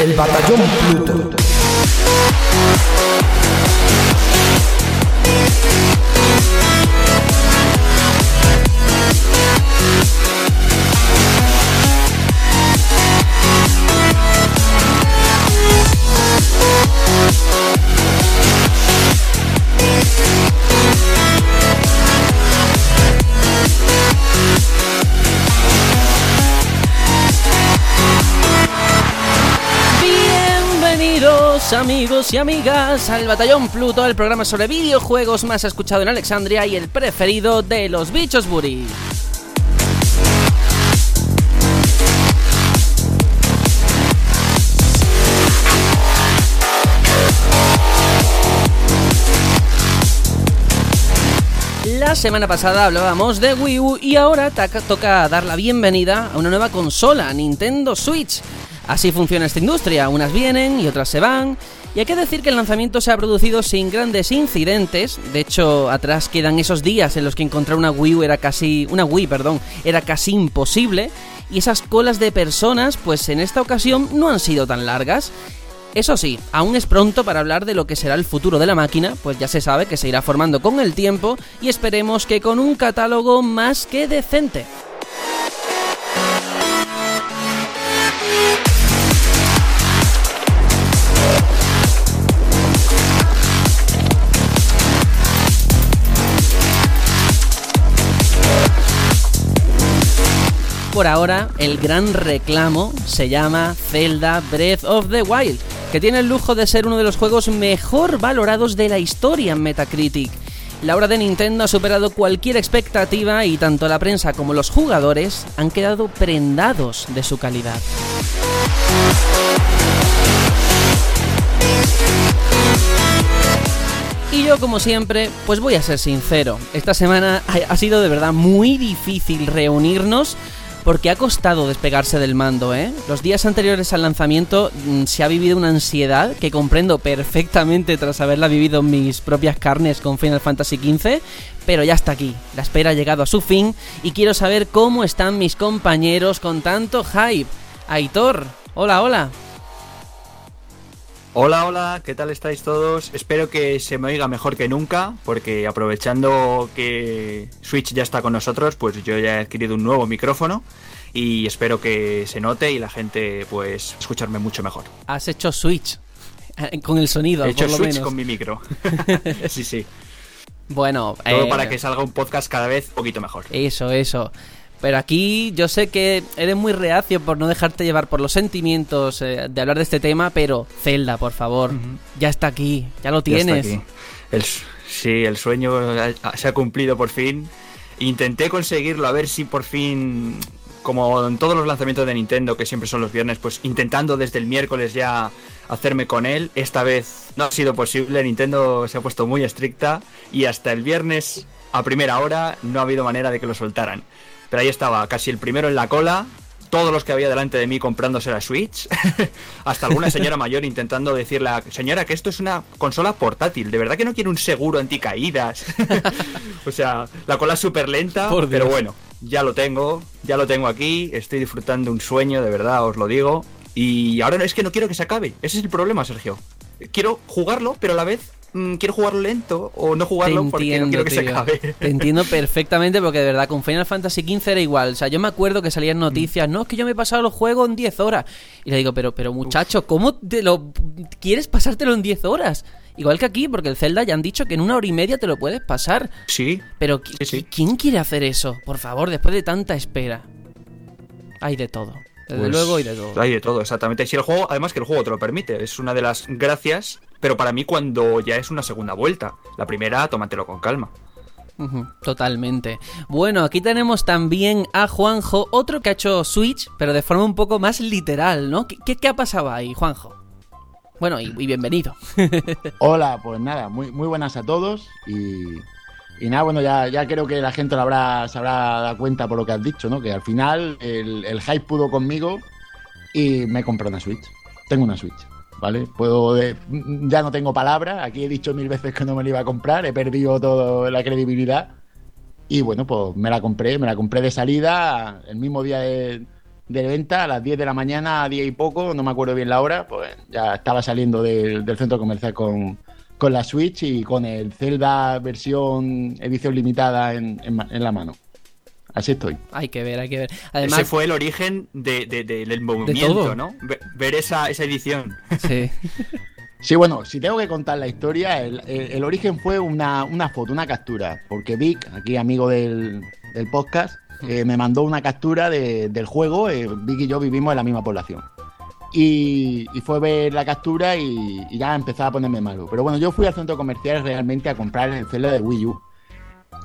El Batallón Pluto. Amigos y amigas al Batallón Pluto, el programa sobre videojuegos más escuchado en Alexandria y el preferido de los bichos Buri. La semana pasada hablábamos de Wii U y ahora toca dar la bienvenida a una nueva consola, Nintendo Switch. Así funciona esta industria, unas vienen y otras se van. Y hay que decir que el lanzamiento se ha producido sin grandes incidentes. De hecho, atrás quedan esos días en los que encontrar una Wii era casi. una Wii, perdón, era casi imposible. Y esas colas de personas, pues en esta ocasión no han sido tan largas. Eso sí, aún es pronto para hablar de lo que será el futuro de la máquina, pues ya se sabe que se irá formando con el tiempo y esperemos que con un catálogo más que decente. Por ahora, el gran reclamo se llama Zelda Breath of the Wild, que tiene el lujo de ser uno de los juegos mejor valorados de la historia en Metacritic. La obra de Nintendo ha superado cualquier expectativa y tanto la prensa como los jugadores han quedado prendados de su calidad. Y yo, como siempre, pues voy a ser sincero. Esta semana ha sido de verdad muy difícil reunirnos porque ha costado despegarse del mando, ¿eh? Los días anteriores al lanzamiento mm, se ha vivido una ansiedad que comprendo perfectamente tras haberla vivido en mis propias carnes con Final Fantasy XV, pero ya está aquí. La espera ha llegado a su fin y quiero saber cómo están mis compañeros con tanto hype. Aitor, hola, hola. Hola, hola, ¿qué tal estáis todos? Espero que se me oiga mejor que nunca, porque aprovechando que Switch ya está con nosotros, pues yo ya he adquirido un nuevo micrófono y espero que se note y la gente pues escucharme mucho mejor. Has hecho Switch eh, con el sonido, He hecho por lo Switch menos. con mi micro. sí, sí. Bueno, Todo eh, para que salga un podcast cada vez un poquito mejor. Eso, eso. Pero aquí yo sé que eres muy reacio por no dejarte llevar por los sentimientos eh, de hablar de este tema, pero Zelda, por favor, ya está aquí, ya lo tienes. El sí, el sueño se ha cumplido por fin. Intenté conseguirlo, a ver si por fin, como en todos los lanzamientos de Nintendo, que siempre son los viernes, pues intentando desde el miércoles ya hacerme con él. Esta vez no ha sido posible, Nintendo se ha puesto muy estricta y hasta el viernes a primera hora no ha habido manera de que lo soltaran. Pero ahí estaba, casi el primero en la cola, todos los que había delante de mí comprándose la Switch, hasta alguna señora mayor intentando decirle, a, señora, que esto es una consola portátil, de verdad que no quiere un seguro anticaídas. o sea, la cola es súper lenta, pero bueno, ya lo tengo, ya lo tengo aquí, estoy disfrutando un sueño, de verdad, os lo digo. Y ahora es que no quiero que se acabe, ese es el problema, Sergio. Quiero jugarlo, pero a la vez mm, quiero jugarlo lento o no jugarlo porque no quiero que se acabe. Te entiendo perfectamente porque de verdad con Final Fantasy XV era igual. O sea, yo me acuerdo que salían noticias, no, es que yo me he pasado el juego en 10 horas. Y le digo, pero, pero muchacho, ¿cómo te lo quieres pasártelo en 10 horas? Igual que aquí, porque el Zelda ya han dicho que en una hora y media te lo puedes pasar. Sí, Pero ¿qui- Sí, sí. ¿quién quiere hacer eso? Por favor, después de tanta espera. Hay de todo. Desde Pues, luego hay de todo. Hay de todo, exactamente. Si el juego, además que el juego te lo permite, es una de las gracias, pero para mí cuando ya es una segunda vuelta. La primera, tómatelo con calma. Totalmente. Bueno, aquí tenemos también a Juanjo, otro que ha hecho Switch, pero de forma un poco más literal, ¿no? ¿Qué, qué, qué ha pasado ahí, Juanjo? Bueno, y, y bienvenido. Hola, pues nada, muy, muy buenas a todos y, y nada, bueno, ya, ya creo que la gente lo habrá, se habrá dado cuenta por lo que has dicho, ¿no? Que al final el, el hype pudo conmigo y me compré una Switch. Tengo una Switch, ¿vale? Puedo, de- ya no tengo palabra, aquí he dicho mil veces que no me la iba a comprar, he perdido toda la credibilidad y bueno, pues me la compré, me la compré de salida el mismo día de, de venta a las 10 de la mañana, a 10 y poco, no me acuerdo bien la hora, pues ya estaba saliendo del, centro comercial con, la Switch y con el Zelda versión edición limitada en, la mano. Así estoy. Hay que ver, hay que ver. Además, Ese fue el origen del movimiento, ¿no? Ver esa, esa edición. Sí. Sí, bueno, si tengo que contar la historia, el, origen fue una, foto, una captura, porque Vic, aquí amigo del, podcast, eh, me mandó una captura del juego, eh, Vic y yo vivimos en la misma población. Y, fue ver la captura y, ya empezaba a ponerme malo. Pero bueno, yo fui al centro comercial realmente a comprar el Zelda de Wii U.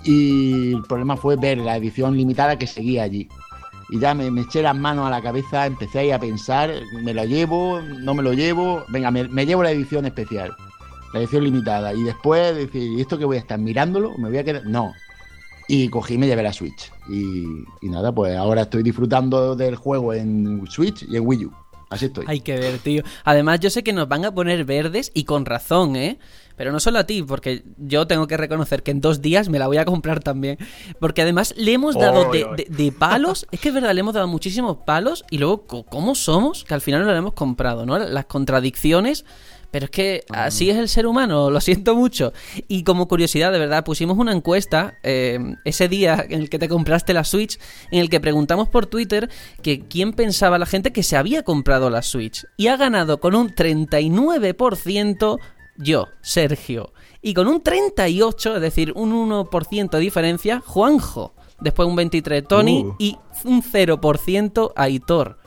Y el problema fue ver la edición limitada que seguía allí y ya me, eché las manos a la cabeza, empecé a pensar, me lo llevo, no me lo llevo, venga, me, llevo la edición especial, la edición limitada, y después decir, ¿y esto que voy a estar mirándolo? ¿Me voy a quedar? No. Y cogí y me llevé la Switch. Y, y nada, pues ahora estoy disfrutando del juego en Switch y en Wii U. Así estoy. Hay que ver, tío. Además, yo sé que nos van a poner verdes y con razón, ¿eh? Pero no solo a ti, porque yo tengo que reconocer que en dos días me la voy a comprar también. Porque además le hemos dado de, palos, es que es verdad, le hemos dado muchísimos palos y luego, ¿cómo somos? Que al final no la hemos comprado, ¿no? Las contradicciones pero es que así es el ser humano, lo siento mucho. Y como curiosidad, de verdad, pusimos una encuesta eh, ese día en el que te compraste la Switch, en el que preguntamos por Twitter que quién pensaba la gente que se había comprado la Switch. Y ha ganado con un 39% yo, Sergio. Y con un 38%, es decir, un 1% de diferencia, Juanjo. Después un 23% Tony uh. y un 0% Aitor.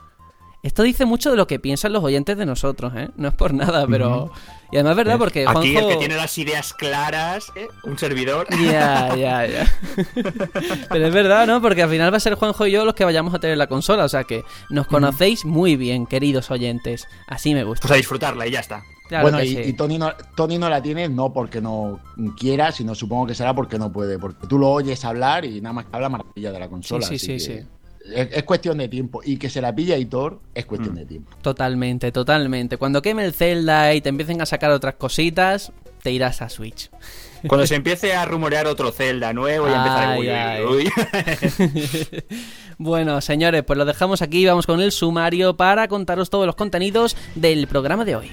Esto dice mucho de lo que piensan los oyentes de nosotros, ¿eh? No es por nada, pero... Y además es verdad porque Aquí el que tiene las ideas claras, ¿eh? un servidor. Ya, ya, ya. pero es verdad, ¿no? Porque al final va a ser Juanjo y yo los que vayamos a tener la consola. O sea que nos conocéis muy bien, queridos oyentes. Así me gusta. Pues a disfrutarla y ya está. Bueno, y, Tony, no, Tony no la tiene no porque no quiera, sino supongo que será porque no puede. Porque tú lo oyes hablar y nada más que habla maravilla de la consola. Sí, sí, sí. Es, cuestión de tiempo. Y que se la pilla Hitor es cuestión mm. de tiempo. Totalmente, totalmente. Cuando queme el Zelda y te empiecen a sacar otras cositas, te irás a Switch. Cuando se empiece a rumorear otro Zelda nuevo y empezar a Bueno, señores, pues lo dejamos aquí. Vamos con el sumario para contaros todos los contenidos del programa de hoy.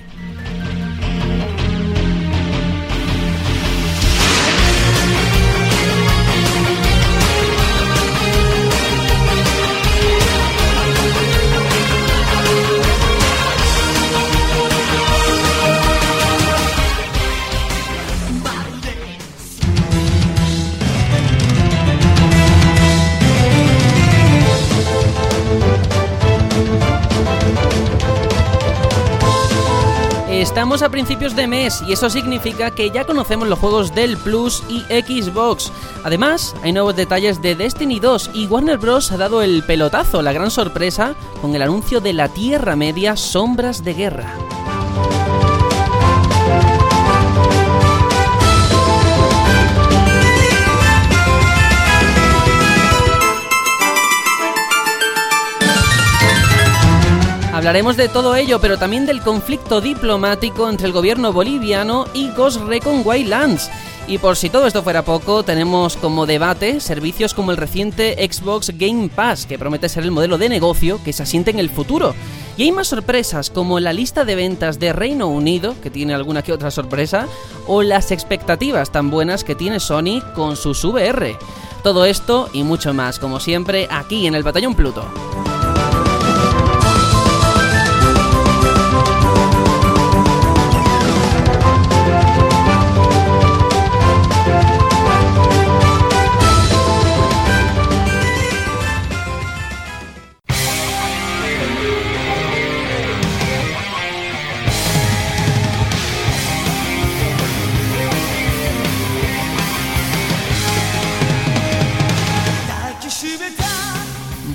Estamos a principios de mes y eso significa que ya conocemos los juegos del Plus y Xbox. Además, hay nuevos detalles de Destiny 2 y Warner Bros. ha dado el pelotazo, la gran sorpresa, con el anuncio de la Tierra Media Sombras de Guerra. Hablaremos de todo ello, pero también del conflicto diplomático entre el gobierno boliviano y Ghost Recon Wildlands. Y por si todo esto fuera poco, tenemos como debate servicios como el reciente Xbox Game Pass, que promete ser el modelo de negocio que se asiente en el futuro. Y hay más sorpresas, como la lista de ventas de Reino Unido, que tiene alguna que otra sorpresa, o las expectativas tan buenas que tiene Sony con sus VR. Todo esto y mucho más, como siempre, aquí en el Batallón Pluto.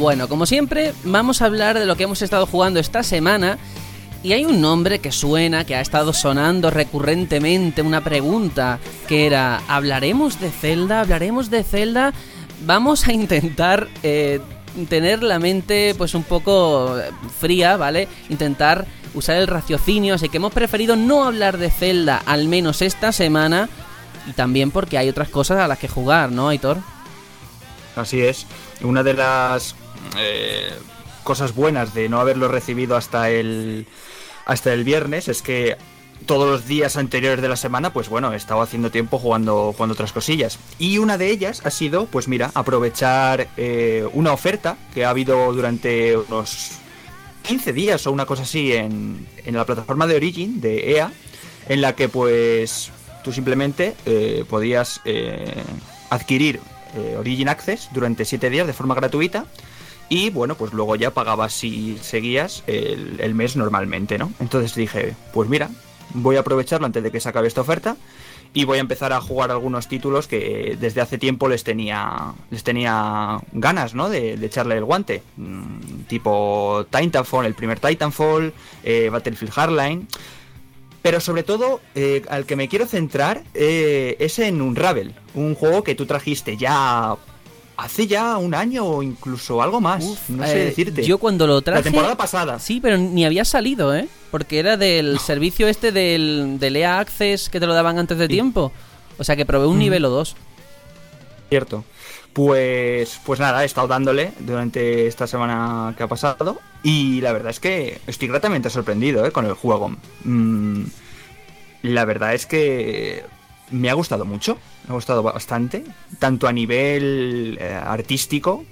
Bueno, como siempre, vamos a hablar de lo que hemos estado jugando esta semana. Y hay un nombre que suena, que ha estado sonando recurrentemente, una pregunta, que era, ¿hablaremos de Zelda? ¿Hablaremos de Zelda? Vamos a intentar eh, tener la mente pues un poco fría, ¿vale? Intentar usar el raciocinio, así que hemos preferido no hablar de Zelda, al menos esta semana, y también porque hay otras cosas a las que jugar, ¿no, Aitor? Así es. Una de las eh, cosas buenas de no haberlo recibido hasta el hasta el viernes es que todos los días anteriores de la semana, pues bueno, he estado haciendo tiempo jugando, jugando otras cosillas. Y una de ellas ha sido, pues mira, aprovechar eh, una oferta que ha habido durante unos 15 días o una cosa así en, en la plataforma de Origin, de EA, en la que pues tú simplemente eh, podías eh, adquirir Origin Access durante 7 días de forma gratuita y bueno, pues luego ya pagabas si seguías el, el mes normalmente, ¿no? Entonces dije, pues mira, voy a aprovecharlo antes de que se acabe esta oferta y voy a empezar a jugar algunos títulos que desde hace tiempo les tenía les tenía ganas ¿no? de, echarle el guante mm, tipo Titanfall el primer Titanfall eh, Battlefield Hardline pero sobre todo eh, al que me quiero centrar eh, es en Unravel un juego que tú trajiste ya hace ya un año o incluso algo más Uf, no sé eh, decirte Yo cuando lo traje. la temporada pasada Sí, pero ni había salido, ¿eh? Porque era del servicio este del, del EA Access que te lo daban antes de tiempo. O sea que probé un Mm. nivel o dos. Cierto. Pues, pues nada, he estado dándole durante esta semana que ha pasado y la verdad es que estoy gratamente sorprendido ¿eh? con el juego. Mm, la verdad es que me ha gustado mucho, me ha gustado bastante, tanto a nivel eh, artístico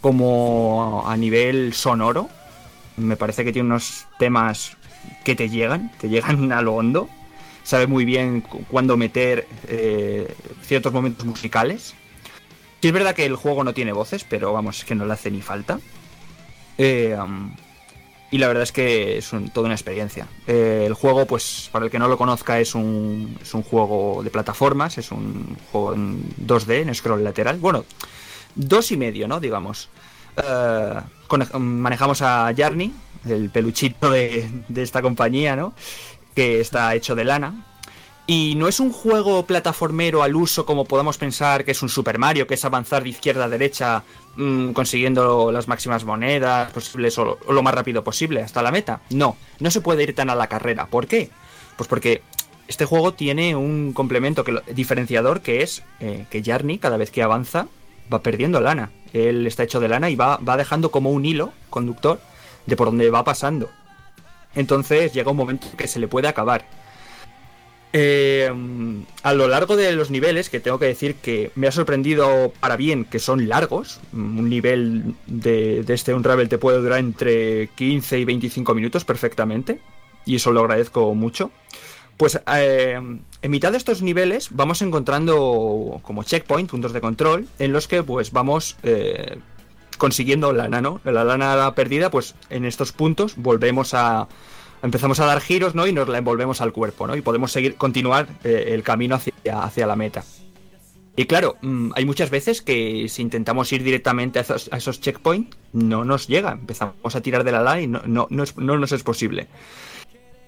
como a nivel sonoro. Me parece que tiene unos temas que te llegan, te llegan a lo hondo. Sabe muy bien cu- cuándo meter eh, ciertos momentos musicales. Sí es verdad que el juego no tiene voces, pero vamos, es que no le hace ni falta. Eh, y la verdad es que es un- toda una experiencia. Eh, el juego, pues, para el que no lo conozca, es un, es un juego de plataformas, es un juego en 2D, en scroll lateral. Bueno, dos y medio, ¿no? Digamos. Eh, manejamos a Jarny, el peluchito de, de esta compañía, ¿no? Que está hecho de lana. Y no es un juego plataformero al uso como podamos pensar que es un Super Mario, que es avanzar de izquierda a derecha mm, consiguiendo las máximas monedas posibles o lo, más rápido posible hasta la meta. No, no se puede ir tan a la carrera. ¿Por qué? Pues porque este juego tiene un complemento que diferenciador que es eh, que Jarny cada vez que avanza va perdiendo lana. Él está hecho de lana y va, va dejando como un hilo conductor de por donde va pasando. Entonces llega un momento que se le puede acabar. Eh, a lo largo de los niveles, que tengo que decir que me ha sorprendido para bien que son largos, un nivel de, de este Unravel te puede durar entre 15 y 25 minutos perfectamente, y eso lo agradezco mucho. Pues eh, en mitad de estos niveles vamos encontrando como checkpoint, puntos de control, en los que pues vamos eh, consiguiendo lana, ¿no? La lana perdida, pues en estos puntos volvemos a, empezamos a dar giros, ¿no? Y nos la envolvemos al cuerpo, ¿no? Y podemos seguir, continuar eh, el camino hacia, hacia la meta. Y claro, mm, hay muchas veces que si intentamos ir directamente a esos, checkpoints, no nos llega. Empezamos a tirar de la lana y no, no, no, no nos es posible.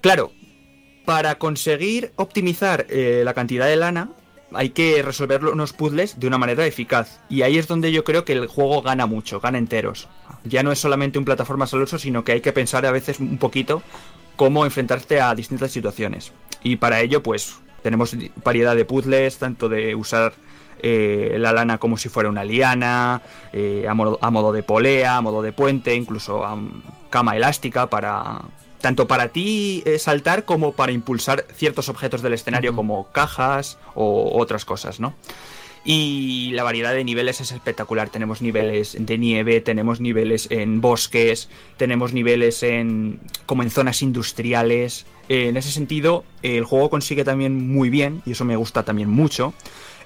Claro, para conseguir optimizar eh, la cantidad de lana, hay que resolver unos puzzles de una manera eficaz. Y ahí es donde yo creo que el juego gana mucho, gana enteros. Ya no es solamente un plataforma al uso, sino que hay que pensar a veces un poquito cómo enfrentarte a distintas situaciones. Y para ello, pues, tenemos variedad de puzzles, tanto de usar eh, la lana como si fuera una liana, eh, a, modo, a modo de polea, a modo de puente, incluso a cama elástica para... Tanto para ti eh, saltar como para impulsar ciertos objetos del escenario como cajas o otras cosas, ¿no? Y la variedad de niveles es espectacular. Tenemos niveles de nieve, tenemos niveles en bosques, tenemos niveles en como en zonas industriales. Eh, en ese sentido, eh, el juego consigue también muy bien, y eso me gusta también mucho,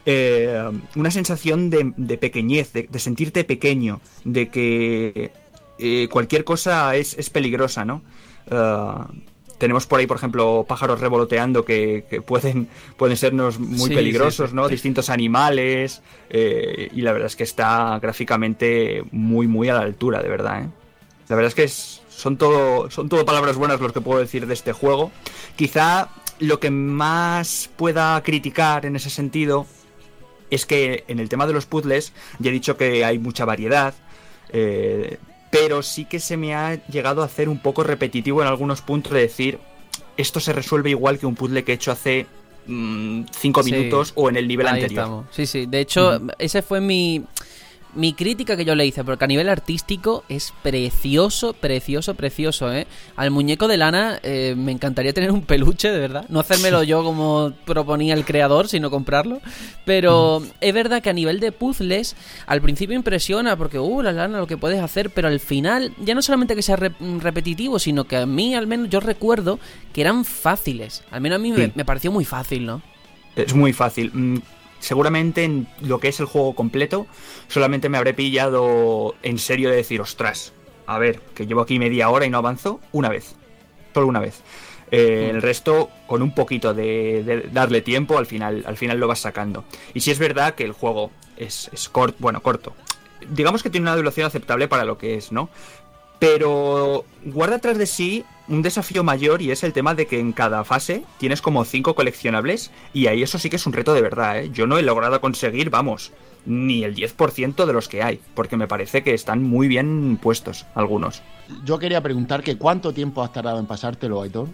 eh, una sensación de, de pequeñez, de, sentirte pequeño, de que eh, cualquier cosa es, es peligrosa, ¿no? Ah, tenemos por ahí, por ejemplo, pájaros revoloteando que, que pueden, pueden sernos muy Sí, peligrosos, sí, sí. ¿no? Distintos animales. eh, y la verdad es que está gráficamente muy, muy a la altura, de verdad, ¿eh? La verdad es que es- son, todo, son todo palabras buenas los que puedo decir de este juego. Quizá lo que más pueda criticar en ese sentido es que en el tema de los puzzles ya he dicho que hay mucha variedad, eh, pero sí que se me ha llegado a hacer un poco repetitivo en algunos puntos de decir, esto se resuelve igual que un puzzle que he hecho hace 5 Sí. minutos o en el nivel Ahí anterior. estamos. Sí, sí. De hecho, ese fue mi mi crítica que yo le hice, porque a nivel artístico es precioso, precioso, precioso, ¿eh? Al muñeco de lana eh, me encantaría tener un peluche, de verdad. No hacérmelo yo como proponía el creador, sino comprarlo. Pero es verdad que a nivel de puzzles, al principio impresiona, porque, uh, la lana, lo que puedes hacer, pero al final, ya no solamente que sea repetitivo, sino que a mí, al menos, yo recuerdo que eran fáciles. Al menos a mí me, me pareció muy fácil, ¿no? Es muy fácil mm, seguramente en lo que es el juego completo, solamente me habré pillado en serio de decir, ostras, a ver, que llevo aquí media hora y no avanzo, una vez. Solo una vez. Eh, el resto, con un poquito de, darle tiempo, al final, al final lo vas sacando. Y si es verdad que el juego es, es corto, bueno, corto. Digamos que tiene una duración aceptable para lo que es, ¿no? Pero guarda atrás de sí un desafío mayor y es el tema de que en cada fase tienes como cinco coleccionables y ahí eso sí que es un reto de verdad, ¿eh? Yo no he logrado conseguir, vamos, ni el 10% de los que hay, porque me parece que están muy bien puestos algunos. Yo quería preguntar que cuánto tiempo has tardado en pasártelo, Aitor.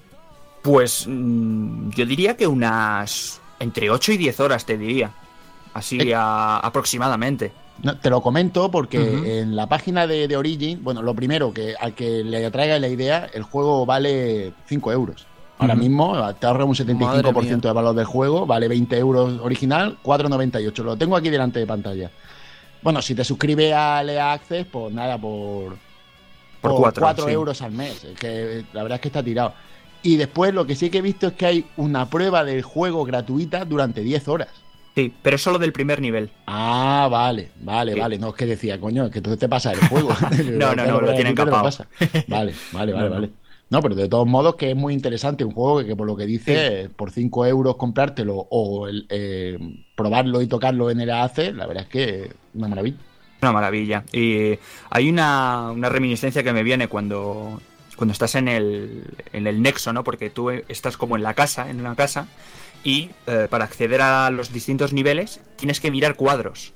Pues mm, yo diría que unas entre 8 y 10 horas te diría, así eh. aproximadamente te lo comento porque en la página de, Origin, bueno, lo primero, que al que le atraiga la idea, el juego vale 5 euros. Ahora mismo te ahorra un 75% de valor del juego, vale 20 euros original, 4,98. Lo tengo aquí delante de pantalla. Bueno, si te suscribes a Lea Access, pues nada, por, por, 4, euros al mes. Que la verdad es que está tirado. Y después lo que sí que he visto es que hay una prueba del juego gratuita durante 10 horas. Sí, pero es solo del primer nivel. Ah, vale, vale, vale. No, es que decía, coño, que entonces te pasa el juego. no, no, no, lo tienen capado. Vale, vale, vale, vale. No, pero de todos modos que es muy interesante un juego que, por lo que dice, por 5 euros comprártelo o eh, probarlo y tocarlo en el AAC, la verdad es que una maravilla. Una maravilla. Y hay una, una reminiscencia que me viene cuando, cuando estás en el, en el nexo, ¿no? Porque tú estás como en la casa, en una casa, y eh, para acceder a los distintos niveles tienes que mirar cuadros.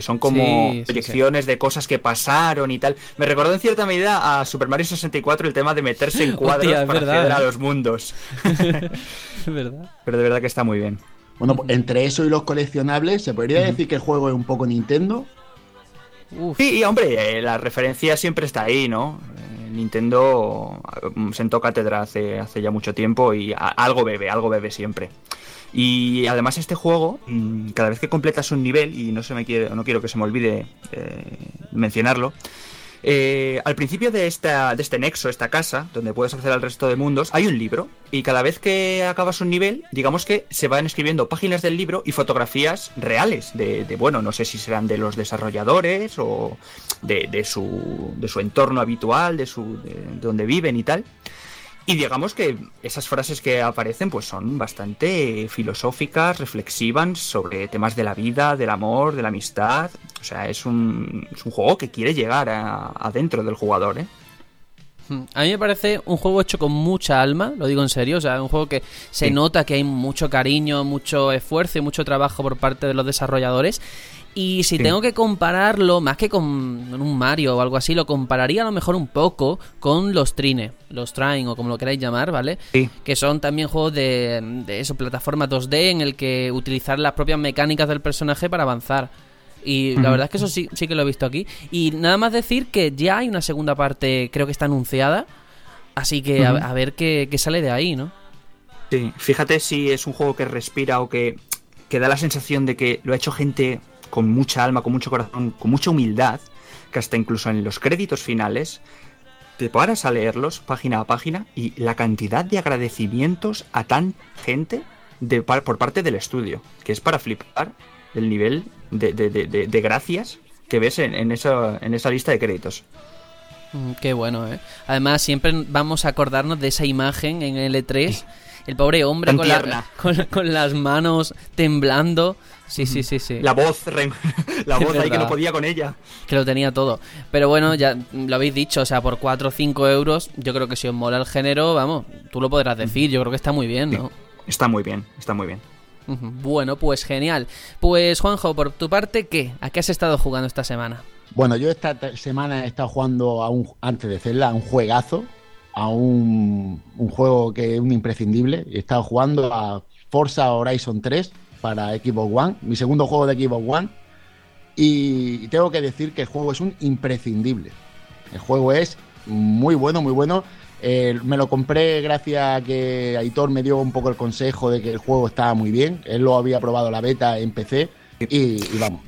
son como proyecciones de cosas que pasaron y tal. Me recordó en cierta medida a Super Mario 64 el tema de meterse en cuadros para acceder a los mundos. verdad. Pero de verdad que está muy bien. Bueno, pues, entre eso y los coleccionables, ¿se podría decir que el juego es un poco Nintendo? Sí, y hombre, eh, la referencia siempre está ahí, ¿no? Nintendo mm, sentó cátedra hace, hace ya mucho tiempo y algo bebe, algo bebe siempre. Y además este juego, mm, cada vez que completas un nivel, y no, se me quiere, no quiero que se me olvide eh, mencionarlo, eh, al principio de, esta, de este nexo, esta casa, donde puedes acceder al resto de mundos, hay un libro. Y cada vez que acabas un nivel, digamos que se van escribiendo páginas del libro y fotografías reales. De, bueno, no sé si serán de los desarrolladores o de, su, de su entorno habitual, de, su, de donde viven y tal. Y digamos que esas frases que aparecen pues son bastante filosóficas, reflexivas sobre temas de la vida, del amor, de la amistad. O sea, es un, es un juego que quiere llegar adentro del jugador, ¿eh? Hmm. A mí me parece un juego hecho con mucha alma, lo digo en serio, o sea, un juego que se nota que hay mucho cariño, mucho esfuerzo y mucho trabajo por parte de los desarrolladores y si tengo que compararlo, más que con un Mario o algo así, lo compararía a lo mejor un poco con los Trine, los Trine o como lo queráis llamar, ¿vale? Sí. Que son también juegos de, de eso, plataforma 2D en el que utilizar las propias mecánicas del personaje para avanzar. Y la verdad es que eso sí, sí que lo he visto aquí. Y nada más decir que ya hay una segunda parte, creo que está anunciada. Así que a, ver qué, qué, sale de ahí, ¿no? Sí, fíjate si es un juego que respira o que, que da la sensación de que lo ha hecho gente con mucha alma, con mucho corazón, con mucha humildad, que hasta incluso en los créditos finales te paras a leerlos página a página y la cantidad de agradecimientos a tan gente de, por parte del estudio, que es para flipar el nivel de, gracias que ves en, esa, en esa lista de créditos. Mm, qué bueno, ¿eh? Además, siempre vamos a acordarnos de esa imagen en el E3. El pobre hombre con, con, las manos temblando. Sí, sí, sí, sí. La voz, la voz ahí que no podía con ella. Que lo tenía todo. Pero bueno, ya lo habéis dicho, o sea, por 4 o 5 euros, yo creo que si os mola el género, vamos, tú lo podrás decir, yo creo que está muy bien, ¿no? Está muy bien, está muy bien. Bueno, pues genial. Pues Juanjo, por tu parte, ¿qué? ¿A qué has estado jugando esta semana? Bueno, yo esta semana he estado jugando a un, antes de Zelda, a un juegazo, a un, un juego que es un imprescindible. He estado jugando a Forza Horizon 3 para Xbox One, mi segundo juego de Xbox One. Y tengo que decir que el juego es un imprescindible. El juego es muy bueno, muy bueno. Eh, me lo compré gracias a que Aitor me dio un poco el consejo de que el juego estaba muy bien. Él lo había probado la beta en PC y, vamos,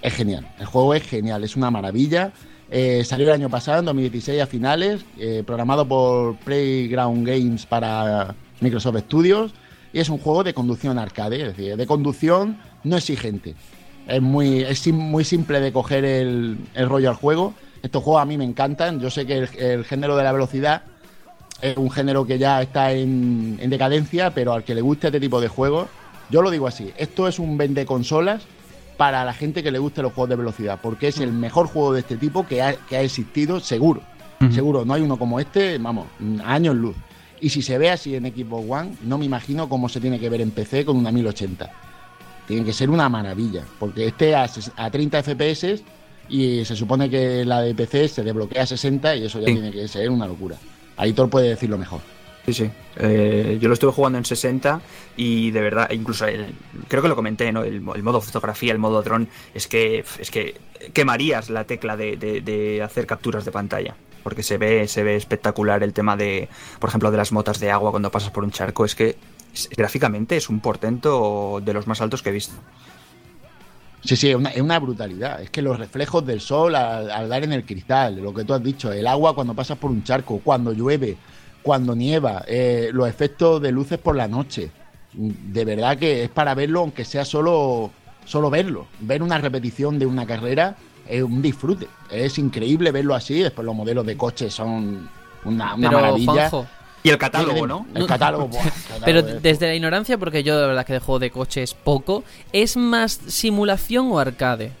es genial. El juego es genial, es una maravilla. Eh, salió el año pasado, en 2016, a finales, eh, programado por Playground Games para Microsoft Studios. Y es un juego de conducción arcade, es decir, de conducción no exigente. Es muy, es muy simple de coger el, el rollo al juego estos juegos a mí me encantan. Yo sé que el, género de la velocidad es un género que ya está en, decadencia, pero al que le guste este tipo de juegos, yo lo digo así: esto es un vende consolas para la gente que le guste los juegos de velocidad, porque es el mejor juego de este tipo que ha, existido, seguro. Seguro, no hay uno como este, vamos, años luz. Y si se ve así en Xbox One, no me imagino cómo se tiene que ver en PC con una 1080. Tiene que ser una maravilla, porque este a, a 30 FPS y se supone que la de PC se desbloquea a 60 y eso ya tiene que ser una locura. Aitor puede decirlo mejor. Sí, sí. Eh, yo lo estuve jugando en 60 y de verdad, incluso creo que lo comenté, ¿no? El, modo fotografía, el modo dron, es que es que quemarías la tecla de, hacer capturas de pantalla. Porque se ve, se ve espectacular el tema de, por ejemplo, de las motas de agua cuando pasas por un charco. Es que gráficamente es un portento de los más altos que he visto. Sí, sí, es una, brutalidad. Es que los reflejos del sol al, dar en el cristal, lo que tú has dicho, el agua cuando pasas por un charco, cuando llueve, cuando nieva, eh, los efectos de luces por la noche. De verdad que es para verlo, aunque sea solo, solo verlo. Ver una repetición de una carrera es un disfrute. Es increíble verlo así. Después los modelos de coches son una, maravilla. Y el catálogo, ¿no? El catálogo, Pero desde la ignorancia, porque yo de verdad que de juego de coches poco, ¿es más simulación o arcade?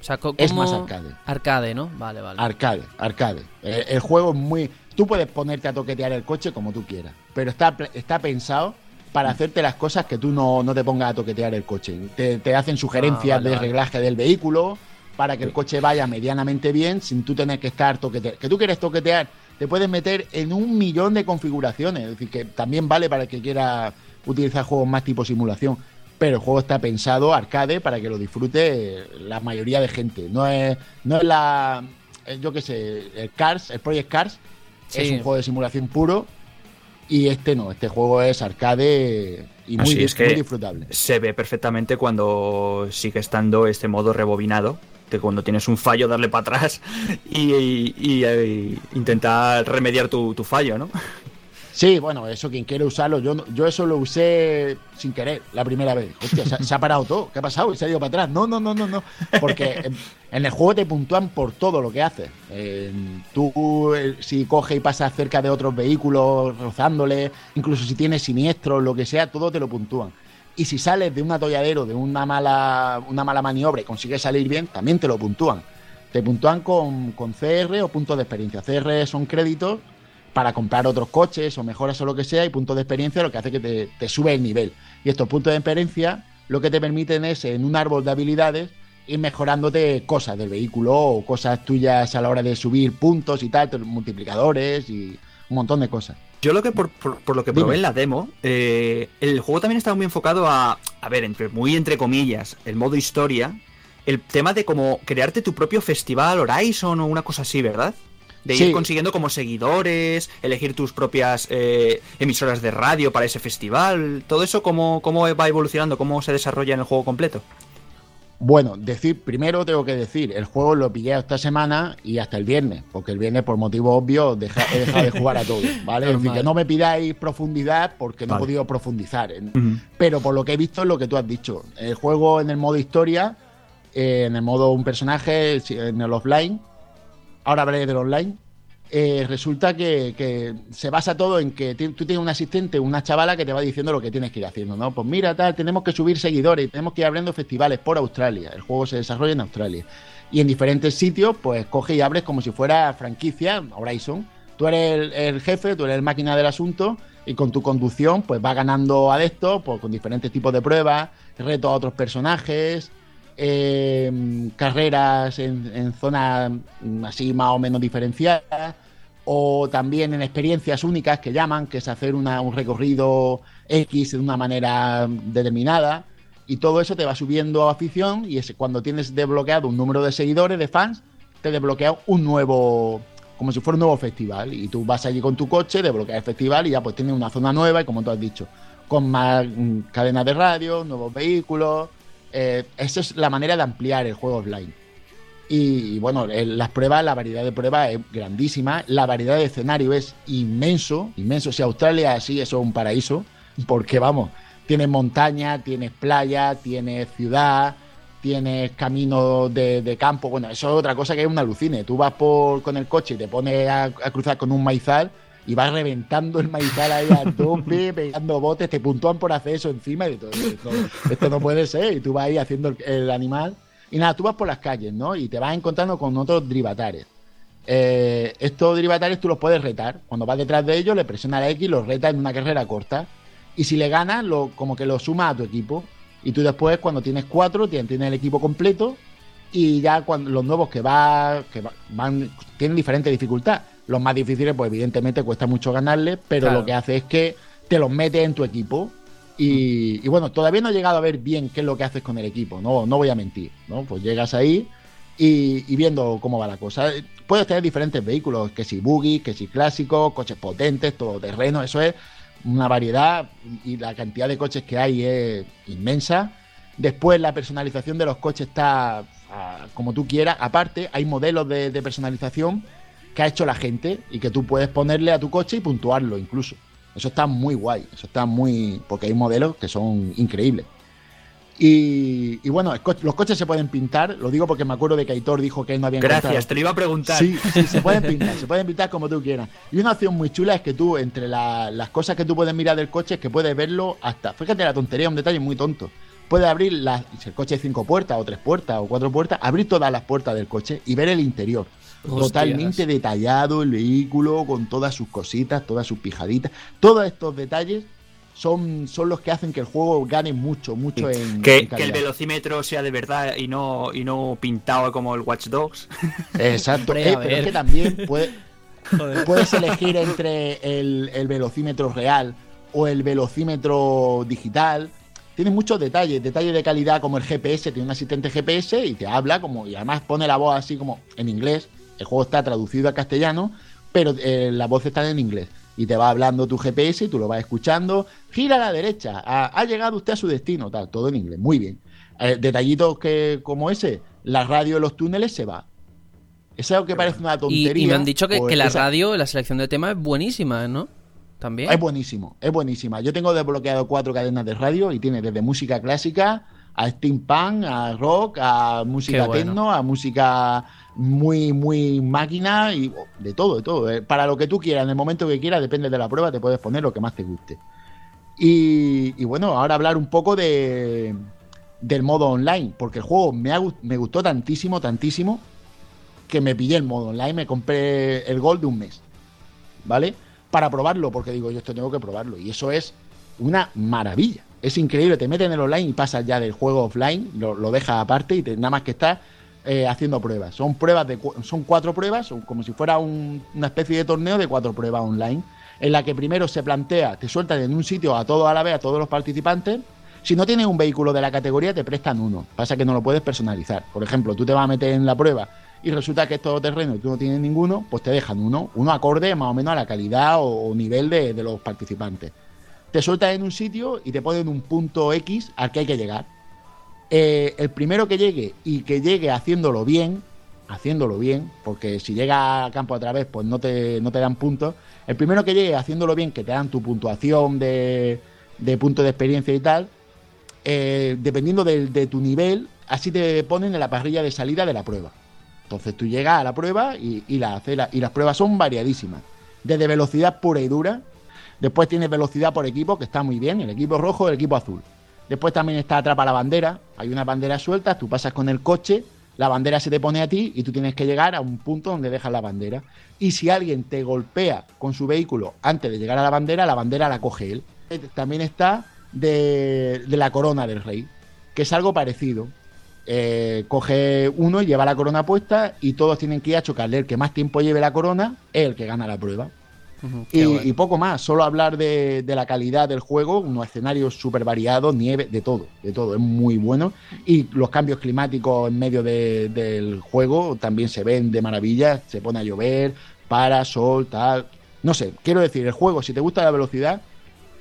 O sea, Es más arcade. Arcade, ¿no? Vale, vale. Arcade, arcade. El, juego es muy... Tú puedes ponerte a toquetear el coche como tú quieras, pero está, está pensado para hacerte las cosas que tú no, no te pongas a toquetear el coche. Te, hacen sugerencias ah, de reglaje del vehículo para que el coche vaya medianamente bien sin tú tener que estar toqueteando. Que tú quieres toquetear te puedes meter en un millón de configuraciones. Es decir, que también vale para el que quiera utilizar juegos más tipo simulación. Pero el juego está pensado arcade para que lo disfrute la mayoría de gente. No es, no es la. Yo qué sé, el Cars, el Project Cars, es un juego de simulación puro. Y este no, este juego es arcade y muy, es muy disfrutable. Se ve perfectamente cuando sigue estando este modo rebobinado, cuando tienes un fallo darle para atrás y, intentar remediar tu, fallo, ¿no? Sí, bueno, eso quien quiere usarlo, yo, yo eso lo usé sin querer la primera vez. Hostia, se, ha parado todo, ¿qué ha pasado? Y se ha ido para atrás. No, no, no, no, no. Porque en, el juego te puntúan por todo lo que haces. tú, eh, si coges y pasas cerca de otros vehículos, rozándole, incluso si tienes siniestros, lo que sea, todo te lo puntúan. Y si sales de un atolladero, de una mala, una mala maniobra y consigues salir bien, también te lo puntúan. Te puntúan con, con CR o puntos de experiencia. CR son créditos para comprar otros coches o mejoras o lo que sea y puntos de experiencia lo que hace que te, te sube el nivel. Y estos puntos de experiencia lo que te permiten es en un árbol de habilidades ir mejorándote cosas del vehículo o cosas tuyas a la hora de subir puntos y tal, multiplicadores y un montón de cosas. Yo lo que por, lo que probé en la demo, eh, el juego también estaba muy enfocado a, a ver, entre, muy entre comillas, el modo historia, el tema de como crearte tu propio festival Horizon o una cosa así, ¿verdad? De ir consiguiendo como seguidores, elegir tus propias eh, emisoras de radio para ese festival, todo eso, ¿cómo, ¿cómo va evolucionando? ¿Cómo se desarrolla en el juego completo? Bueno, decir, primero tengo que decir, el juego lo pillé esta semana y hasta el viernes, porque el viernes por motivos obvios he dejado de jugar a todo, ¿vale? es decir, que no me pidáis profundidad porque no he podido profundizar. Pero por lo que he visto es lo que tú has dicho. El juego en el modo historia, eh, en el modo un personaje, en el offline, ahora hablaré del online, eh, resulta que, se basa todo en que tú tienes un asistente, una chavala que te va diciendo lo que tienes que ir haciendo, ¿no? Pues mira, tal, tenemos que subir seguidores, tenemos que ir abriendo festivales por Australia. El juego se desarrolla en Australia. Y en diferentes sitios, pues coge y abres como si fuera franquicia, Horizon. Tú eres el, jefe, tú eres el máquina del asunto y con tu conducción, pues va ganando adeptos pues, con diferentes tipos de pruebas, retos a otros personajes, eh, carreras en, zonas mm, así más o menos diferenciadas, o también en experiencias únicas que llaman, que es hacer un recorrido X de una manera determinada. y todo eso te va subiendo a afición y es cuando tienes desbloqueado un número de seguidores, de fans, te desbloquea un nuevo, como si fuera un nuevo festival y tú vas allí con tu coche, desbloqueas el festival y ya pues tienes una zona nueva y como tú has dicho, con más mm, cadenas de radio, nuevos vehículos. Eh, esa es la manera de ampliar el juego offline. Y, bueno, las pruebas, la variedad de pruebas es grandísima, la variedad de escenario es inmenso, inmenso. Si Australia así, eso es un paraíso, porque vamos, tienes montaña, tienes playa, tienes ciudad, tienes camino de, campo. Bueno, eso es otra cosa que es un alucine. Tú vas por, con el coche y te pones a, cruzar con un maizal y vas reventando el maizal ahí a tope, pegando botes, te puntúan por hacer eso encima y todo. Esto, esto no puede ser. Y tú vas ahí haciendo el, animal. Y nada, tú vas por las calles, ¿no? Y te vas encontrando con otros drivatares. Eh, estos drivatares tú los puedes retar. Cuando vas detrás de ellos, le presionas la X y los retas en una carrera corta. Y si le ganas, lo, como que lo sumas a tu equipo. Y tú después, cuando tienes cuatro, tienes, el equipo completo. Y ya cuando los nuevos que, va, que van, tienen diferente dificultad. Los más difíciles, pues evidentemente cuesta mucho ganarles, pero lo que hace es que te los metes en tu equipo. Y, bueno, todavía no he llegado a ver bien qué es lo que haces con el equipo, no, no voy a mentir, ¿no? Pues llegas ahí y, y, viendo cómo va la cosa. Puedes tener diferentes vehículos, que si buggy, que si clásicos, coches potentes, todo terreno, eso es una variedad y la cantidad de coches que hay es inmensa. Después la personalización de los coches está como tú quieras. Aparte, hay modelos de, personalización que ha hecho la gente y que tú puedes ponerle a tu coche y puntuarlo incluso. Eso está muy guay, eso está muy... porque hay modelos que son increíbles. Y, bueno, los coches se pueden pintar, lo digo porque me acuerdo de que Aitor dijo que no había Gracias, te lo iba a preguntar. Sí, sí, se pueden pintar, se pueden pintar como tú quieras. Y una opción muy chula es que tú, entre las cosas que tú puedes mirar del coche, es que puedes verlo hasta. Fíjate la tontería, un detalle muy tonto. Puedes abrir las, si el coche de cinco puertas, o tres puertas, o cuatro puertas, abrir todas las puertas del coche y ver el interior. Totalmente detallado el vehículo, con todas sus cositas, todas sus pijaditas. Todos estos detalles son, son los que hacen que el juego gane mucho, mucho en. Que, que el velocímetro sea de verdad y no, y no pintado como el Watch Dogs. Exacto, eh, pero es que también puedes elegir entre el, el, velocímetro real o el velocímetro digital. Tiene muchos detalles, detalles de calidad como el GPS, tiene un asistente GPS y te habla como, y además pone la voz así como en inglés. El juego está traducido a castellano, pero eh, la voz está en inglés y te va hablando tu GPS y tú lo vas escuchando. Gira a la derecha, ha, llegado usted a su destino, tal, todo en inglés, muy bien. Eh, detallitos que como ese, la radio de los túneles se va. Es algo que parece una tontería. Y, me han dicho que, la radio, la selección de temas es buenísima, ¿no? También. Es buenísimo, es buenísima. Yo tengo desbloqueado cuatro cadenas de radio y tiene desde música clásica a steampunk, a rock, a música techno, a música muy, muy máquina y de todo, de todo. Eh, para lo que tú quieras, en el momento que quieras, depende de la prueba, te puedes poner lo que más te guste. Y, bueno, ahora hablar un poco de, del modo online, porque el juego me, me gustó tantísimo, tantísimo, que me pillé el modo online, me compré el Gold de un mes, ¿vale? Para probarlo, porque digo, yo esto tengo que probarlo. Y eso es una maravilla. Es increíble, te metes en el online y pasas ya del juego offline, lo, dejas aparte y nada más que estás eh, haciendo pruebas. Son pruebas de son cuatro pruebas, como si fuera una especie de torneo de cuatro pruebas online, en la que primero se plantea, te sueltan en un sitio a todos a la vez, a todos los participantes. Si no tienes un vehículo de la categoría, te prestan uno. Pasa que no lo puedes personalizar. Por ejemplo, tú te vas a meter en la prueba y resulta que es todo terreno y tú no tienes ninguno, pues te dejan uno, uno acorde más o menos a la calidad o, nivel de los participantes. Te sueltan en un sitio y te ponen un punto X al que hay que llegar. Eh, el primero que llegue y que llegue haciéndolo bien, haciéndolo bien, porque si llega a campo otra vez, pues no te, no te dan puntos. El primero que llegue haciéndolo bien, que te dan tu puntuación de, de punto de experiencia y tal, eh, dependiendo de, tu nivel, así te ponen en la parrilla de salida de la prueba. Entonces tú llegas a la prueba y, la, y las pruebas son variadísimas. Desde velocidad pura y dura, después tienes velocidad por equipo, que está muy bien, el equipo rojo el equipo azul. Después también está atrapa la bandera. Hay una bandera suelta, tú pasas con el coche, la bandera se te pone a ti y tú tienes que llegar a un punto donde dejas la bandera. Y si alguien te golpea con su vehículo antes de llegar a la bandera, la bandera la coge él. También está de, la corona del rey, que es algo parecido. Eh, coge uno y lleva la corona puesta y todos tienen que ir a chocarle. El que más tiempo lleve la corona es el que gana la prueba. Y, poco más, solo hablar de, la calidad del juego, unos escenarios súper variados, nieve, de todo, de todo, es muy bueno. Y los cambios climáticos en medio del juego también se ven de maravilla, se pone a llover, para, sol, tal. No sé, quiero decir, el juego, si te gusta la velocidad,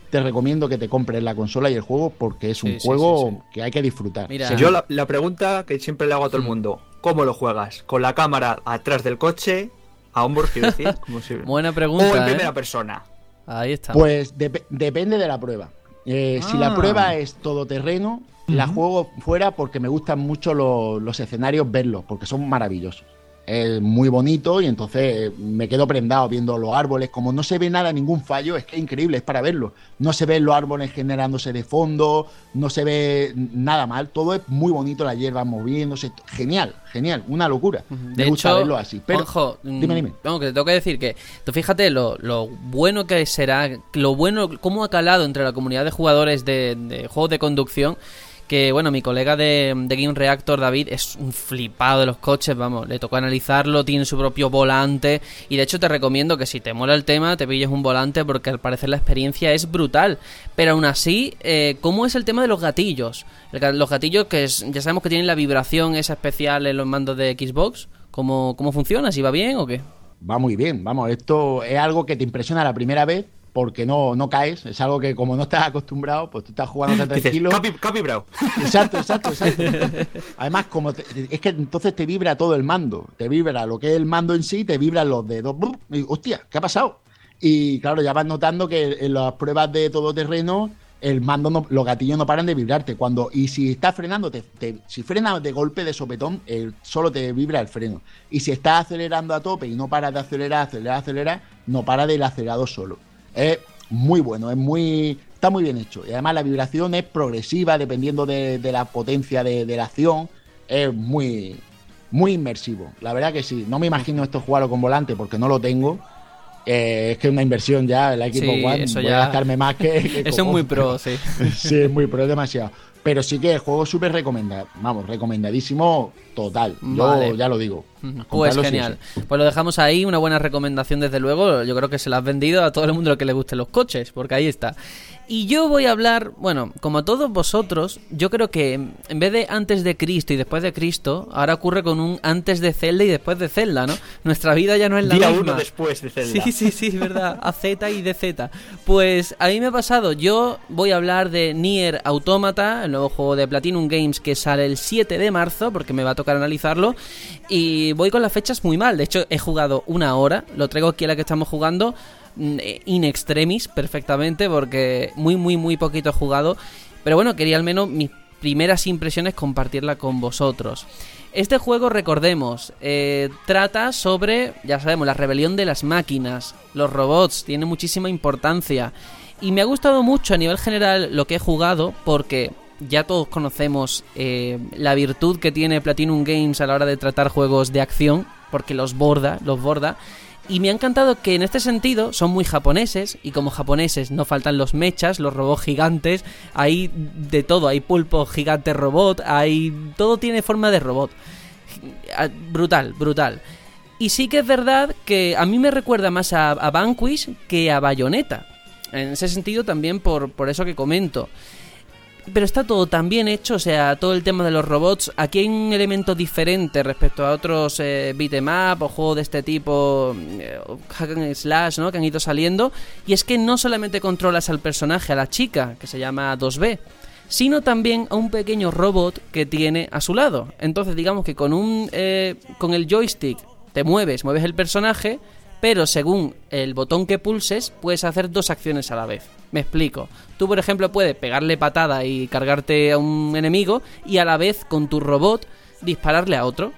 te recomiendo que te compres la consola y el juego porque es un juego que hay que disfrutar. Yo la, pregunta que siempre le hago a todo el mm. mundo, ¿cómo lo juegas? ¿Con la cámara atrás del coche? A hombros, quiero decir. Buena pregunta. O en primera persona. Ahí está. Pues depende de la prueba. Eh, si la ah. prueba es todoterreno, la juego fuera porque me gustan mucho los escenarios verlos, porque son maravillosos es muy bonito y entonces me quedo prendado viendo los árboles. Como no se ve nada, ningún fallo, es que es increíble, es para verlo. No se ven los árboles generándose de fondo, no se ve nada mal, todo es muy bonito, la hierba moviéndose. Genial, genial, una locura. De me gusta verlo así. Pero, dime, dime. Vamos, que te tengo que decir que, tú fíjate lo, bueno que será, lo bueno, cómo ha calado entre la comunidad de jugadores de, de juegos de conducción que bueno, mi colega de, Game Reactor, David, es un flipado de los coches, vamos, le tocó analizarlo, tiene su propio volante y de hecho te recomiendo que si te mola el tema te pilles un volante porque al parecer la experiencia es brutal. Pero aún así, eh, ¿cómo es el tema de los gatillos? los gatillos que ya sabemos que tienen la vibración esa especial en los mandos de Xbox, ¿cómo, cómo funciona? ¿Si va bien o qué? Va muy bien, vamos, esto es algo que te impresiona la primera vez porque no, no caes. Es algo que como no estás acostumbrado, pues tú estás jugando tranquilo. Capi, bravo. Exacto, exacto, exacto. Además, como es que entonces te vibra todo el mando. Te vibra lo que es el mando en sí, te vibran los dedos. Y, hostia, ¿qué ha pasado? Y claro, ya vas notando que en las pruebas de todo terreno el mando los gatillos no paran de vibrarte. Cuando, y si estás frenando, te, si frenas de golpe de sopetón, solo te vibra el freno. Y si estás acelerando a tope y no paras de acelerar, acelerar, acelerar, no para del acelerado solo. Es muy bueno, es muy. Está muy bien hecho. Y además la vibración es progresiva dependiendo de, la potencia de, la acción. Es muy, muy inmersivo. La verdad que sí. No me imagino esto jugarlo con volante porque no lo tengo. Eh, es que es una inversión ya, el equipo One. Eso voy a gastarme más que. eso es muy pro, sí. sí, es muy pro, es demasiado. Pero sí que el juego súper recomendado. Vamos, recomendadísimo total. Yo ya lo digo. Pues genial. Pues lo dejamos ahí, una buena recomendación desde luego. Yo creo que se la has vendido a todo el mundo que le gusten los coches, porque ahí está. Y yo voy a hablar, bueno, como todos vosotros, yo creo que en vez de antes de Cristo y después de Cristo, ahora ocurre con un antes de Zelda y después de Zelda, ¿no? Nuestra vida ya no es la Día misma. uno después de Zelda. Sí, sí, sí, es verdad. A Z y de Z. Pues a mí me ha pasado, yo voy a hablar de Nier Automata, el nuevo juego de Platinum Games que sale el 7 de marzo, porque me va a tocar analizarlo. Y voy con las fechas muy mal. De hecho, he jugado una hora, lo traigo aquí a la que estamos jugando in extremis perfectamente porque muy, muy, muy poquito he jugado. Pero bueno, quería al menos mis primeras impresiones compartirla con vosotros. Este juego, recordemos, eh, trata sobre, ya sabemos, la rebelión de las máquinas, los robots, tiene muchísima importancia. Y me ha gustado mucho a nivel general lo que he jugado porque ya todos conocemos eh, la virtud que tiene Platinum Games a la hora de tratar juegos de acción, porque los borda, los borda. Y me ha encantado que en este sentido son muy japoneses y como japoneses no faltan los mechas, los robots gigantes, hay de todo, hay pulpo gigante robot, hay todo tiene forma de robot. Brutal, brutal. Y sí que es verdad que a mí me recuerda más a, a Vanquish que a Bayonetta. En ese sentido también por, por eso que comento pero está todo tan bien hecho, o sea, todo el tema de los robots. Aquí hay un elemento diferente respecto a otros eh, o juegos de este tipo, eh, hack and slash, ¿no? Que han ido saliendo. Y es que no solamente controlas al personaje, a la chica, que se llama 2B, sino también a un pequeño robot que tiene a su lado. Entonces, digamos que con un, eh, con el joystick te mueves, mueves el personaje pero según el botón que pulses puedes hacer dos acciones a la vez. Me explico. Tú, por ejemplo, puedes pegarle patada y cargarte a un enemigo y a la vez con tu robot dispararle a otro.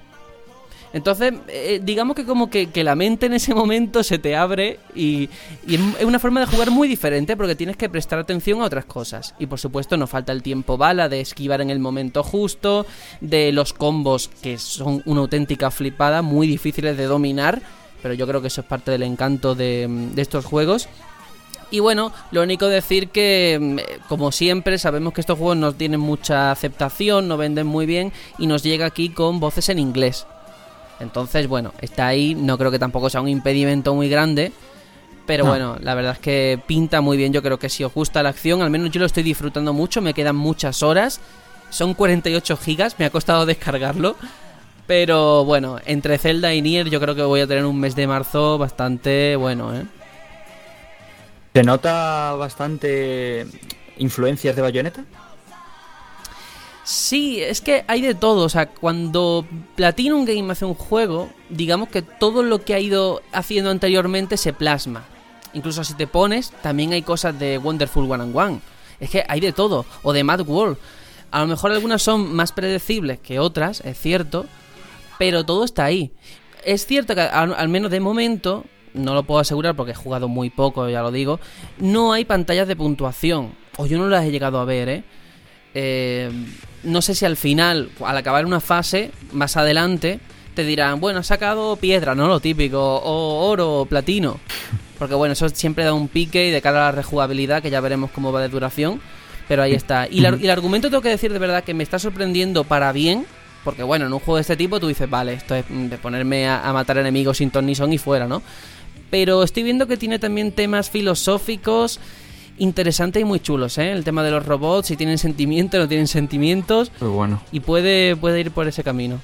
Entonces, eh, digamos que como que, la mente en ese momento se te abre y, es una forma de jugar muy diferente porque tienes que prestar atención a otras cosas. Y por supuesto nos falta el tiempo bala de esquivar en el momento justo, de los combos que son una auténtica flipada, muy difíciles de dominar pero yo creo que eso es parte del encanto de, estos juegos. Y bueno, lo único decir que, mm, como siempre, sabemos que estos juegos no tienen mucha aceptación, no venden muy bien y nos llega aquí con voces en inglés. Entonces, bueno, está ahí, no creo que tampoco sea un impedimento muy grande, Pero No. bueno, la verdad es que pinta muy bien. Yo creo que si os gusta la acción, al menos yo lo estoy disfrutando mucho. Me quedan muchas horas. Son 48 gigas, me ha costado descargarlo. Pero bueno, entre Zelda y Nier, yo creo que voy a tener un mes de marzo bastante bueno, ¿eh? ¿Se nota bastante influencias de Bayonetta? Sí, es que hay de todo. O sea, cuando Platinum Game hace un juego, digamos que todo lo que ha ido haciendo anteriormente se plasma. Incluso si te pones, también hay cosas de Wonderful One and One. Es que hay de todo. O de Mad World. A lo mejor algunas son más predecibles que otras, es cierto. Pero todo está ahí. Es cierto que al, al menos de momento, no lo puedo asegurar porque he jugado muy poco, ya lo digo, no hay pantallas de puntuación. O yo no las he llegado a ver, ¿eh? Eh, no sé si al final, al acabar una fase, más adelante, te dirán, bueno, has sacado piedra, ¿no? Lo típico, o oro, o platino. Porque bueno, eso siempre da un pique y de cara a la rejugabilidad, que ya veremos cómo va de duración. Pero ahí está. Y, la- y el argumento tengo que decir de verdad que me está sorprendiendo para bien. Porque bueno, en un juego de este tipo tú dices, vale, esto es mm, de ponerme a, a matar enemigos sin ton ni son y fuera, ¿no? Pero estoy viendo que tiene también temas filosóficos interesantes y muy chulos, ¿eh? El tema de los robots, si tienen sentimientos, no tienen sentimientos. Pues bueno. Y puede, puede ir por ese camino.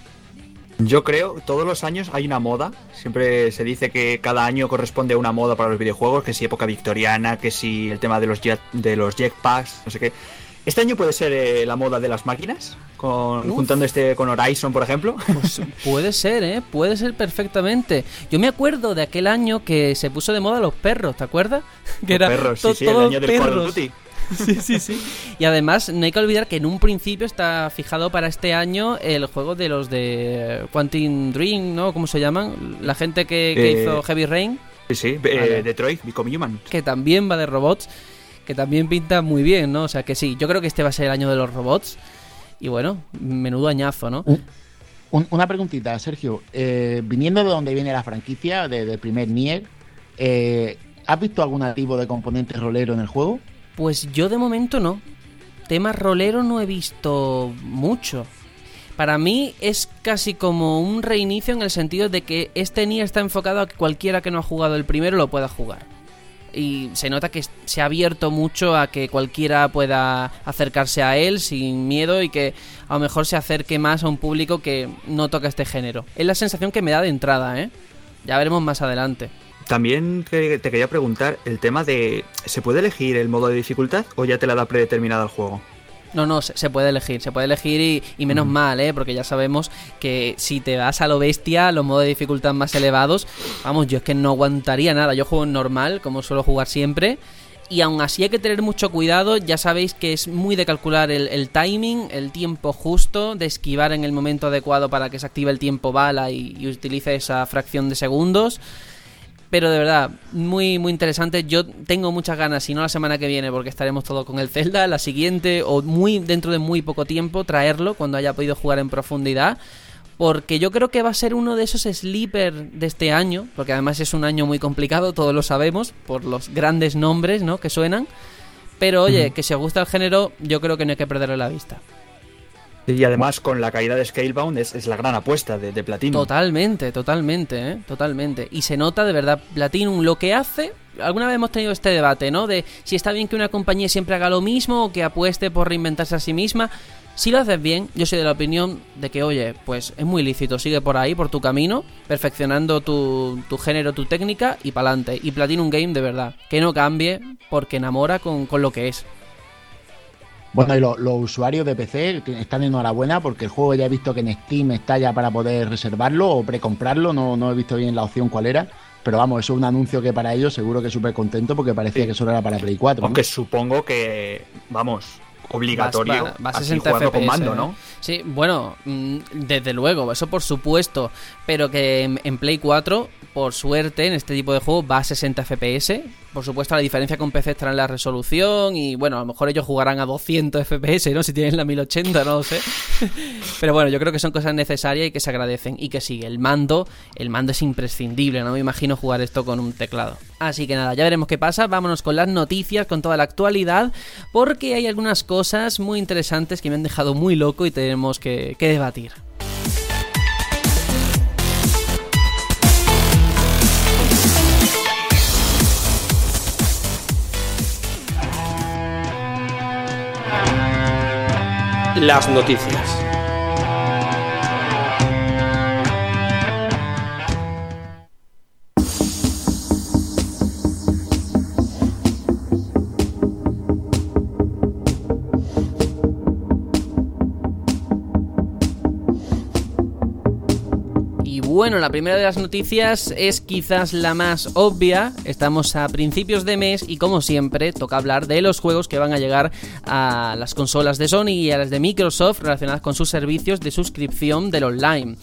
Yo creo, todos los años hay una moda. Siempre se dice que cada año corresponde a una moda para los videojuegos, que si época victoriana, que si el tema de los jet, de los jetpacks, no sé qué. Este año puede ser eh, la moda de las máquinas, con, Uf. juntando este con Horizon, por ejemplo. Pues puede ser, ¿eh? Puede ser perfectamente. Yo me acuerdo de aquel año que se puso de moda los perros, ¿te acuerdas? Que Los perros, sí, sí, el año del Call of. Duty. Sí, sí, sí. Y además, no hay que olvidar que en un principio está fijado para este año el juego de los de Quantum Dream, ¿no? ¿Cómo se llaman? La gente que, que Eh, hizo Heavy Rain, Sí, sí, eh, Vale. Detroit, Become Human. que también va de robots, que también pinta muy bien, ¿no? O sea que sí, yo creo que este va a ser el año de los robots. Y bueno, menudo añazo, ¿no? Un- un- una preguntita, Sergio. Eh, viniendo de donde viene la franquicia, de- del primer Nier, eh, ¿has visto algún tipo de componente rolero en el juego? Pues yo de momento no. Tema rolero no he visto mucho. Para mí es casi como un reinicio en el sentido de que este Nier está enfocado a que cualquiera que no ha jugado el primero lo pueda jugar. Y se nota que se ha abierto mucho a que cualquiera pueda acercarse a él sin miedo y que a lo mejor se acerque más a un público que no toca este género. Es la sensación que me da de entrada, ¿eh? Ya veremos más adelante. También te quería preguntar el tema de ¿se puede elegir el modo de dificultad o ya te la da predeterminada el juego? No, no, se, se puede elegir, se puede elegir y, y menos mal, ¿eh? Porque ya sabemos que si te vas a lo bestia, los modos de dificultad más elevados, vamos, yo es que no aguantaría nada. Yo juego en normal, como suelo jugar siempre, y aún así hay que tener mucho cuidado. Ya sabéis que es muy de calcular el, el timing, el tiempo justo, de esquivar en el momento adecuado para que se active el tiempo bala y, y utilice esa fracción de segundos. Pero de verdad, muy, muy interesante. Yo tengo muchas ganas, si no la semana que viene, porque estaremos todos con el Zelda, la siguiente, o muy dentro de muy poco tiempo, traerlo cuando haya podido jugar en profundidad. Porque yo creo que va a ser uno de esos sleeper de este año, porque además es un año muy complicado, todos lo sabemos, por los grandes nombres ¿no? que suenan. Pero oye, que si os gusta el género, yo creo que no hay que perderle la vista. Y además con la caída de Scalebound es, la gran apuesta de, de Platinum. Totalmente, totalmente, ¿eh? totalmente. Y se nota de verdad, Platinum lo que hace. Alguna vez hemos tenido este debate, ¿no? De si está bien que una compañía siempre haga lo mismo o que apueste por reinventarse a sí misma. Si lo haces bien, yo soy de la opinión de que, oye, pues es muy lícito, sigue por ahí, por tu camino, perfeccionando tu, tu género, tu técnica y pa'lante. Y Platinum Game, de verdad, que no cambie porque enamora con, con lo que es. Bueno, y lo- los usuarios de PC están enhorabuena porque el juego ya he visto que en Steam está ya para poder reservarlo o precomprarlo, no, no he visto bien la opción cuál era, pero vamos, eso es un anuncio que para ellos seguro que súper contento porque parecía Sí. que solo era para Play 4. ¿no? Aunque supongo que, vamos, obligatorio Va- a así 60 jugarlo con FPS, mando. ¿no? Sí, bueno, mm, desde luego, eso por supuesto, pero que en, en Play 4, por suerte, en este tipo de juego va a 60 FPS. Por supuesto, la diferencia con PC estará en la resolución y bueno, a lo mejor ellos jugarán a 200 FPS, ¿no? Si tienen la 1080, no lo sé. Pero bueno, yo creo que son cosas necesarias y que se agradecen. Y que sí, el mando, el mando es imprescindible, no me imagino jugar esto con un teclado. Así que nada, ya veremos qué pasa. Vámonos con las noticias, con toda la actualidad, porque hay algunas cosas cosas muy interesantes que me han dejado muy loco y tenemos que, que debatir. Las noticias. Bueno, la primera de las noticias es quizás la más obvia. Estamos a principios de mes y como siempre toca hablar de los juegos que van a llegar a las consolas de Sony y a las de Microsoft relacionadas con sus servicios de suscripción del online.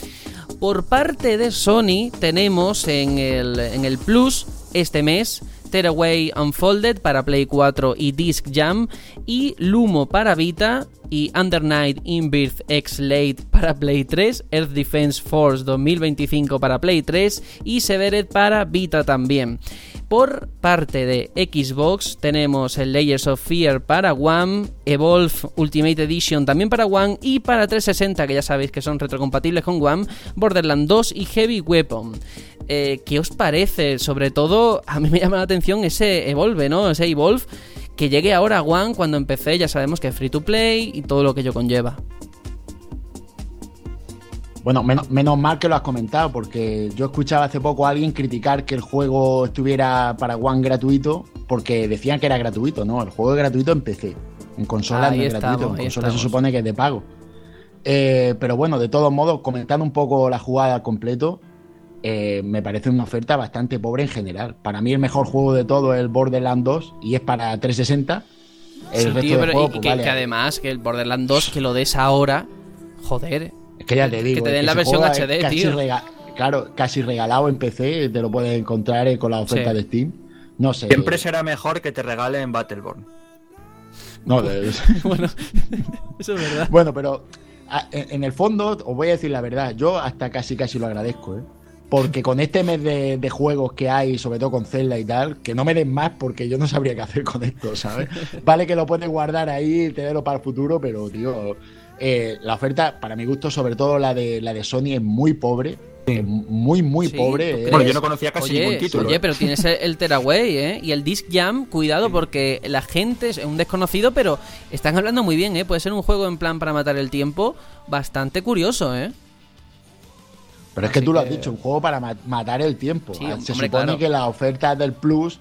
Por parte de Sony tenemos en el, en el Plus este mes Tearaway Unfolded para Play 4 y Disc Jam y Lumo para Vita y Under Night Inbirth X Late para Play 3, Earth Defense Force 2025 para Play 3 y Severed para Vita también. Por parte de Xbox tenemos el Layers of Fear para One, Evolve Ultimate Edition también para One y para 360 que ya sabéis que son retrocompatibles con One, Borderlands 2 y Heavy Weapon. Eh, ¿Qué os parece? Sobre todo a mí me llama la atención ese Evolve, ¿no? Ese Evolve que llegue ahora a One cuando empecé ya sabemos que es free to play y todo lo que ello conlleva. Bueno, menos, mal que lo has comentado, porque yo escuchaba hace poco a alguien criticar que el juego estuviera para One gratuito, porque decían que era gratuito, ¿no? El juego es gratuito en PC. En consola no es gratuito, en consola se supone que es de pago. Eh, pero bueno, de todos modos, comentando un poco la jugada al completo, eh, me parece una oferta bastante pobre en general. Para mí el mejor juego de todo es el Borderlands 2 y es para 360. El resto de juego, y, pues que, además que el Borderlands 2 que lo des ahora, joder, es que ya te digo. Que te den la versión HD, tío. claro, casi regalado en PC, te lo puedes encontrar eh, con la oferta de Steam. No sé. Siempre será mejor que te regalen Battleborn. No, bueno, eso es verdad. Bueno, pero en el fondo, os voy a decir la verdad, yo hasta casi casi lo agradezco, ¿eh? Porque con este mes de, juegos que hay, sobre todo con Zelda y tal, que no me den más porque yo no sabría qué hacer con esto, ¿sabes? Vale que lo puedes guardar ahí, tenerlo para el futuro, pero, tío, eh, la oferta, para mi gusto, sobre todo la de, la de Sony, es muy pobre. Muy, muy pobre. Bueno, yo no conocía casi ningún título. Oye, pero tienes el, Teraway, ¿eh? Y el Disc Jam, cuidado, porque la gente es un desconocido, pero están hablando muy bien, ¿eh? Puede ser un juego en plan para matar el tiempo bastante curioso, ¿eh? Pero es que tú lo has dicho, un juego para matar el tiempo. Se supone que las ofertas del Plus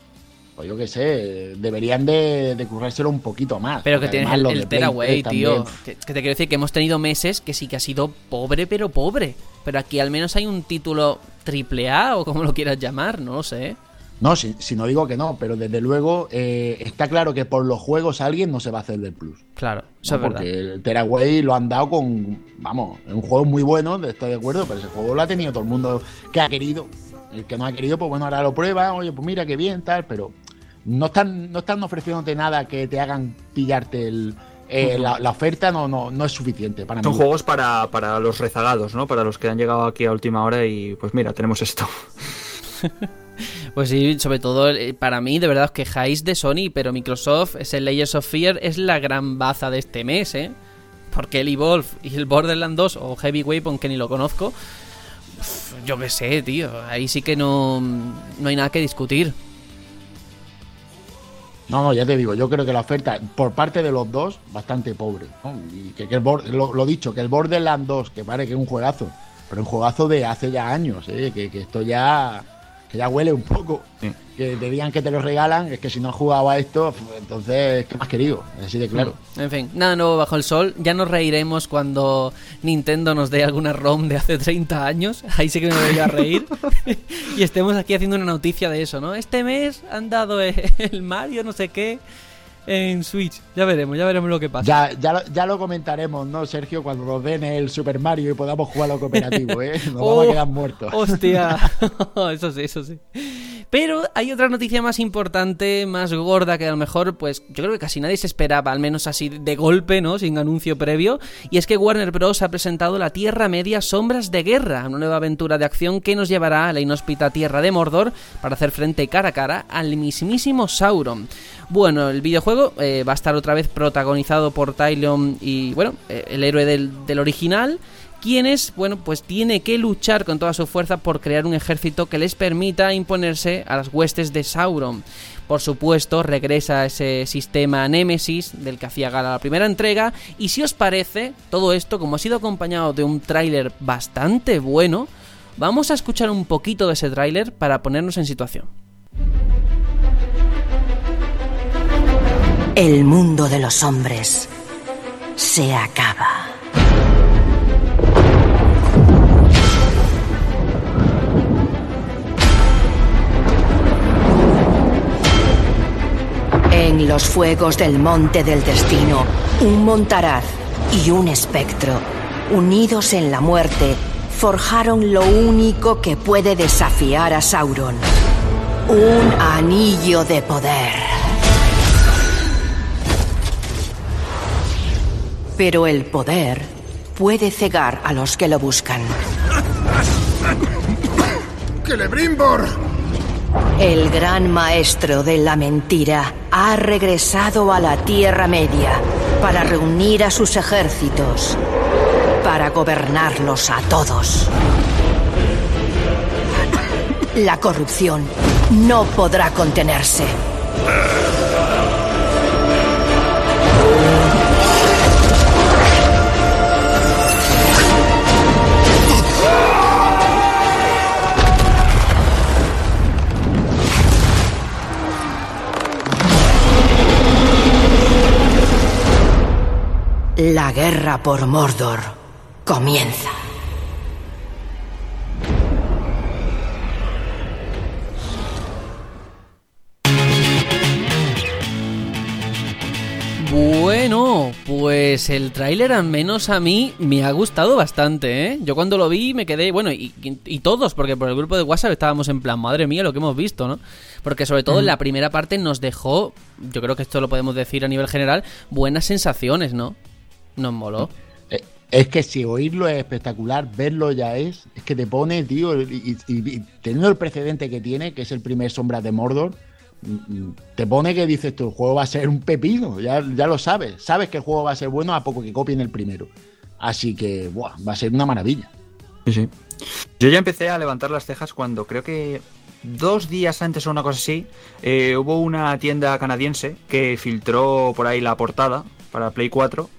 pues yo qué sé, deberían de, de currárselo un poquito más. Pero que tienes el, el Teraway, tío. Que, te quiero decir que hemos tenido meses que sí que ha sido pobre, pero pobre. Pero aquí al menos hay un título triple A o como lo quieras llamar, no lo sé. No, si, si, no digo que no, pero desde luego eh, está claro que por los juegos alguien no se va a hacer del plus. Claro, eso es porque el Teraway lo han dado con, vamos, un juego muy bueno, estoy de acuerdo, pero ese juego lo ha tenido todo el mundo que ha querido. El que no ha querido, pues bueno, ahora lo prueba, oye, pues mira qué bien, tal, pero no están, no están ofreciéndote nada que te hagan pillarte el, eh, la, oferta no, no, no, es suficiente para Son juegos para, para, los rezagados, ¿no? Para los que han llegado aquí a última hora y pues mira, tenemos esto. pues sí, sobre todo eh, para mí, de verdad os quejáis de Sony, pero Microsoft, ese Layers of Fear, es la gran baza de este mes, ¿eh? Porque el Evolve y el Borderlands 2 o Heavy Weapon, que ni lo conozco, yo qué sé, tío. Ahí sí que no, no hay nada que discutir. No, no, ya te digo, yo creo que la oferta por parte de los dos, bastante pobre. Lo, dicho, que el Borderlands 2, que parece que es un juegazo, pero un juegazo de hace ya años, ¿eh? que esto ya que ya huele un poco. Que te digan que te lo regalan, es que si no has jugado a esto, entonces, ¿qué más querido? Así de claro. Mm. En fin, nada nuevo bajo el sol. Ya nos reiremos cuando Nintendo nos dé alguna ROM de hace 30 años. Ahí sí que me voy a reír. y estemos aquí haciendo una noticia de eso, ¿no? Este mes han dado el Mario, no sé qué en Switch. Ya veremos, ya veremos lo que pasa. Ya, ya, ya lo comentaremos, ¿no, Sergio? Cuando nos den el Super Mario y podamos jugarlo cooperativo, ¿eh? Nos vamos a oh, quedar muertos. Hostia, eso sí, eso sí. Pero hay otra noticia más importante, más gorda, que a lo mejor, pues yo creo que casi nadie se esperaba, al menos así de golpe, ¿no? Sin anuncio previo. Y es que Warner Bros. ha presentado La Tierra Media Sombras de Guerra, una nueva aventura de acción que nos llevará a la inhóspita tierra de Mordor para hacer frente cara a cara al mismísimo Sauron. Bueno, el videojuego eh, va a estar otra vez protagonizado por Tylon y, bueno, eh, el héroe del, del original quienes, bueno, pues tiene que luchar con toda su fuerza por crear un ejército que les permita imponerse a las huestes de Sauron. Por supuesto, regresa ese sistema Nemesis del que hacía gala la primera entrega. Y si os parece, todo esto, como ha sido acompañado de un tráiler bastante bueno, vamos a escuchar un poquito de ese tráiler para ponernos en situación. El mundo de los hombres se acaba. En los fuegos del monte del destino, un montaraz y un espectro, unidos en la muerte, forjaron lo único que puede desafiar a Sauron. Un anillo de poder. Pero el poder puede cegar a los que lo buscan. ¡Celebrimbor! El gran maestro de la mentira ha regresado a la Tierra Media para reunir a sus ejércitos, para gobernarlos a todos. La corrupción no podrá contenerse. La guerra por Mordor comienza. Bueno, pues el tráiler al menos a mí me ha gustado bastante, ¿eh? Yo cuando lo vi me quedé, bueno, y, y, todos, porque por el grupo de WhatsApp estábamos en plan, madre mía, lo que hemos visto, ¿no? Porque sobre todo en la primera parte nos dejó, yo creo que esto lo podemos decir a nivel general, buenas sensaciones, ¿no? Nos moló. Eh, es que si oírlo es espectacular, verlo ya es, es que te pone, tío, y, y teniendo el precedente que tiene, que es el primer Sombra de Mordor, te pone que dices tú, el juego va a ser un pepino, ya, ya lo sabes, sabes que el juego va a ser bueno a poco que copien el primero. Así que, buah, va a ser una maravilla. Sí, sí. Yo ya empecé a levantar las cejas cuando creo que dos días antes o una cosa así, eh, hubo una tienda canadiense que filtró por ahí la portada para Play 4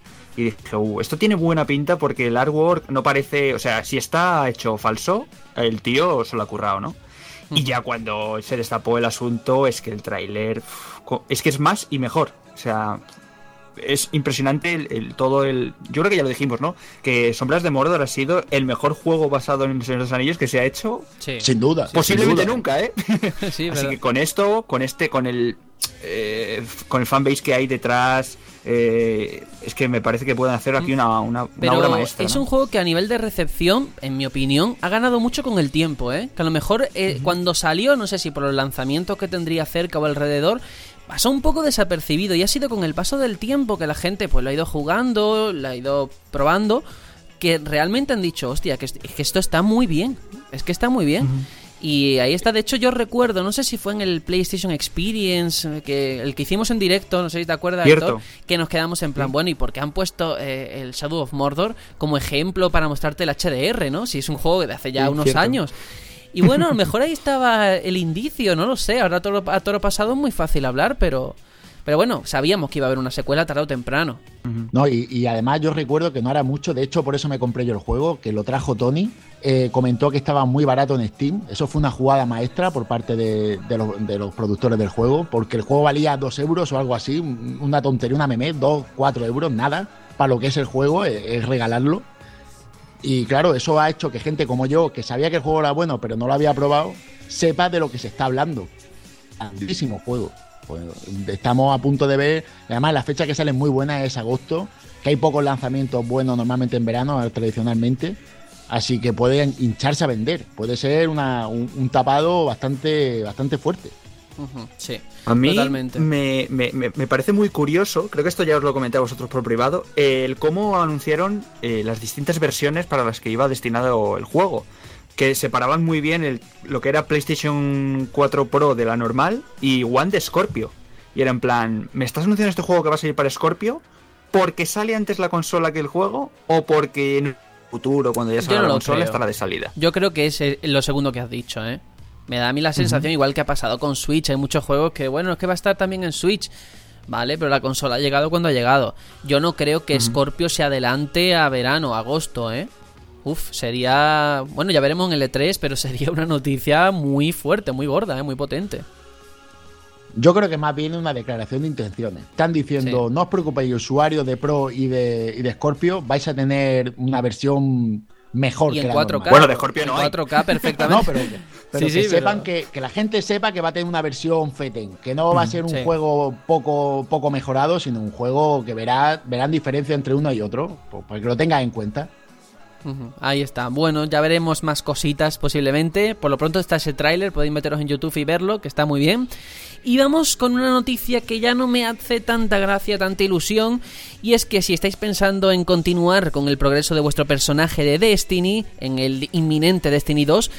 y dije, uh, esto tiene buena pinta porque el artwork no parece, o sea, si está hecho falso, el tío se lo ha currado, ¿no? Y ya cuando se destapó el asunto, es que el tráiler es que es más y mejor. O sea, es impresionante el, todo el. Yo creo que ya lo dijimos, ¿no? Que Sombras de Mordor ha sido el mejor juego basado en el Señor de los Anillos que se ha hecho. Sin duda. Posiblemente nunca, ¿eh? sí, Así que con esto, con este, con el. Eh, con el fanbase que hay detrás, eh, es que me parece que pueden hacer aquí una, una, obra maestra. Es un juego que a nivel de recepción, en mi opinión, ha ganado mucho con el tiempo, ¿eh? Que a lo mejor eh, cuando salió, no sé si por los lanzamientos que tendría cerca o alrededor, pasó un poco desapercibido y ha sido con el paso del tiempo que la gente pues lo ha ido jugando, lo ha ido probando, que realmente han dicho, hostia, que, esto está muy bien, es que está muy bien. Y ahí está, de hecho yo recuerdo, no sé si fue en el PlayStation Experience, que el que hicimos en directo, no sé si te acuerdas, que nos quedamos en plan, bueno, ¿y por qué han puesto eh, el Shadow of Mordor como ejemplo para mostrarte el HDR, ¿no? Si es un juego de hace ya unos años. Y bueno, a lo mejor ahí estaba el indicio, no lo sé, ahora todo, a todo pasado es muy fácil hablar, pero... Pero bueno, sabíamos que iba a haber una secuela tarde o temprano. No, y, además yo recuerdo que no era mucho, de hecho por eso me compré yo el juego, que lo trajo Tony, eh, comentó que estaba muy barato en Steam, eso fue una jugada maestra por parte de, los, productores del juego, porque el juego valía 2 euros o algo así, una tontería, una meme, 2, 4 euros, nada, para lo que es el juego, eh, es, regalarlo. Y claro, eso ha hecho que gente como yo, que sabía que el juego era bueno, pero no lo había probado, sepa de lo que se está hablando. Grandísimo juego. Pues, estamos a punto de ver, además la fecha que sale muy buena es agosto, que hay pocos lanzamientos buenos normalmente en verano, tradicionalmente, así que puede hincharse a vender, puede ser un, tapado bastante, bastante fuerte. Sí, a mí me, me, parece muy curioso, creo que esto ya os lo comenté a vosotros por privado, el cómo anunciaron eh, las distintas versiones para las que iba destinado el juego que separaban muy bien el, lo que era PlayStation 4 Pro de la normal y One de Scorpio. Y era en plan, ¿me estás anunciando este juego que va a salir para Scorpio? ¿Porque sale antes la consola que el juego? ¿O porque futuro, cuando ya salga no la consola, creo. estará de salida. Yo creo que es lo segundo que has dicho, ¿eh? Me da a mí la sensación, igual que ha pasado con Switch, hay muchos juegos que, bueno, es que va a estar también en Switch, ¿vale? Pero la consola ha llegado cuando ha llegado. Yo no creo que Scorpio se adelante a verano, agosto, ¿eh? Uf, sería... Bueno, ya veremos en el E3, pero sería una noticia muy fuerte, muy gorda, ¿eh? Muy potente. Yo creo que más bien es una declaración de intenciones. Están diciendo, Sí. no os preocupéis, usuarios de Pro y de, y de Scorpio, vais a tener una versión mejor Y que en la 4K. normal. Bueno, de Scorpio no en hay. 4K perfectamente. No, pero, pero Sí, que sí, sepan pero- que, que la gente sepa que va a tener una versión FETEN, que no va a ser un sí. juego poco, poco mejorado, sino un juego que verá, verán diferencia entre uno y otro, pues, para que lo tengas en cuenta. Ahí está. Bueno, ya veremos más cositas posiblemente. Por lo pronto está ese tráiler, podéis meteros en YouTube y verlo, que está muy bien. Y vamos con una noticia que ya no me hace tanta gracia, tanta ilusión, y es que si estáis pensando en continuar con el progreso de vuestro personaje de Destiny, en el inminente Destiny 2,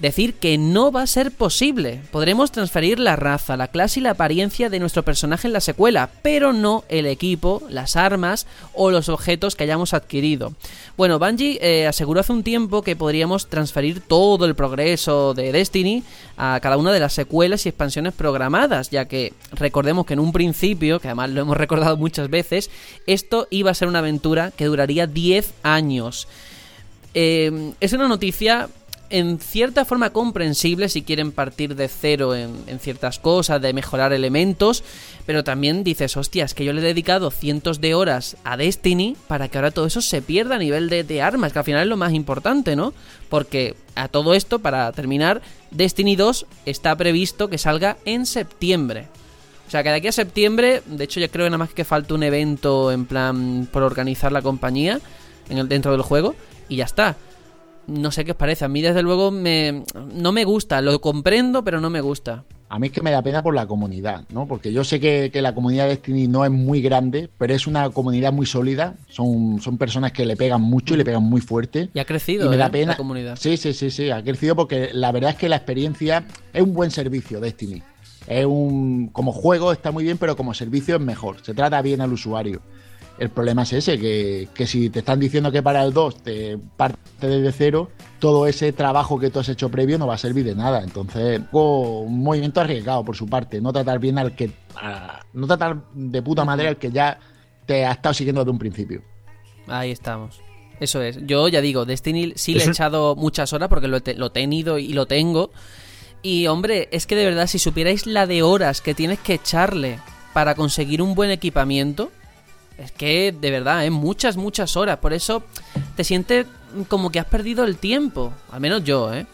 decir que no va a ser posible. Podremos transferir la raza, la clase y la apariencia de nuestro personaje en la secuela, pero no el equipo, las armas o los objetos que hayamos adquirido. Bueno, Bungie eh, aseguró hace un tiempo que podríamos transferir todo el progreso de Destiny a cada una de las secuelas y expansiones programadas, ya que recordemos que en un principio, que además lo hemos recordado muchas veces, esto iba a ser una aventura que duraría 10 años. Eh, es una noticia en cierta forma comprensible si quieren partir de cero en, ciertas cosas, de mejorar elementos, pero también dices, hostias, que yo le he dedicado cientos de horas a Destiny para que ahora todo eso se pierda a nivel de, armas, que al final es lo más importante, ¿no? Porque a todo esto, para terminar, Destiny 2 está previsto que salga en septiembre. O sea, que de aquí a septiembre, de hecho yo creo que nada más que falta un evento en plan por organizar la compañía en el, dentro del juego y ya está. No sé qué os parece, a mí desde luego me, no me gusta, lo comprendo pero no me gusta. A mí es que me da pena por la comunidad, ¿no? Porque yo sé que, que la comunidad de Destiny no es muy grande, pero es una comunidad muy sólida. Son, son personas que le pegan mucho y le pegan muy fuerte. Y ha crecido y me da ¿eh? pena. la comunidad. Sí, sí, sí, sí, ha crecido porque la verdad es que la experiencia es un buen servicio, Destiny. Es un como juego está muy bien, pero como servicio es mejor. Se trata bien al usuario. El problema es ese, que, que si te están diciendo que para el 2 te parte desde cero, todo ese trabajo que tú has hecho previo no va a servir de nada. Entonces, un movimiento arriesgado por su parte. No tratar bien al que. a- no tratar de puta madre al que ya te ha estado siguiendo desde un principio. Ahí estamos. Eso es. Yo ya digo, Destiny sí le he echado muchas horas porque lo he, te- lo he tenido y lo tengo. Y hombre, es que de verdad, si supierais la de horas que tienes que echarle para conseguir un buen equipamiento, es que de verdad, es muchas, muchas horas. Por eso te sientes como que has perdido el tiempo. Al menos yo, ¿eh?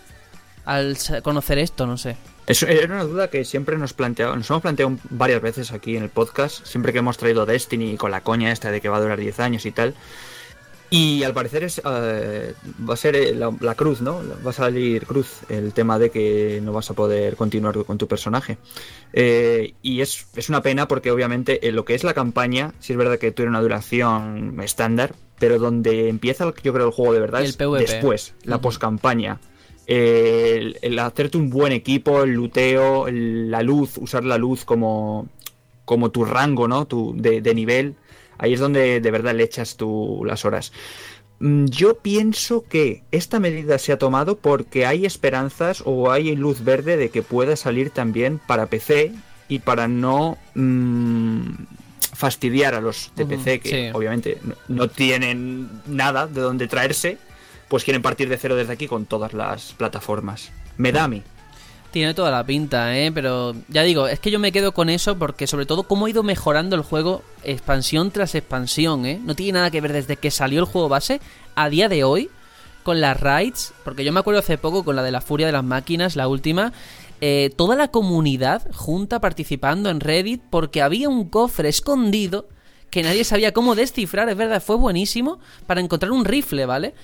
Al conocer esto, no sé. Eso era una duda que siempre nos planteado, nos hemos planteado varias veces aquí en el podcast, siempre que hemos traído Destiny con la coña esta de que va a durar 10 años y tal. Y al parecer es, eh, va a ser eh, la, la cruz, ¿no? Va a salir cruz el tema de que no vas a poder continuar con tu personaje. Eh, y es, es una pena porque obviamente en lo que es la campaña, sí es verdad que tiene una duración estándar, pero donde empieza el- yo creo el juego de verdad El es PvP. después, la Ujú. poscampaña. Eh, el, el hacerte un buen equipo, el luteo, el- la luz, usar la luz como, como tu rango, ¿no? Tu, de, de nivel. Ahí es donde de verdad le echas tú las horas. Mm, Yo pienso que esta medida se ha tomado porque hay esperanzas o hay luz verde de que pueda salir también para PC y para no mm, fastidiar a los de PC que sí. obviamente no, no tienen nada de donde traerse, pues quieren partir de cero desde aquí con todas las plataformas. Me da a mí. Tiene toda la pinta, ¿eh? Pero ya digo, es que yo me quedo con eso porque sobre todo cómo ha ido mejorando el juego expansión tras expansión, ¿eh? No tiene nada que ver desde que salió el juego base a día de hoy con las raids, porque yo me acuerdo hace poco con la de la furia de las máquinas, la última, eh, toda la comunidad junta participando en Reddit porque había un cofre escondido que nadie sabía cómo descifrar, es verdad, fue buenísimo para encontrar un rifle, ¿vale?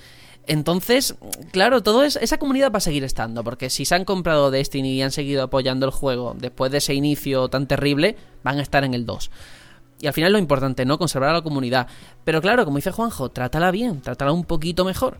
Entonces, claro, todo es, esa comunidad va a seguir estando, porque si se han comprado Destiny y han seguido apoyando el juego después de ese inicio tan terrible, van a estar en el 2. Y al final lo importante, ¿no? Conservar a la comunidad. Pero claro, como dice Juanjo, trátala bien, trátala un poquito mejor.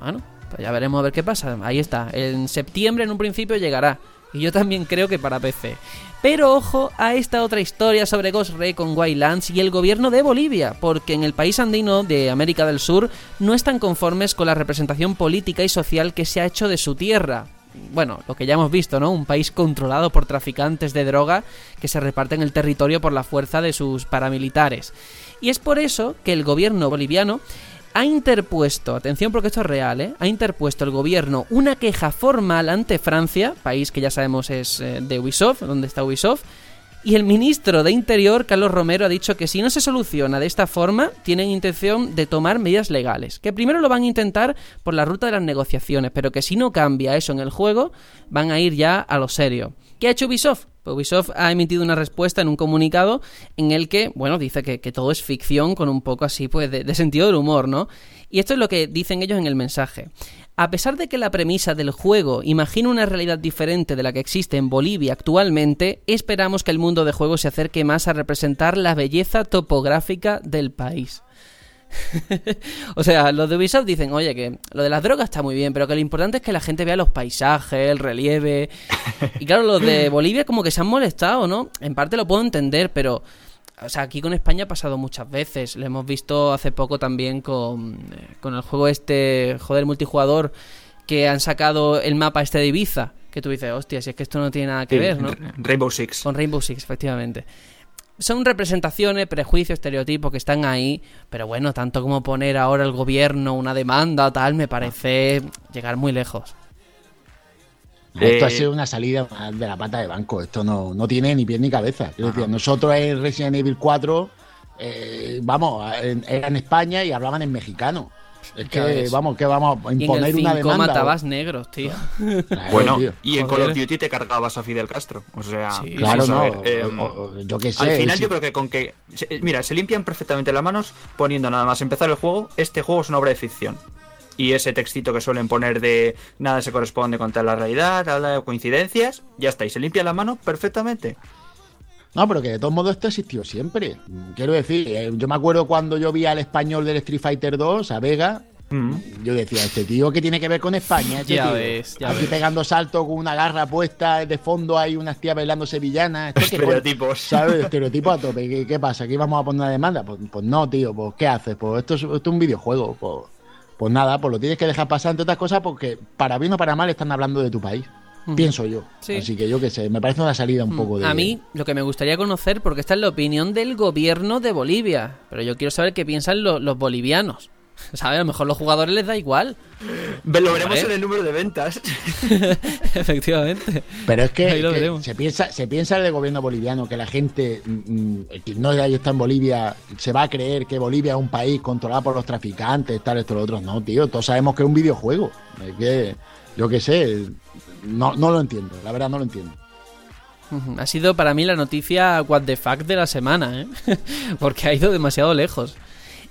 Bueno, pues ya veremos a ver qué pasa. Ahí está. En septiembre, en un principio, llegará. Y yo también creo que para PC. Pero ojo a esta otra historia sobre Ghost Recon Wildlands y el gobierno de Bolivia, porque en el país andino de América del Sur no están conformes con la representación política y social que se ha hecho de su tierra. Bueno, lo que ya hemos visto, ¿no? Un país controlado por traficantes de droga que se reparten el territorio por la fuerza de sus paramilitares. Y es por eso que el gobierno boliviano ha interpuesto, atención porque esto es real, ¿eh? ha interpuesto el gobierno una queja formal ante Francia, país que ya sabemos es eh, de Ubisoft, donde está Ubisoft, y el ministro de Interior, Carlos Romero, ha dicho que si no se soluciona de esta forma, tienen intención de tomar medidas legales. Que primero lo van a intentar por la ruta de las negociaciones, pero que si no cambia eso en el juego, van a ir ya a lo serio. ¿Qué ha hecho Ubisoft? Pues Ubisoft ha emitido una respuesta en un comunicado en el que, bueno, dice que, todo es ficción con un poco así, pues, de, de sentido del humor, ¿no? Y esto es lo que dicen ellos en el mensaje. A pesar de que la premisa del juego imagina una realidad diferente de la que existe en Bolivia actualmente, esperamos que el mundo de juego se acerque más a representar la belleza topográfica del país. o sea, los de Ubisoft dicen, oye, que lo de las drogas está muy bien, pero que lo importante es que la gente vea los paisajes, el relieve. Y claro, los de Bolivia como que se han molestado, ¿no? En parte lo puedo entender, pero o sea, aquí con España ha pasado muchas veces. Lo hemos visto hace poco también con, eh, con el juego este, joder, multijugador, que han sacado el mapa este de Ibiza. Que tú dices, hostia, si es que esto no tiene nada que ver, ¿no? Rainbow Six. Con Rainbow Six, efectivamente. Son representaciones, prejuicios, estereotipos que están ahí, pero bueno, tanto como poner ahora el gobierno una demanda o tal, me parece llegar muy lejos. Esto ha sido una salida de la pata de banco. Esto no, no tiene ni pie ni cabeza. nosotros en Resident Evil 4, eh, vamos, era en España y hablaban en mexicano. Es que, vamos, que vamos a imponer una demanda. matabas negros, tío. bueno, y en Call of Duty te cargabas a Fidel Castro. O sea, claro, no. Eh, yo qué sé. Al final, yo creo que con que. Mira, se limpian perfectamente las manos poniendo nada más empezar el juego. Este juego es una obra de ficción y ese textito que suelen poner de nada se corresponde con tal la realidad, habla de coincidencias, ya está, y se limpia la mano perfectamente. No, pero que de todos modos esto existió siempre. Quiero decir, eh, yo me acuerdo cuando yo vi al español del Street Fighter 2, a Vega, mm. yo decía, este tío que tiene que ver con España, este ya ves, ya aquí pegando saltos con una garra puesta, de fondo hay unas tías bailando sevillanas. Estereotipos. ¿Sabes? Estereotipos a tope. ¿Qué, pasa? ¿Aquí vamos a poner una demanda? Pues, pues, no, tío, pues ¿qué haces? Pues esto es, esto es un videojuego. Pues, pues nada, pues lo tienes que dejar pasar entre otras cosas porque para bien o para mal están hablando de tu país. Pienso yo. Así que yo qué sé, me parece una salida un poco de. A mí, lo que me gustaría conocer, porque esta es la opinión del gobierno de Bolivia, pero yo quiero saber qué piensan los bolivianos. ¿Sabes? A lo mejor los jugadores les da igual. Lo veremos en el número de ventas. Efectivamente. Pero es que, se piensa se piensa el gobierno boliviano que la gente mm, mm, que no está en Bolivia se va a creer que Bolivia es un país controlado por los traficantes, tal, esto, lo otro. No, tío, todos sabemos que es un videojuego. Es que, yo qué sé, no, no lo entiendo, la verdad no lo entiendo. Ha sido para mí la noticia what the fuck de la semana, ¿eh? porque ha ido demasiado lejos.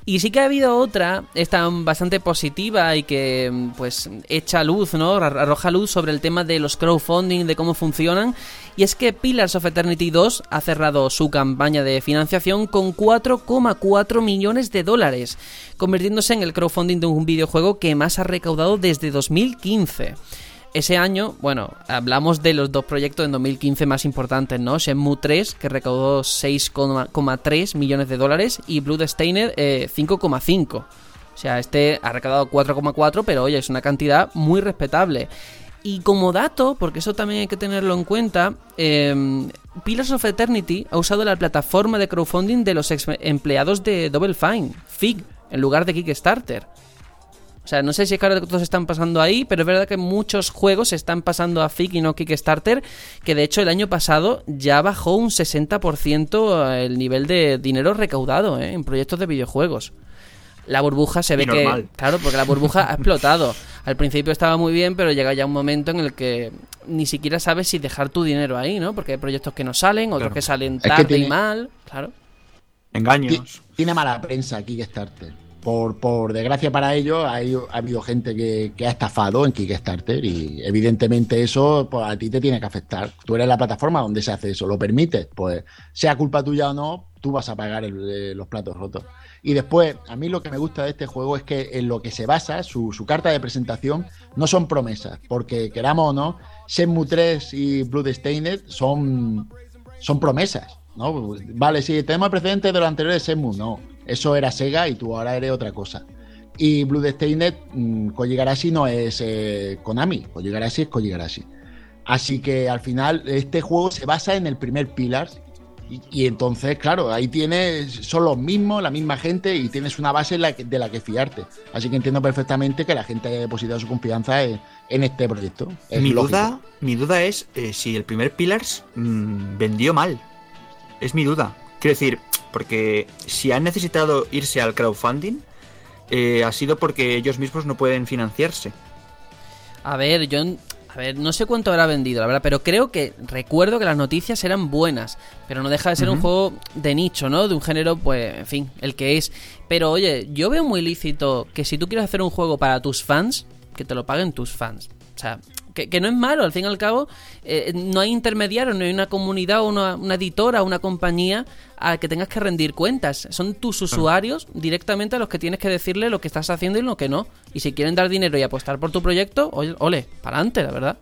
Y sí que ha habido otra, esta bastante positiva y que pues echa luz, ¿no? Arroja luz sobre el tema de los crowdfunding, de cómo funcionan. Y es que Pillars of Eternity 2 ha cerrado su campaña de financiación con 4,4 millones de dólares, convirtiéndose en el crowdfunding de un videojuego que más ha recaudado desde 2015. Ese año, bueno, hablamos de los dos proyectos en 2015 más importantes, ¿no? Shenmue 3, que recaudó 6,3 millones de dólares, y Bloodstained eh, 5,5. O sea, este ha recaudado 4,4, pero oye, es una cantidad muy respetable. Y como dato, porque eso también hay que tenerlo en cuenta, eh, Pillars of Eternity ha usado la plataforma de crowdfunding de los ex empleados de Double Fine, FIG, en lugar de Kickstarter. O sea, no sé si es que ahora todos están pasando ahí, pero es verdad que muchos juegos se están pasando a FIC y no Kickstarter, que de hecho el año pasado ya bajó un 60% el nivel de dinero recaudado ¿eh? en proyectos de videojuegos. La burbuja se ve que... Claro, porque la burbuja ha explotado. Al principio estaba muy bien, pero llega ya un momento en el que ni siquiera sabes si dejar tu dinero ahí, ¿no? Porque hay proyectos que no salen, otros que salen tarde y mal, claro. Engaños. Tiene mala prensa Kickstarter por, desgracia para ellos, ha, ha habido gente que, ha estafado en Kickstarter y evidentemente eso pues, a ti te tiene que afectar. Tú eres la plataforma donde se hace eso, lo permites, pues sea culpa tuya o no, tú vas a pagar el- los platos rotos. Y después, a mí lo que me gusta de este juego es que en lo que se basa, su, su carta de presentación, no son promesas, porque queramos o no, Shenmue 3 y Bloodstained son, son promesas, ¿no? Vale, sí, tenemos el precedente de lo anterior de Shenmue, no, eso era Sega y tú ahora eres otra cosa. Y Bloodstained, mmm, Koji Garashi no es eh, Konami, Koji Garashi es Koji Garashi. Así que al final este juego se basa en el primer pilar y, y entonces, claro, ahí tienes, son los mismos, la misma gente y tienes una base en la que- de la que fiarte. Así que entiendo perfectamente que la gente haya depositado su confianza en, en este proyecto. Es Mi lógico. duda, mi duda es eh, si el primer Pillars mm, vendió mal. Es mi duda. Quiero decir, porque si han necesitado irse al crowdfunding, eh, ha sido porque ellos mismos no pueden financiarse. A ver, yo. A ver, no sé cuánto habrá vendido, la verdad, pero creo que recuerdo que las noticias eran buenas, pero no deja de ser un juego de nicho, ¿no? De un género, pues, en fin, el que es. Pero oye, yo veo muy lícito que si tú quieres hacer un juego para tus fans, que te lo paguen tus fans. O sea, que, que no es malo, al fin y al cabo, eh, no hay intermediario, no hay una comunidad o una, una editora o una compañía a que tengas que rendir cuentas. Son tus usuarios directamente a los que tienes que decirle lo que estás haciendo y lo que no. Y si quieren dar dinero y apostar por tu proyecto, oye, ole, para adelante, la verdad.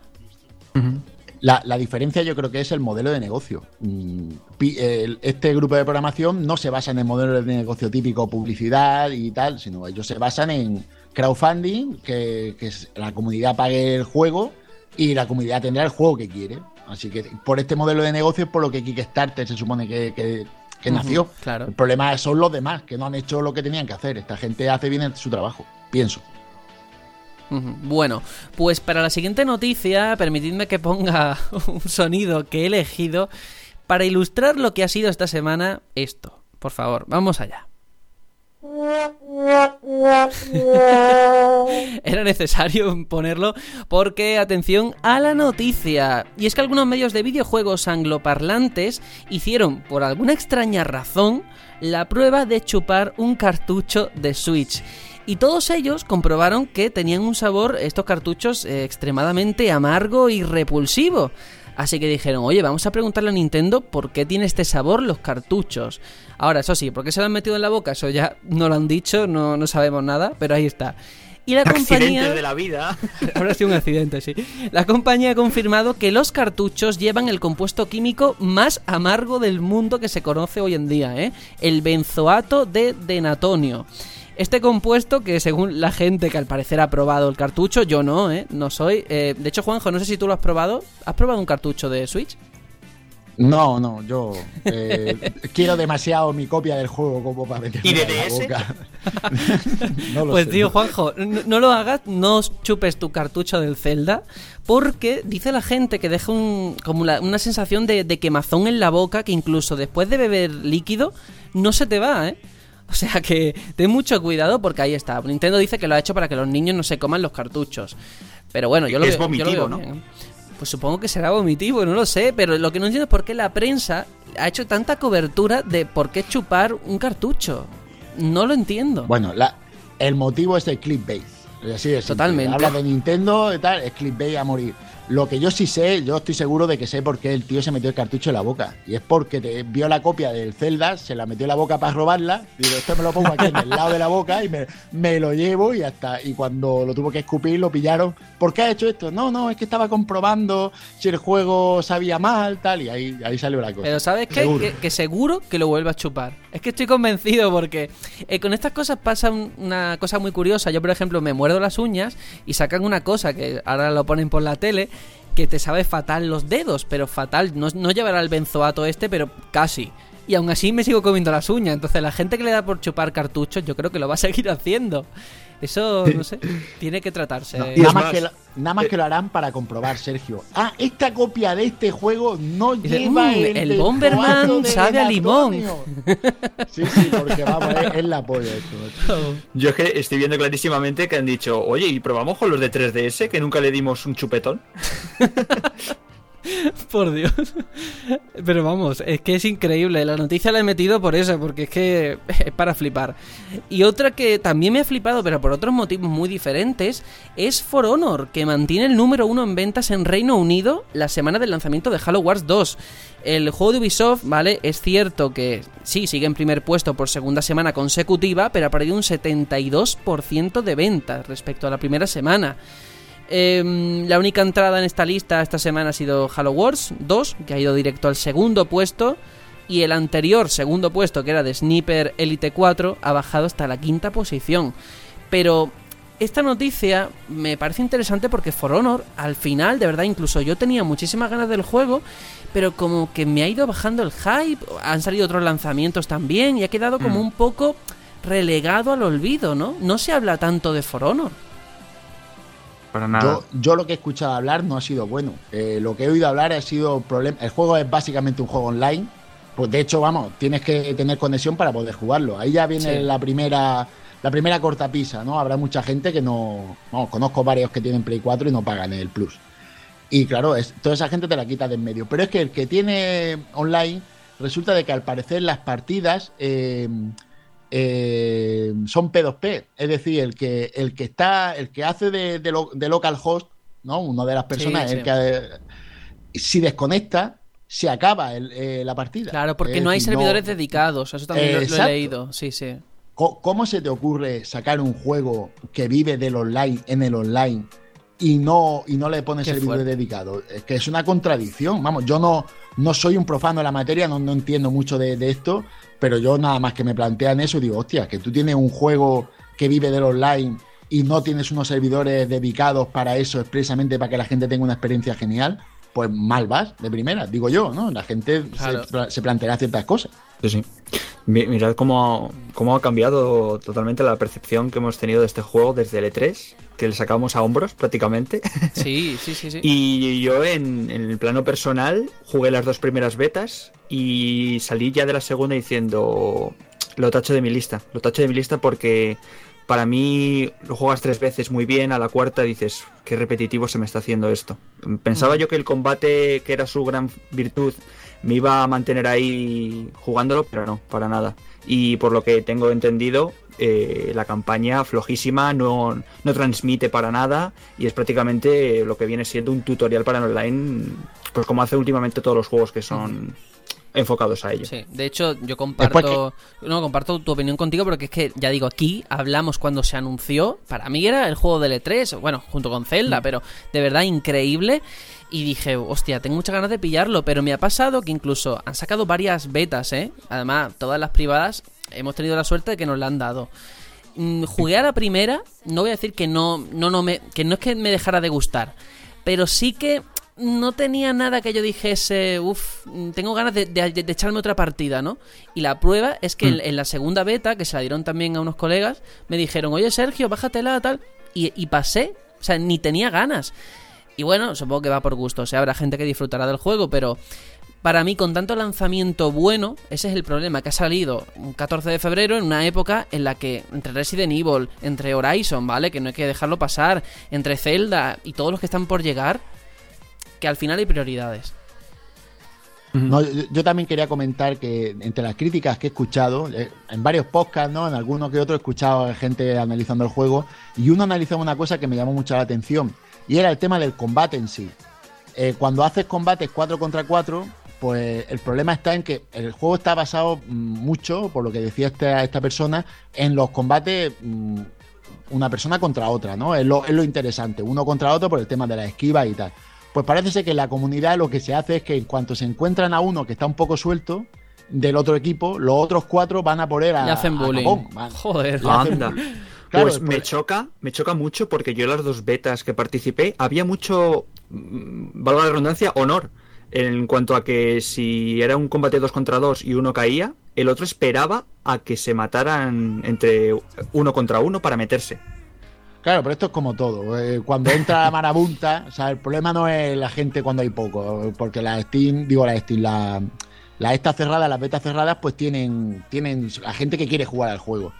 La, la diferencia yo creo que es el modelo de negocio. Mm, Este grupo de programación no se basa en el modelo de negocio típico, publicidad y tal, sino ellos se basan en crowdfunding, que, que es- la comunidad pague el juego y la comunidad tendrá el juego que quiere. Así que por este modelo de negocio es por lo que Kickstarter se supone que, que- nació. claro. El problema son los demás, que no han hecho lo que tenían que hacer. Esta gente hace bien su trabajo, pienso. Bueno, pues para la siguiente noticia, permitidme que ponga un sonido que he elegido para ilustrar lo que ha sido esta semana esto. Por favor, vamos allá. Era necesario ponerlo porque, atención a la noticia. Y es que algunos medios de videojuegos angloparlantes hicieron, por alguna extraña razón, la prueba de chupar un cartucho de Switch. Y todos ellos comprobaron que tenían un sabor, estos cartuchos, eh, extremadamente amargo y repulsivo. Así que dijeron, oye, vamos a preguntarle a Nintendo por qué tiene este sabor los cartuchos. Ahora, eso sí, ¿por qué se lo han metido en la boca? Eso ya no lo han dicho, no, no sabemos nada, pero ahí está. Y la compañía... De la vida. Habrá sido un accidente, sí. La compañía ha confirmado que los cartuchos llevan el compuesto químico más amargo del mundo que se conoce hoy en día, ¿eh? El benzoato de denatonio. Este compuesto, que según la gente que al parecer ha probado el cartucho, yo no, ¿eh? No soy. eh, de hecho, Juanjo, no sé si tú lo has probado. ¿Has probado un cartucho de Switch? No, no, yo eh, quiero demasiado mi copia del juego como para meterme ¿Y de en la boca. no lo Pues sé. tío, Juanjo, no, no lo hagas, no chupes tu cartucho del Zelda, porque dice la gente que deja un, como la- una sensación de, de quemazón en la boca que incluso después de beber líquido no se te va, ¿eh? O sea que ten mucho cuidado porque ahí está. Nintendo dice que lo ha hecho para que los niños no se coman los cartuchos. Pero bueno, yo lo Es veo, yo lo vomitivo, veo ¿no? bien. Pues supongo que será vomitivo, no lo sé, pero lo que no entiendo es por qué la prensa ha hecho tanta cobertura de por qué chupar un cartucho. No lo entiendo. Bueno, la, el motivo es el clickbait. Así simple. Totalmente. Habla de Nintendo y tal, es clickbait a morir. Lo que yo sí sé, yo estoy seguro de que sé por qué el tío se metió el cartucho en la boca. Y es porque te vio la copia del Zelda, se la metió en la boca para robarla. Digo, esto me lo pongo aquí en el lado de la boca y me, me lo llevo y hasta. Y cuando lo tuvo que escupir, lo pillaron. ¿Por qué ha hecho esto? No, no, es que estaba comprobando si el juego sabía mal, tal. Y ahí, ahí salió la cosa. Pero ¿sabes qué? Seguro. Que, que seguro que lo vuelva a chupar. Es que estoy convencido porque eh, con estas cosas pasa un- una cosa muy curiosa. Yo, por ejemplo, me muerdo las uñas y sacan una cosa que ahora lo ponen por la tele que te sabe fatal los dedos, pero fatal. No, no llevará el benzoato este, pero casi. Y aún así me sigo comiendo las uñas. Entonces la gente que le da por chupar cartuchos yo creo que lo va a seguir haciendo. Eso, no sé, tiene que tratarse. No, nada, más más, que lo, nada más eh, que lo harán para comprobar, Sergio. Ah, esta copia de este juego no Dice, lleva "Mm, el, el Bomberman sabe a limón". Antonio". Sí, sí, porque vamos, es, es la polla esto. Yo es que estoy viendo clarísimamente que han dicho, oye, ¿y probamos con los de 3DS que nunca le dimos un chupetón? por Dios. Pero vamos, es que es increíble. La noticia la he metido por eso, porque es que es para flipar. Y otra que también me ha flipado, pero por otros motivos muy diferentes, es For Honor, que mantiene el número uno en ventas en Reino Unido la semana del lanzamiento de Halo Wars 2. El juego de Ubisoft, ¿vale? Es cierto que sí, sigue en primer puesto por segunda semana consecutiva, pero ha perdido un 72% de ventas respecto a la primera semana. Em, la única entrada en esta lista esta semana ha sido Halo Wars 2, que ha ido directo al segundo puesto. Y el anterior segundo puesto, que era de Sniper Elite 4, ha bajado hasta la quinta posición. Pero esta noticia me parece interesante porque For Honor, al final, de verdad, incluso yo tenía muchísimas ganas del juego, pero como que me ha ido bajando el hype, han salido otros lanzamientos también y ha quedado como Mm. un poco relegado al olvido, ¿no? No se habla tanto de For Honor. Para nada. Yo, yo lo que he escuchado hablar no ha sido bueno. Eh, lo que he oído hablar ha sido problema. El juego es básicamente un juego online. Pues de hecho, vamos, tienes que tener conexión para poder jugarlo. Ahí ya viene Sí. la primera la primera cortapisa, ¿no? Habrá mucha gente que no. Vamos, conozco varios que tienen Play 4 y no pagan el Plus. Y claro, es, toda esa gente te la quita de en medio. Pero es que el que tiene online, resulta de que al parecer las partidas eh, eh, son P2P. Es decir, el que, el que está, el que hace de, de lo- de local host, ¿no? Una de las personas, Sí, el sí. que si desconecta, se acaba el- eh, la partida. Claro, porque Es no hay decir, servidores dedicados, eso también lo- lo, he leído, sí, sí. ¿Cómo, cómo se te ocurre sacar un juego que vive del online en el online y no, y no le pones Qué fuerte. dedicados? Es que es una contradicción. Vamos, yo no, no soy un profano de la materia, no, no entiendo mucho de, de esto, pero yo nada más que me plantean eso, digo, hostia, que tú tienes un juego que vive del online y no tienes unos servidores dedicados para eso, expresamente para que la gente tenga una experiencia genial, pues mal vas, de primera, digo yo, ¿no? La gente se Claro. se planteará ciertas cosas. Sí, sí. Mi- Mirad cómo, cómo ha cambiado totalmente la percepción que hemos tenido de este juego desde el E3, que le sacamos a hombros prácticamente. Sí, sí, sí, sí. Y yo en, en el plano personal jugué las dos primeras betas y salí ya de la segunda diciendo lo tacho de mi lista, lo tacho de mi lista porque para mí lo juegas tres veces muy bien, a la cuarta dices qué repetitivo se me está haciendo esto. Pensaba yo que el combate, que era su gran virtud, me iba a mantener ahí jugándolo, pero no, para nada. Y por lo que tengo entendido, eh, la campaña flojísima, no, no transmite para nada y es prácticamente lo que viene siendo un tutorial para el online, pues como hace últimamente todos los juegos que son enfocados a ello. Sí, de hecho yo comparto, no comparto tu opinión contigo porque es que ya digo aquí hablamos cuando se anunció, para mí era el juego del E3, bueno, junto con Zelda, pero de verdad increíble y dije, hostia, tengo muchas ganas de pillarlo, pero me ha pasado que incluso han sacado varias betas, ¿eh? Además, todas las privadas hemos tenido la suerte de que nos la han dado. Mm, Jugué a la primera, no voy a decir que no, no, no me, que no es que me dejara de gustar, pero sí que no tenía nada que yo dijese, uff, tengo ganas de, de- de echarme otra partida, ¿no? Y la prueba es que en, en la segunda beta, que se la dieron también a unos colegas, me dijeron, oye Sergio, bájatela, tal, y, y pasé, o sea, ni tenía ganas. Y bueno, supongo que va por gusto, o sea, habrá gente que disfrutará del juego, pero para mí, con tanto lanzamiento bueno, ese es el problema, que ha salido un 14 de febrero en una época en la que entre Resident Evil, entre Horizon, ¿vale? Que no hay que dejarlo pasar, entre Zelda y todos los que están por llegar, que al final hay prioridades. No, yo, yo también quería comentar que entre las críticas que he escuchado, eh, en varios podcasts, ¿no? En alguno que otro he escuchado a gente analizando el juego, y uno analizaba una cosa que me llamó mucho la atención, y era el tema del combate en sí. Eh, cuando haces combates 4 contra 4, pues el problema está en que el juego está basado mm, mucho, por lo que decía esta, esta persona, en los combates mm, una persona contra otra, ¿no? Es lo, es lo interesante, uno contra otro por el tema de la esquiva y tal. Pues parece ser que en la comunidad lo que se hace es que en cuanto se encuentran a uno que está un poco suelto del otro equipo, los otros cuatro van a por él a, Le hacen a bullying. Joder. Le hacen Anda. bullying. Claro, pues me pro- choca, me choca mucho porque yo en las dos betas que participé había mucho, mm, valga la redundancia, honor. En cuanto a que si era un combate dos contra dos y uno caía, el otro esperaba a que se mataran entre uno contra uno para meterse. Claro, pero esto es como todo. eh, cuando entra la marabunta, o sea, el problema no es la gente cuando hay poco, porque la Steam, digo la Steam, la, las estas cerradas, las betas cerradas, pues tienen, tienen la gente que quiere jugar al juego.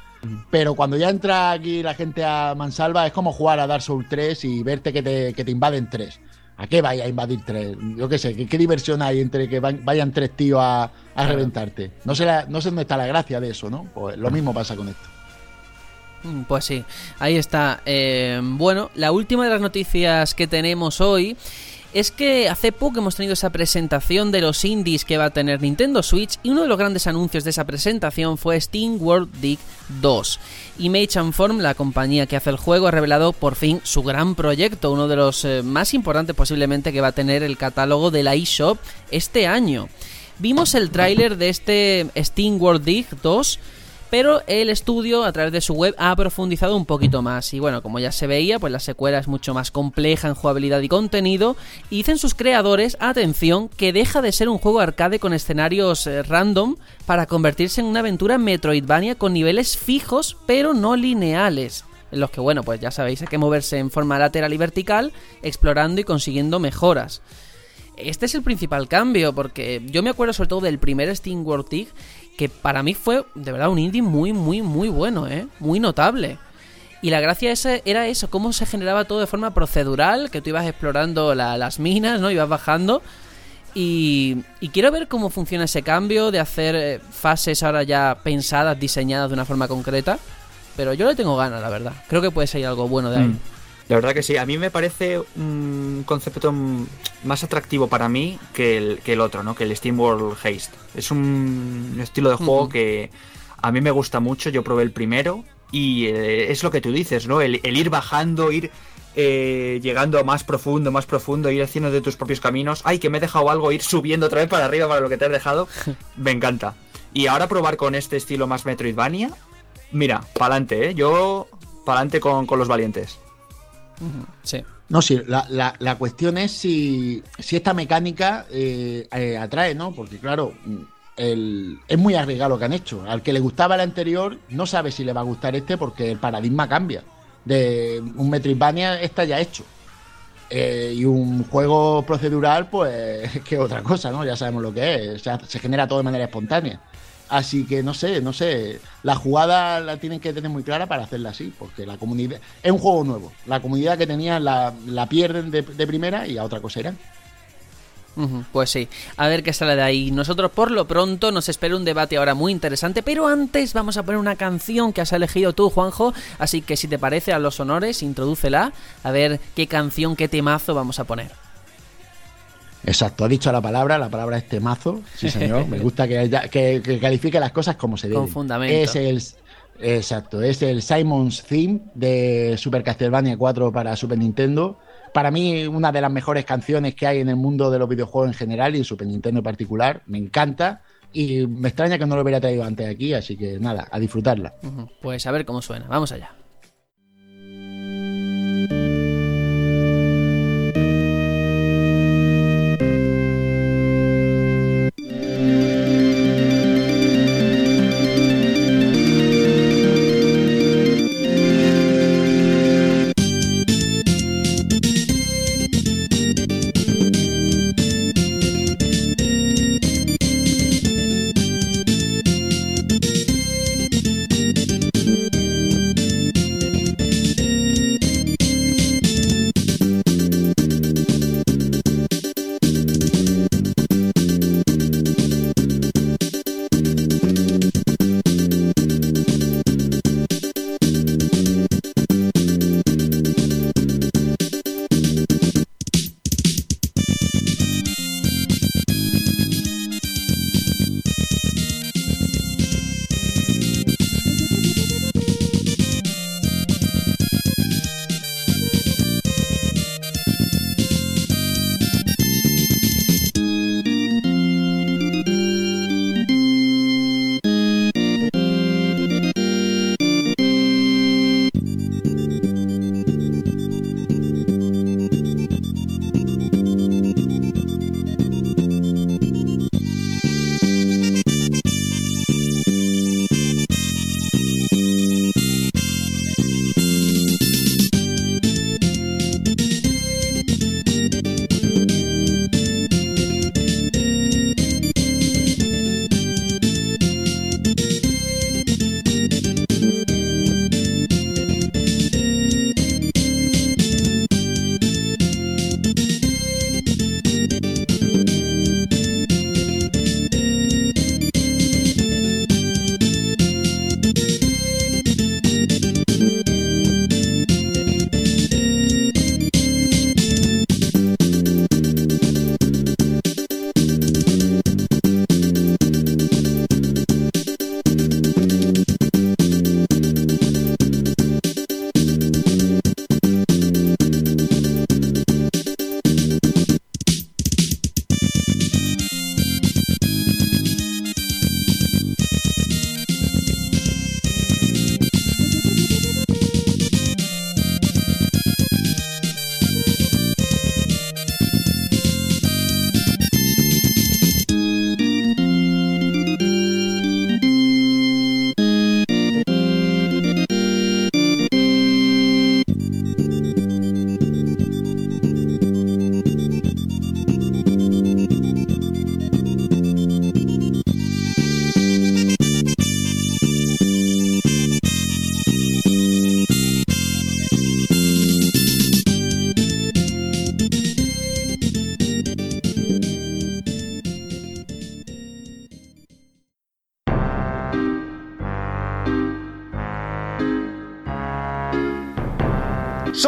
Pero cuando ya entra aquí la gente a mansalva, es como jugar a Dark Souls 3 y verte que te, que te invaden tres. ¿A qué vaya a invadir tres? Yo qué sé, ¿qué, diversión hay entre que vayan tres tíos a, reventarte? No sé, no sé dónde está la gracia de eso, ¿no? Pues lo mismo pasa con esto. Mm, pues sí, ahí está. Eh, bueno, la última de las noticias que tenemos hoy es que hace poco hemos tenido esa presentación de los indies que va a tener Nintendo Switch y uno de los grandes anuncios de esa presentación fue Steam World Dig 2. Image and Form, la compañía que hace el juego, ha revelado por fin su gran proyecto, uno de los eh, más importantes posiblemente que va a tener el catálogo de la eShop este año. Vimos el tráiler de este Steam World Dig 2 pero el estudio, a través de su web, ha profundizado un poquito más. Y bueno, como ya se veía, pues la secuela es mucho más compleja en jugabilidad y contenido. Y dicen sus creadores, atención, que deja de ser un juego arcade con escenarios eh, random para convertirse en una aventura Metroidvania con niveles fijos, pero no lineales en los que, bueno, pues ya sabéis, hay que moverse en forma lateral y vertical, explorando y consiguiendo mejoras. Este es el principal cambio, porque yo me acuerdo sobre todo del primer Steam World Dig, que para mí fue de verdad un indie muy, muy, muy bueno, ¿eh? Muy notable. Y la gracia esa era eso, cómo se generaba todo de forma procedural, que tú ibas explorando las minas, ¿no? Ibas bajando. Y, quiero ver cómo funciona ese cambio de hacer eh, fases ahora ya pensadas, diseñadas de una forma concreta. Pero yo le tengo ganas, la verdad. Creo que puede ser algo bueno de ahí. Mm. La verdad que sí, a mí me parece un concepto más atractivo para mí que el, que el otro, ¿no? Que el Steam World Haste. Es un estilo de juego que a mí me gusta mucho, yo probé el primero y eh, es lo que tú dices, ¿no? El, ir bajando, ir eh, llegando más profundo, más profundo, ir haciendo de tus propios caminos. Ay, que me he dejado algo, ir subiendo otra vez para arriba para lo que te has dejado. me encanta. Y ahora probar con este estilo más Metroidvania. Mira, pa'lante, ¿eh? Yo pa'lante con, con los valientes. Sí. No, sí, la, la, cuestión es si, si esta mecánica eh, eh, atrae, ¿no? Porque claro, el, es muy arriesgado lo que han hecho. Al que le gustaba el anterior, no sabe si le va a gustar este porque el paradigma cambia. De un Metroidvania está ya hecho. Eh, y un juego procedural, pues, que otra cosa, ¿no? Ya sabemos lo que es. se genera todo de manera espontánea. Así que no sé, no sé. La jugada la tienen que tener muy clara para hacerla así, porque la comunidad. Es un juego nuevo. La comunidad que tenían la, pierden de, primera y a otra cosa irán. pues sí, a ver qué sale de ahí. Nosotros por lo pronto nos espera un debate ahora muy interesante, pero antes vamos a poner una canción que has elegido tú, Juanjo, así que si te parece a los honores, introdúcela, a ver qué canción, qué temazo vamos a poner. Exacto, ha dicho la palabra, la palabra es temazo, sí señor, me gusta que, califique las cosas como se deben. Con fundamento. Es el, exacto, es el Simon's Theme de Super Castlevania 4 para Super Nintendo. Para mí, una de las mejores canciones que hay en el mundo de los videojuegos en general y en Super Nintendo en particular, me encanta. Y me extraña que no lo hubiera traído antes aquí, así que nada, a disfrutarla. Pues a ver cómo suena, vamos allá.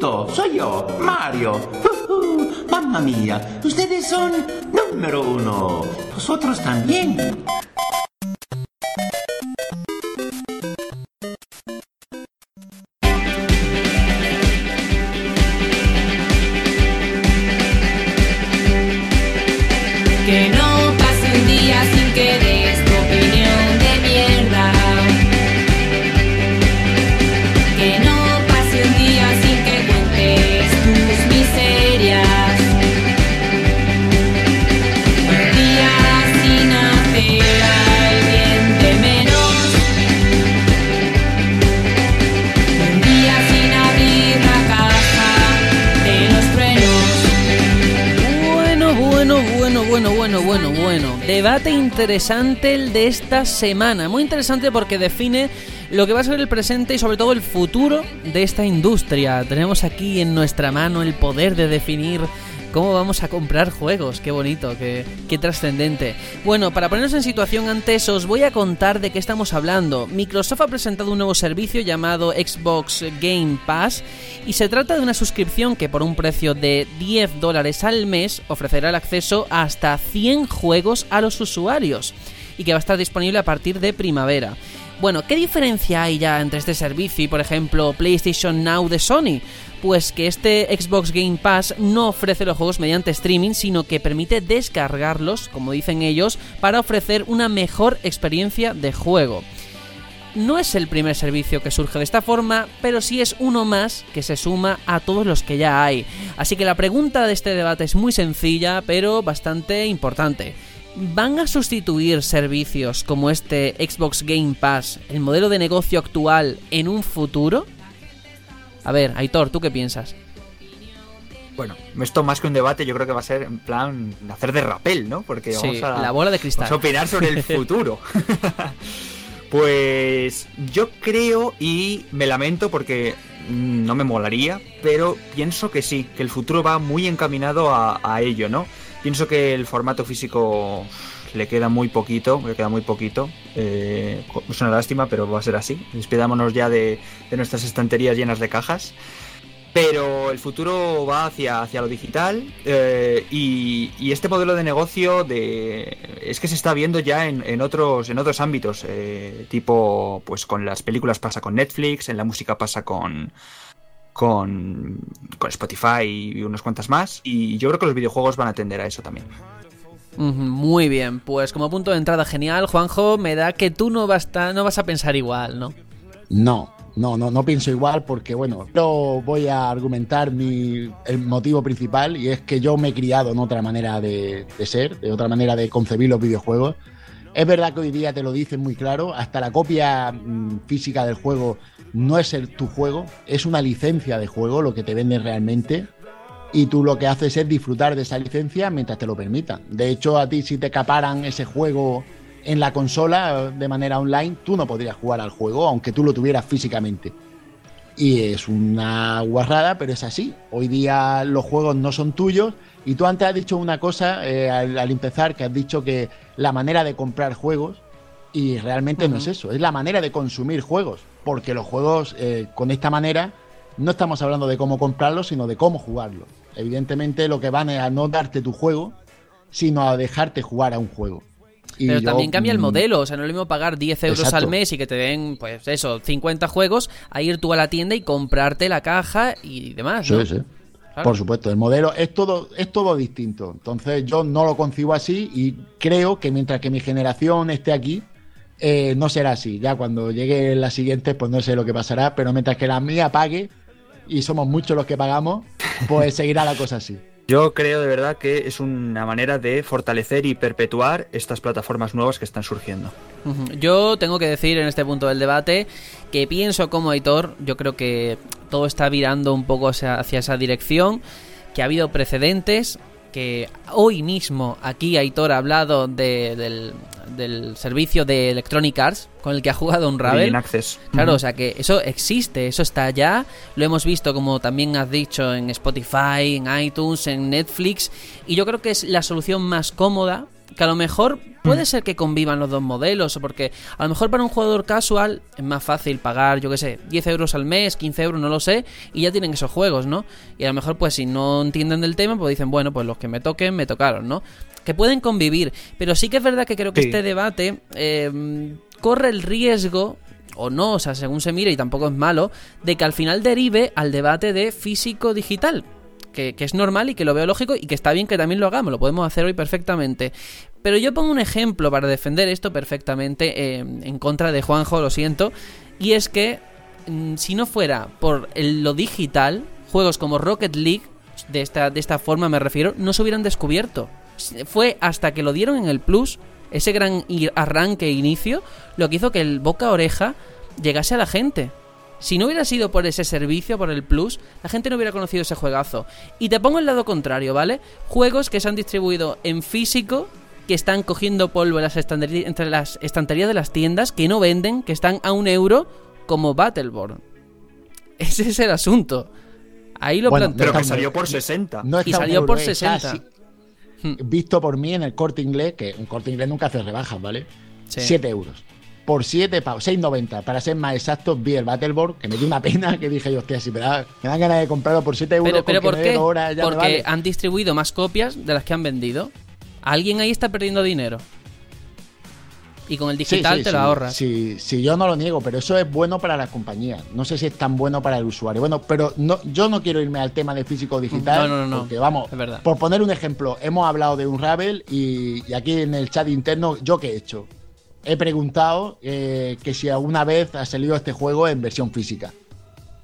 Soy yo, Mario. Ujú, Mamma mía, ustedes son número uno. Vosotros también. Interesante el de esta semana. Muy interesante porque define lo que va a ser el presente y sobre todo el futuro de esta industria. Tenemos aquí en nuestra mano el poder de definir cómo vamos a comprar juegos. Qué bonito, qué, trascendente. Bueno, para ponernos en situación antes os voy a contar de qué estamos hablando. Microsoft ha presentado un nuevo servicio llamado Xbox Game Pass y se trata de una suscripción que por un precio de 10 dólares al mes ofrecerá el acceso a hasta 100 juegos a los usuarios y que va a estar disponible a partir de primavera. Bueno, ¿qué diferencia hay ya entre este servicio y, por ejemplo, PlayStation Now de Sony? Pues que este Xbox Game Pass no ofrece los juegos mediante streaming, sino que permite descargarlos, como dicen ellos, para ofrecer una mejor experiencia de juego. No es el primer servicio que surge de esta forma, pero sí es uno más que se suma a todos los que ya hay. Así que la pregunta de este debate es muy sencilla, pero bastante importante. ¿Van a sustituir servicios como este Xbox Game Pass, el modelo de negocio actual, en un futuro? A ver, Aitor, ¿tú qué piensas? Bueno, esto más que un debate, yo creo que va a ser en plan hacer de rapel, ¿no? Porque Sí, vamos a, la bola de cristal. vamos a opinar sobre el futuro. pues yo creo y me lamento porque mm, no me molaría, pero pienso que sí, que el futuro va muy encaminado a, a ello, ¿no? Pienso que el formato físico le queda muy poquito, le queda muy poquito. Eh, es una lástima, pero va a ser así. Despidámonos ya de, de nuestras estanterías llenas de cajas. Pero el futuro va hacia, hacia lo digital eh, y, y este modelo de negocio de, es que se está viendo ya en, en otros, en otros ámbitos, eh, tipo pues con las películas pasa con Netflix, en la música pasa con, con, con Spotify y unas cuantas más y yo creo que los videojuegos van a atender a eso también. Muy bien, pues como punto de entrada genial, Juanjo, me da que tú no vas, a, no vas a pensar igual, ¿no? No, no, no, no pienso igual porque, bueno, yo voy a argumentar mi, el motivo principal y es que yo me he criado en otra manera de, de ser, de otra manera de concebir los videojuegos. Es verdad que hoy día te lo dicen muy claro, hasta la copia mm, física del juego no es el, tu juego, es una licencia de juego lo que te venden realmente y tú lo que haces es disfrutar de esa licencia mientras te lo permitan. De hecho, a ti si te caparan ese juego en la consola de manera online, tú no podrías jugar al juego, aunque tú lo tuvieras físicamente. Y es una guarrada, pero es así. Hoy día los juegos no son tuyos. Y tú antes has dicho una cosa eh, al, al empezar, que has dicho que la manera de comprar juegos, y realmente no es eso, es la manera de consumir juegos. Porque los juegos eh, con esta manera no estamos hablando de cómo comprarlos, sino de cómo jugarlos. Evidentemente lo que van es a no darte tu juego, sino a dejarte jugar a un juego. Y Pero yo, también cambia el mm, modelo, o sea, no es lo mismo pagar 10 euros Exacto. al mes y que te den, pues eso, 50 juegos, a ir tú a la tienda y comprarte la caja y demás, ¿no? Sí, sí. Claro. Por supuesto, el modelo es todo, es todo distinto. Entonces yo no lo concibo así y creo que mientras que mi generación esté aquí, eh, no será así. Ya cuando llegue la siguiente, pues no sé lo que pasará, pero mientras que la mía pague, y somos muchos los que pagamos, pues seguirá la cosa así. Yo creo de verdad que es una manera de fortalecer y perpetuar estas plataformas nuevas que están surgiendo. Yo tengo que decir en este punto del debate que pienso como editor, yo creo que todo está virando un poco hacia esa dirección, que ha habido precedentes, que hoy mismo aquí Aitor ha hablado de- del, del servicio de Electronic Arts con el que ha jugado un Ravel. Access. Claro, o sea que eso existe, eso está allá. Lo hemos visto, como también has dicho, en Spotify, en iTunes, en Netflix. Y yo creo que es la solución más cómoda. Que a lo mejor puede ser que convivan los dos modelos, o porque a lo mejor para un jugador casual es más fácil pagar, yo qué sé, 10 euros al mes, 15 euros, no lo sé, y ya tienen esos juegos, ¿no? Y a lo mejor, pues si no entienden del tema, pues dicen, bueno, pues los que me toquen, me tocaron, ¿no? Que pueden convivir, pero sí que es verdad que creo que Sí. este debate eh, corre el riesgo o no, o sea, según se mire, y tampoco es malo, de que al final derive al debate de físico-digital. Que, es normal y que lo veo lógico y que está bien que también lo hagamos, lo podemos hacer hoy perfectamente. Pero yo pongo un ejemplo para defender esto perfectamente eh, en contra de Juanjo, lo siento, y es que mm, si no fuera por lo digital, juegos como Rocket League, de esta, de esta forma me refiero, no se hubieran descubierto. Fue hasta que lo dieron en el Plus, ese gran arranque e inicio, lo que hizo que el boca a oreja llegase a la gente. Si no hubiera sido por ese servicio, por el Plus, la gente no hubiera conocido ese juegazo. Y te pongo el lado contrario, ¿vale? Juegos que se han distribuido en físico, que están cogiendo polvo en las entre las estanterías de las tiendas, que no venden, que están a un euro, como Battleborn. Ese es el asunto. Ahí lo Bueno, planteo. Pero que salió por 60. No Y salió euro, por está 60. así. Visto por mí en el corte inglés, que un corte inglés nunca hace rebajas, ¿vale? Sí. 7 euros. Por 7 pavos, 6,90. Para ser más exactos, vi el Battleborn, que me dio una pena que dije yo, hostia, si me, da, me dan ganas de comprarlo por 7 euros. Pero, pero ¿por qué? horas, ya me Porque vale. han distribuido más copias de las que han vendido. Alguien ahí está perdiendo dinero. Y con el digital sí, te lo sí, ahorras. Sí, sí, yo no lo niego, pero eso es bueno para la compañía. No sé si es tan bueno para el usuario. Bueno, pero no, yo no quiero irme al tema de físico digital. No, no, no, no. Porque vamos, Es verdad. por poner un ejemplo, hemos hablado de un Ravel y, y aquí en el chat interno, ¿yo qué he hecho? He preguntado eh, que si alguna vez ha salido este juego en versión física.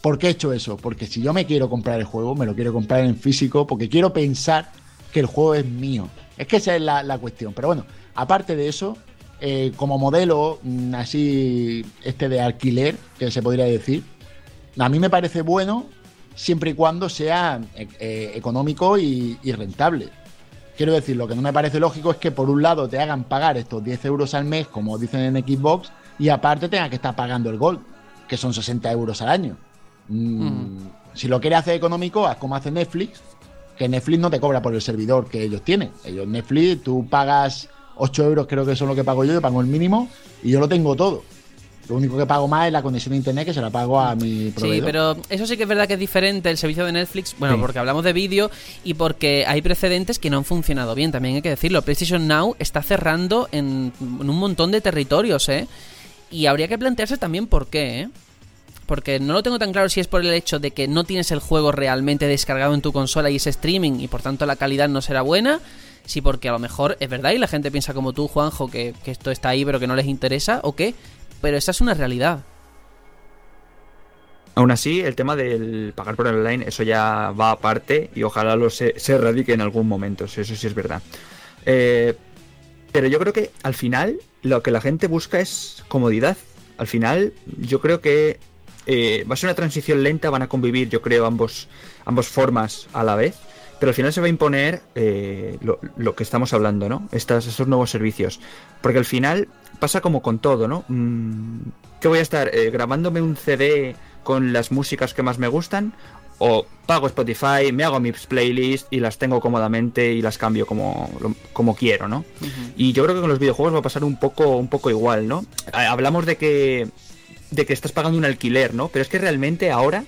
¿Por qué he hecho eso? Porque si yo me quiero comprar el juego, me lo quiero comprar en físico porque quiero pensar que el juego es mío. Es que esa es la, cuestión. Pero bueno, aparte de eso, eh, como modelo mm, así, este de alquiler, que se podría decir, a mí me parece bueno siempre y cuando sea eh, económico y rentable. Quiero decir, lo que no me parece lógico es que por un lado te hagan pagar estos 10 euros al mes, como dicen en Xbox, y aparte tengas que estar pagando el Gold, que son 60 euros al año. Mm, Si lo quieres hacer económico, haz como hace Netflix, que Netflix no te cobra por el servidor que ellos tienen. Ellos, Netflix, tú pagas 8 euros, creo que son lo que pago yo, yo pago el mínimo y yo lo tengo todo. Lo único que pago más es la conexión a internet que se la pago a mi proveedor. Sí, pero eso sí que es verdad que es diferente el servicio de Netflix. Bueno, Sí. porque hablamos de vídeo y porque hay precedentes que no han funcionado bien, también hay que decirlo. PlayStation Now está cerrando en, en un montón de territorios, ¿eh? Y habría que plantearse también por qué, ¿eh? Porque no lo tengo tan claro si es por el hecho de que no tienes el juego realmente descargado en tu consola y es streaming y por tanto la calidad no será buena. Si porque a lo mejor es verdad y la gente piensa como tú, Juanjo, que, que esto está ahí pero que no les interesa, o qué. Pero esa es una realidad. Aún así, el tema del pagar por online, eso ya va aparte y ojalá lo se, se erradique en algún momento, eso sí es verdad. Eh, pero yo creo que al final lo que la gente busca es comodidad. Al final yo creo que eh, va a ser una transición lenta, van a convivir yo creo ambos, ambos formas a la vez. Pero al final se va a imponer eh, lo, lo que estamos hablando, ¿no? Estas, estos nuevos servicios. Porque al final pasa como con todo, ¿no? Mm, ¿Qué voy a estar? eh, ¿Grabándome un CD con las músicas que más me gustan? ¿O pago Spotify, me hago mis playlists y las tengo cómodamente y las cambio como, como quiero, ¿no? Y yo creo que con los videojuegos va a pasar un poco, un poco igual, ¿no? Ha- Hablamos de que, de que estás pagando un alquiler, ¿no? Pero es que realmente ahora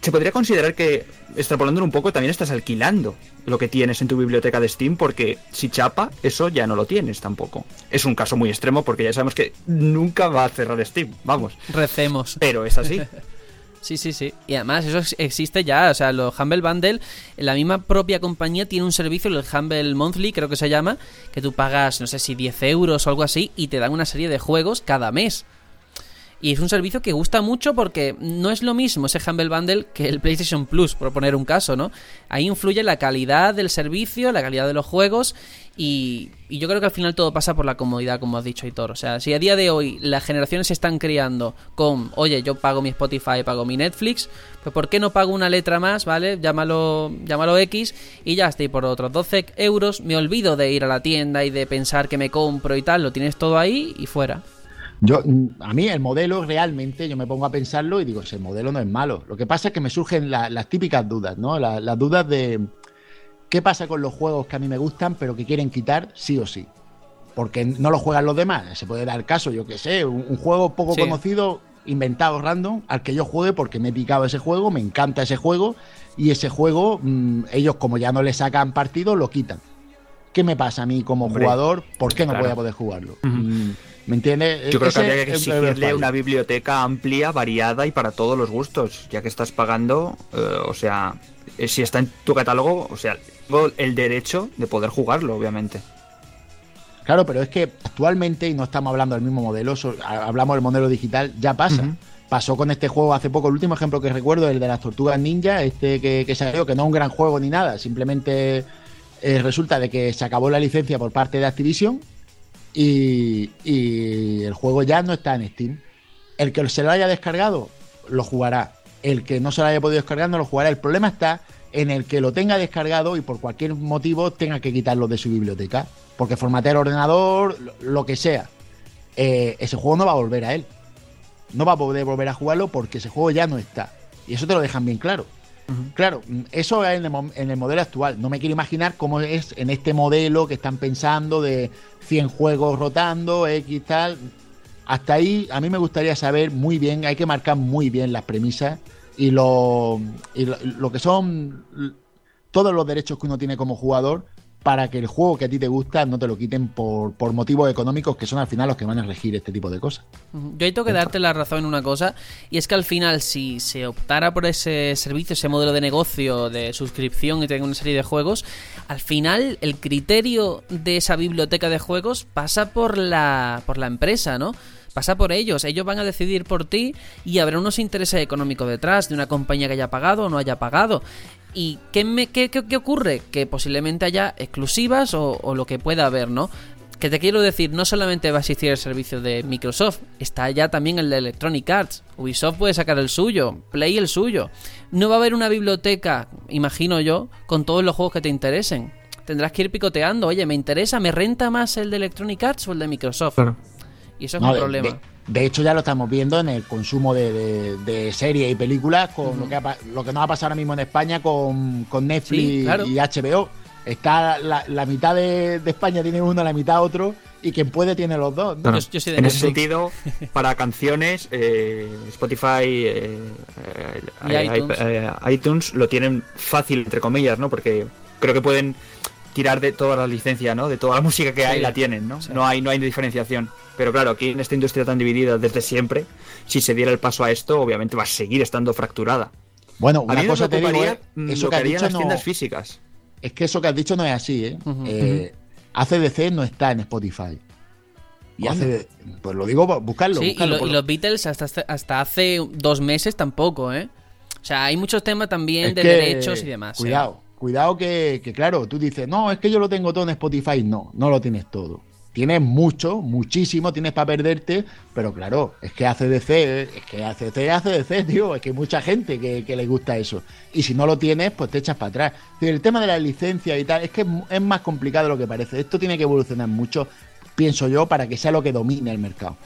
se podría considerar que, extrapolándolo un poco, también estás alquilando lo que tienes en tu biblioteca de Steam, porque si chapa, eso ya no lo tienes tampoco. Es un caso muy extremo porque ya sabemos que nunca va a cerrar Steam, vamos. Recemos. Pero es así. Sí, sí, sí. Y además eso ex- existe ya, o sea, los Humble Bundle, la misma propia compañía tiene un servicio, el Humble Monthly creo que se llama, que tú pagas, no sé si 10 euros o algo así, y te dan una serie de juegos cada mes. Y es un servicio que gusta mucho porque no es lo mismo ese Humble Bundle que el PlayStation Plus, por poner un caso, ¿no? Ahí influye la calidad del servicio, la calidad de los juegos y, yo creo que al final todo pasa por la comodidad, como has dicho, Hitor. O sea, si a día de hoy las generaciones se están criando con, oye, yo pago mi Spotify, pago mi Netflix, pues ¿por qué no pago una letra más, ¿vale? Llámalo, llámalo X y ya estoy por otros 12 euros, me olvido de ir a la tienda y de pensar que me compro y tal, lo tienes todo ahí y fuera. Yo, a mí el modelo realmente, yo me pongo a pensarlo y digo, ese modelo no es malo. Lo que pasa es que me surgen la- las típicas dudas, ¿no? La- las dudas de qué pasa con los juegos que a mí me gustan pero que quieren quitar sí o sí. Porque no lo juegan los demás. Se puede dar caso, yo que sé, un, un juego poco Sí. conocido, inventado random, al que yo juegue porque me he picado ese juego, me encanta ese juego y ese juego, mm, ellos como ya no le sacan partido, lo quitan. ¿Qué me pasa a mí como Hombre, jugador? ¿Por qué no claro. voy a poder jugarlo? ¿Me entiendes? Yo creo que habría que exigirle una biblioteca amplia, variada y para todos los gustos, ya que estás pagando, eh, o sea, eh, si está en tu catálogo, o sea, tengo el derecho de poder jugarlo, obviamente. Claro, pero es que actualmente, y no estamos hablando del mismo modelo, so- hablamos del modelo digital, ya pasa. Pasó con este juego hace poco, el último ejemplo que recuerdo, el de las tortugas ninja, este que, que salió, que no es un gran juego ni nada, simplemente eh, resulta de que se acabó la licencia por parte de Activision y, el juego ya no está en Steam. El que se lo haya descargado, lo jugará. El que no se lo haya podido descargar, no lo jugará. El problema está en el que lo tenga descargado y por cualquier motivo tenga que quitarlo de su biblioteca. Porque formatea el ordenador, lo, lo que sea. Eh, ese juego no va a volver a él. No va a poder volver a jugarlo porque ese juego ya no está. Y eso te lo dejan bien claro. Claro, eso es en el, modelo actual. No me quiero imaginar cómo es en este modelo que están pensando de 100 juegos rotando, X tal. Hasta ahí a mí me gustaría saber muy bien, hay que marcar muy bien las premisas y lo, y lo, que son todos los derechos que uno tiene como jugador para que el juego que a ti te gusta no te lo quiten por, por motivos económicos que son al final los que van a regir este tipo de cosas. Yo ahí tengo que darte la razón en una cosa, y es que al final, si se optara por ese servicio, ese modelo de negocio de suscripción y tenga una serie de juegos, al final el criterio de esa biblioteca de juegos pasa por la, por la empresa, ¿no? Pasa por ellos, ellos van a decidir por ti y habrá unos intereses económicos detrás de una compañía que haya pagado o no haya pagado. ¿Y qué, me, qué, qué- qué ocurre? Que posiblemente haya exclusivas o, o lo que pueda haber, ¿no? Que te quiero decir, no solamente va a existir el servicio de Microsoft, está ya también el de Electronic Arts. Ubisoft puede sacar el suyo, Play el suyo. No va a haber una biblioteca, imagino yo, con todos los juegos que te interesen. Tendrás que ir picoteando, oye, me interesa, me renta más el de Electronic Arts o el de Microsoft. Y eso es No, un de- problema. De, de hecho, ya lo estamos viendo en el consumo de, de- de series y películas, con lo, que ha lo que nos ha pasado ahora mismo en España con, con Netflix Sí, claro. y HBO. Está la, la mitad de, de España tiene uno, la mitad otro, y quien puede tiene los dos. ¿no? Claro. Yo- yo soy de en ese sentido, para canciones, eh, Spotify, eh, eh, eh, iTunes. eh, iTunes lo tienen fácil, entre comillas, ¿no? Porque creo que pueden tirar de toda la licencia, ¿no? De toda la música que hay Sí. la tienen, ¿no? Sí. No hay no hay diferenciación. Pero claro, aquí en esta industria tan dividida desde siempre, si se diera el paso a esto, obviamente va a seguir estando fracturada. Bueno, A una mí cosa te digo, eh, mm, eso lo que que has harían dicho las no, tiendas físicas. es que eso que has dicho no es así, ¿eh? Ujú. Eh, ACDC no está en Spotify. Y. ACD pues lo digo, buscarlo. Sí, y, lo- los Beatles hasta, hace- hasta hace dos meses tampoco, ¿eh? O sea, hay muchos temas también Es de que, derechos y demás. ¿eh? Cuidado, que, que, claro, tú dices, no, es que yo lo tengo todo en Spotify. No, no lo tienes todo. Tienes mucho, muchísimo, tienes para perderte, pero claro, es que ACDC, es que ACDC ACDC, tío, es que hay mucha gente que, que le gusta eso. Y si no lo tienes, pues te echas para atrás. El tema de la licencia y tal, es que es más complicado de lo que parece. Esto tiene que evolucionar mucho, pienso yo, para que sea lo que domine el mercado.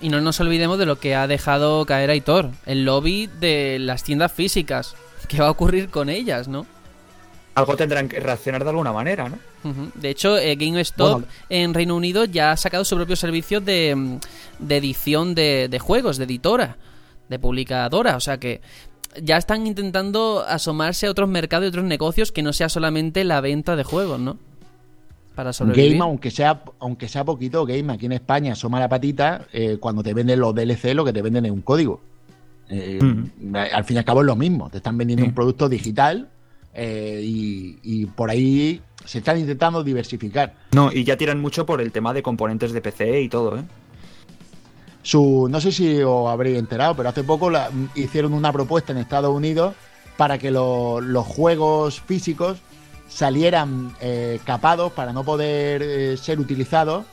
Y no nos olvidemos de lo que ha dejado caer Aitor, el lobby de las tiendas físicas. ¿Qué va a ocurrir con ellas, no? Algo tendrán que reaccionar de alguna manera, ¿no? De hecho, eh, GameStop Bueno. en Reino Unido ya ha sacado su propio servicio de, de edición de, de juegos, de editora, de publicadora. O sea que ya están intentando asomarse a otros mercados y otros negocios que no sea solamente la venta de juegos, ¿no? Para sobrevivir. Game, aunque sea, aunque sea poquito, Game aquí en España asoma la patita eh, cuando te venden los DLC, lo que te venden es un código. Eh, Al fin y al cabo es lo mismo. Te están vendiendo Sí. un producto digital eh, y, y por ahí se están intentando diversificar. No, y ya tiran mucho por el tema de componentes de PC y todo, ¿eh? Su, no sé si os habréis enterado, pero hace poco la- hicieron una propuesta en Estados Unidos para que lo- los juegos físicos salieran eh, capados para no poder eh, ser utilizados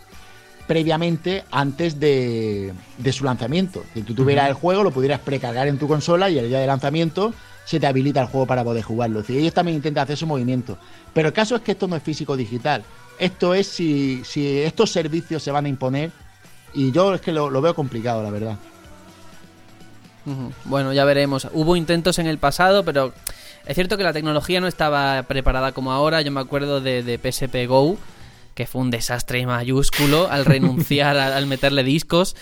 previamente antes de, de su lanzamiento. Si tú tuvieras el juego, lo pudieras precargar en tu consola y el día de lanzamiento se te habilita el juego para poder jugarlo. Es decir, ellos también intentan hacer ese movimiento. Pero el caso es que esto no es físico digital. Esto es si, si estos servicios se van a imponer. Y yo es que lo, lo veo complicado, la verdad. Bueno, ya veremos. Hubo intentos en el pasado, pero es cierto que la tecnología no estaba preparada como ahora. Yo me acuerdo de, de PSP Go, que fue un desastre mayúsculo al renunciar, al, al meterle discos.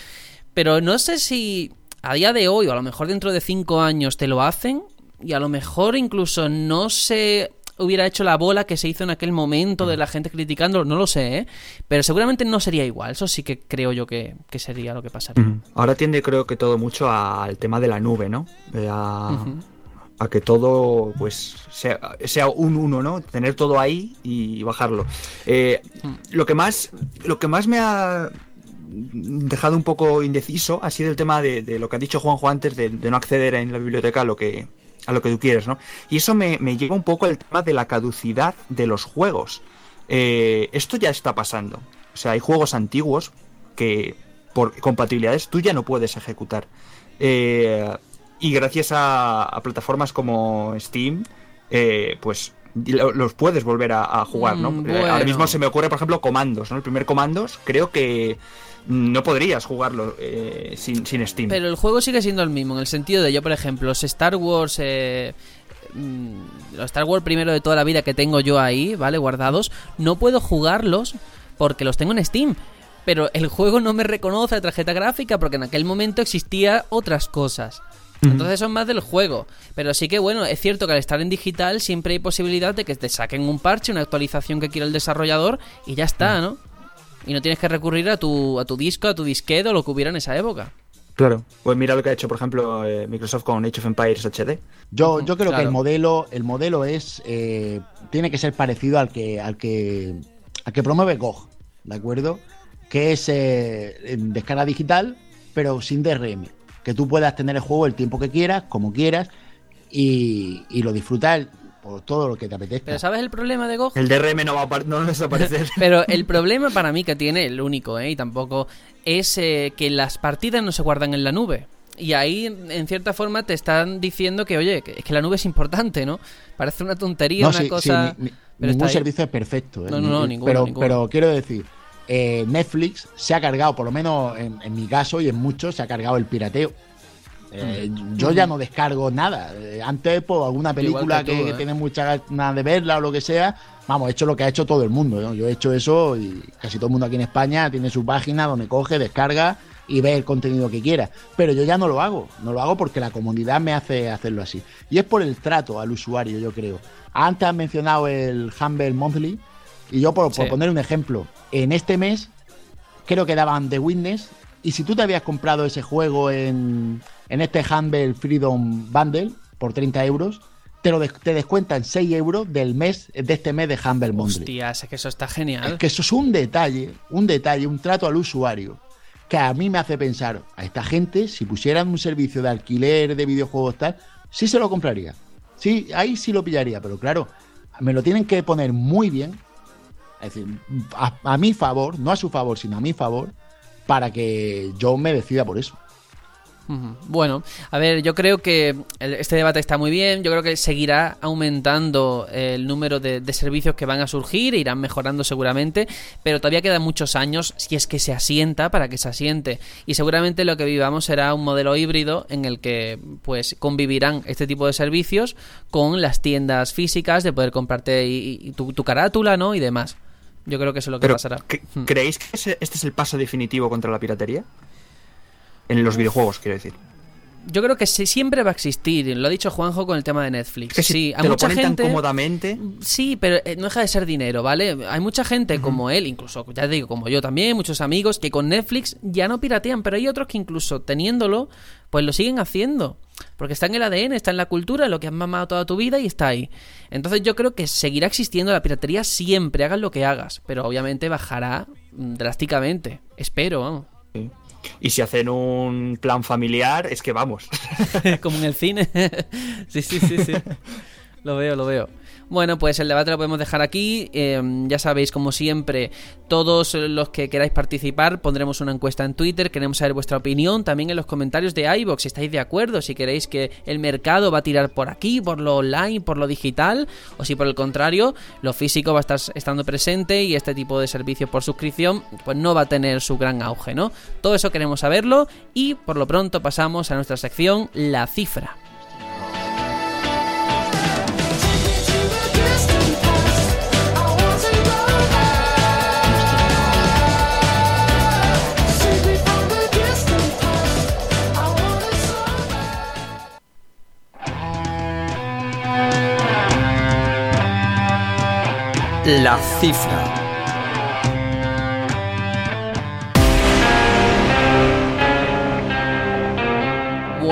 Pero no sé si a día de hoy, o a lo mejor dentro de cinco años, te lo hacen. Y a lo mejor incluso no se hubiera hecho la bola que se hizo en aquel momento de la gente criticándolo, no lo sé, ¿eh? Pero seguramente no sería igual. Eso sí que creo yo que, que sería lo que pasaría. Ahora tiende, creo que todo mucho al tema de la nube, ¿no? A, que todo, pues, sea, sea un uno, ¿no? Tener todo ahí y bajarlo. Eh, lo que más, lo que más me ha dejado un poco indeciso ha sido el tema de, de lo que ha dicho Juanjo antes de, de no acceder en la biblioteca a lo que a lo que tú quieres, ¿no? Y eso me, me lleva un poco al tema de la caducidad de los juegos. Eh, esto ya está pasando. O sea, hay juegos antiguos que por compatibilidades tú ya no puedes ejecutar. Eh, y gracias a, a plataformas como Steam, eh, pues lo- los puedes volver a, a jugar, ¿no? Mm, Eh, Ahora mismo se me ocurre, por ejemplo, Comandos, ¿no? El primer Comandos, creo que no podrías jugarlo eh, sin, sin Steam. Pero el juego sigue siendo el mismo, en el sentido de yo, por ejemplo, los Star Wars, eh, mm, los Star Wars primero de toda la vida que tengo yo ahí, ¿vale? Guardados, no puedo jugarlos porque los tengo en Steam. Pero el juego no me reconoce la tarjeta gráfica porque en aquel momento existía otras cosas. Entonces son más del juego. Pero sí que bueno, es cierto que al estar en digital siempre hay posibilidad de que te saquen un parche, una actualización que quiera el desarrollador y ya está, ¿no? Y no tienes que recurrir a tu, a tu disco, a tu disquete o lo que hubiera en esa época. Claro. Pues mira lo que ha hecho, por ejemplo, eh, Microsoft con Age of Empires HD. Yo, yo creo que el modelo, el modelo es eh, tiene que ser parecido al que al que al que promueve GOG, ¿de acuerdo? Que es eh, en descarga digital, pero sin DRM, que tú puedas tener el juego el tiempo que quieras, como quieras y, y lo disfrutar por todo lo que te apetezca. Pero ¿sabes el problema de GOG? El DRM no va a, no va a desaparecer. Pero el problema para mí que tiene, el único, ¿eh? y tampoco, es eh, que las partidas no se guardan en la nube. Y ahí, en cierta forma, te están diciendo que, oye, es que la nube es importante, ¿no? Parece una tontería, no, una sí, sí, cosa... ni- ni- pero está ningún servicio es perfecto. ¿eh? No, no, no, Ni- ninguno, pero, ninguno. pero quiero decir, eh, Netflix se ha cargado, por lo menos en, en mi caso y en muchos, se ha cargado el pirateo. Eh, yo ya no descargo nada. Eh, antes, por alguna película que que, tú, que ¿eh? tiene muchas ganas de verla o lo que sea, vamos, he hecho lo que ha hecho todo el mundo. ¿no? Yo he hecho eso y casi todo el mundo aquí en España tiene su página donde coge, descarga y ve el contenido que quiera. Pero yo ya no lo hago. No lo hago porque la comunidad me hace hacerlo así. Y es por el trato al usuario, yo creo. Antes has mencionado el Humble Monthly. Y yo, por, por poner un ejemplo, en este mes creo que daban The Witness. Y si tú te habías comprado ese juego en, en este Humble Freedom Bundle por 30 euros, te lo des- te descuentan 6 euros del mes de este mes de Humble Monthly. Hostias, es que eso está Es genial. que eso es un detalle, un detalle, un trato al usuario que a mí me hace pensar, a esta gente, si pusieran un servicio de alquiler de videojuegos tal, sí se lo compraría. Sí, ahí sí lo pillaría, pero claro, me lo tienen que poner muy bien, es decir, a, a mi favor, no a su favor, sino a mi favor, para que yo me decida por eso. Bueno, a ver, yo creo que este debate está muy bien. Yo creo que seguirá aumentando el número de, de servicios que van a surgir, e irán mejorando seguramente, pero todavía quedan muchos años si es que se asienta para que se asiente. Y seguramente lo que vivamos será un modelo híbrido en el que pues convivirán este tipo de servicios con las tiendas físicas de poder comprarte y- y tu, tu carátula, ¿no? Y demás. Yo creo que eso es lo que Pero, pasará. ¿cre-. ¿creéis que ese- este es el paso definitivo contra la piratería? En los videojuegos, quiero decir. yo creo que sí, siempre va a existir. Lo ha dicho Juanjo con el tema de Netflix. Que si sí, te lo ponen tan cómodamente. Sí, pero eh, no deja de ser dinero, ¿vale? Hay mucha gente como él, incluso, ya te digo, como yo también, muchos amigos, que con Netflix ya no piratean, pero hay otros que incluso teniéndolo, pues lo siguen haciendo. Porque está en el ADN, está en la cultura, lo que has mamado toda tu vida y está ahí. Entonces yo creo que seguirá existiendo la piratería siempre, hagas lo que hagas, pero obviamente bajará mm, drásticamente. Espero, vamos. Y si hacen un plan familiar, es que vamos. Como en el cine. sí, sí, sí, sí. Lo veo, lo veo. Bueno, pues el debate lo podemos dejar aquí. Eh, ya sabéis, como siempre, todos los que queráis participar, pondremos una encuesta en Twitter. Queremos saber vuestra opinión. También en los comentarios de iBox, si estáis de acuerdo, si queréis que el mercado va a tirar por aquí, por lo online, por lo digital, o si por el contrario, lo físico va a estar estando presente y este tipo de servicios por suscripción, pues no va a tener su gran auge, ¿no? Todo eso queremos saberlo y por lo pronto pasamos a nuestra sección La Cifra. La cifra.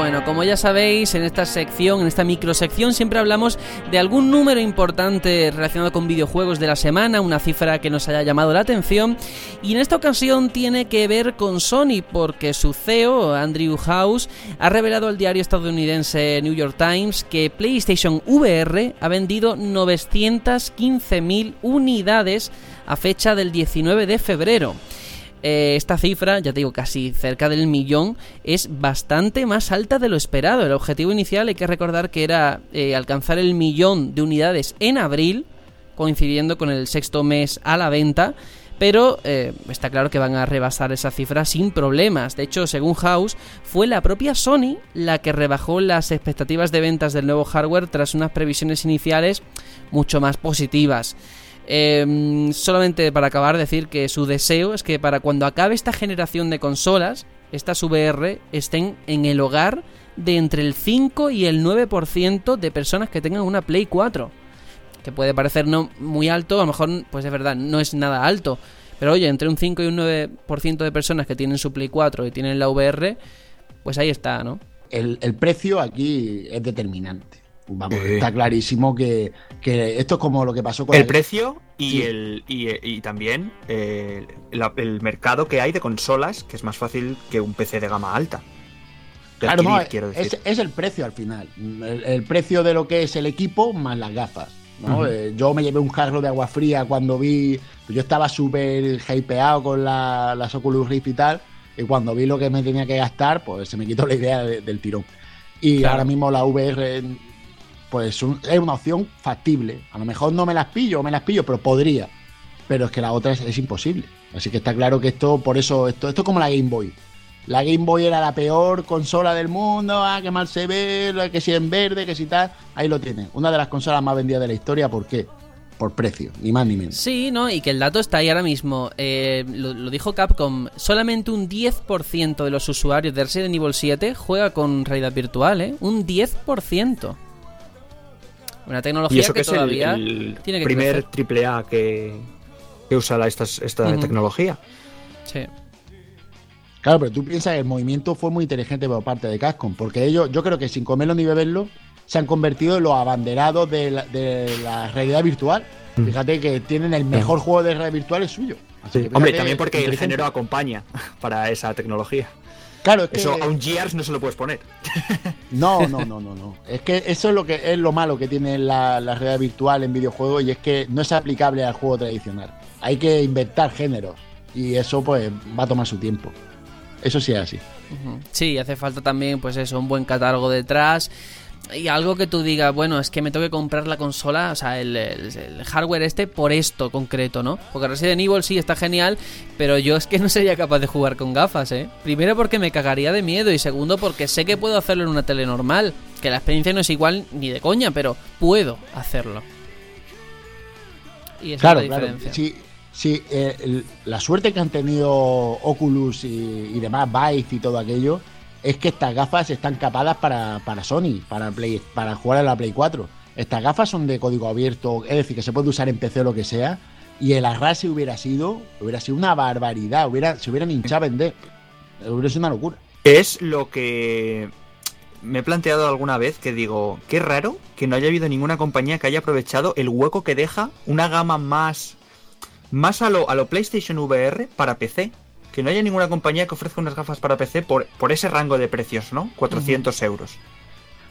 Bueno, como ya sabéis, en esta sección, en esta microsección, siempre hablamos de algún número importante relacionado con videojuegos de la semana, una cifra que nos haya llamado la atención. Y en esta ocasión tiene que ver con Sony, porque su CEO, Andrew House, ha revelado al diario estadounidense New York Times que PlayStation VR ha vendido 915.000 unidades a fecha del 19 de febrero. Eh, esta cifra, ya te digo, casi cerca del millón, es bastante más alta de lo esperado. El objetivo inicial hay que recordar que era eh, alcanzar el millón de unidades en abril, coincidiendo con el sexto mes a la venta. Pero eh, está claro que van a rebasar esa cifra sin problemas. De hecho, según House, fue la propia Sony la que rebajó las expectativas de ventas del nuevo hardware tras unas previsiones iniciales mucho más positivas. Eh, solamente para acabar, decir que su deseo es que para cuando acabe esta generación de consolas, estas VR estén en el hogar de entre el 5 y el 9% de personas que tengan una Play 4. Que puede parecer no muy alto, a lo mejor, pues es verdad, no es nada alto. Pero oye, entre un 5 y un 9% de personas que tienen su Play 4 y tienen la VR, pues ahí está, ¿no? El, el precio aquí es determinante. Vamos, está clarísimo que, que esto es como lo que pasó con el precio y el y, y también eh, el mercado que hay de consolas, que es más fácil que un PC de gama alta. De Claro, adquirir, decir. es, es el precio al final. El, el precio de lo que es el equipo más las gafas. ¿no? Eh, yo me llevé un jarro de agua fría cuando vi. pues yo estaba súper hypeado con la- las Oculus Rift y tal. Y cuando vi lo que me tenía que gastar, pues se me quitó la idea de- del tirón. Y Claro. ahora mismo la VR, pues es una opción factible. A lo mejor no me las pillo o me las pillo, pero podría. Pero es que la otra es, imposible. Así que está claro que esto, por eso, esto, esto es como la Game Boy. La Game Boy era la peor consola del mundo, ah, qué mal se ve, que si en verde, que si tal. Ahí lo tiene. Una de las consolas más vendidas de la historia, ¿por qué? Por precio, ni más ni menos. Sí, ¿no? Y que el dato está ahí ahora mismo. Eh, lo, lo dijo Capcom. Solamente un 10% de los usuarios de Resident Evil 7 juega con realidad virtual, ¿eh? Un 10%. Una tecnología Y eso que, que es el, todavía el tiene que primer crecer. AAA que, que usa la- esta Ujú. tecnología. Sí. Claro, pero tú piensas que el movimiento fue muy inteligente por parte de Capcom, porque ellos, yo creo que sin comerlo ni beberlo, se han convertido en los abanderados de la, de la realidad virtual. Mm. Fíjate que tienen el mejor juego de realidad virtual es suyo. Así que Hombre, también porque el género acompaña para esa tecnología. Claro, es que Eso a un Gears no se lo puedes poner. No, no, no, no, no. Es que eso es lo que es lo malo que tiene la, la realidad virtual en videojuegos y es que no es aplicable al juego tradicional. Hay que inventar géneros y eso pues va a tomar su tiempo. Eso sí es así. Sí, hace falta también, pues eso, un buen catálogo detrás. Y algo que tú digas, bueno, es que me tengo que comprar la consola, o sea, el, el- el hardware este por esto concreto, ¿no? Porque Resident Evil sí está genial, pero yo es que no sería capaz de jugar con gafas, ¿eh? Primero porque me cagaría de miedo y segundo porque sé que puedo hacerlo en una tele normal, que la experiencia no es igual ni de coña, pero puedo hacerlo. Y esa Claro, es la claro. diferencia. Sí, sí, eh, la suerte que han tenido Oculus y, y demás, Vive y todo aquello, es que estas gafas están capadas para, para Sony, para, Play, para jugar a la Play 4. Estas gafas son de código abierto, es decir, que se puede usar en PC o lo que sea. Y el arrase hubiera sido, hubiera sido una barbaridad, hubiera, se hubieran hinchado a vender. Hubiera sido una locura. Es lo que me he planteado alguna vez que digo, qué raro que no haya habido ninguna compañía que haya aprovechado el hueco que deja una gama más más a lo, a lo PlayStation VR para PC. Que no haya ninguna compañía que ofrezca unas gafas para PC por, por ese rango de precios, ¿no? 400 euros.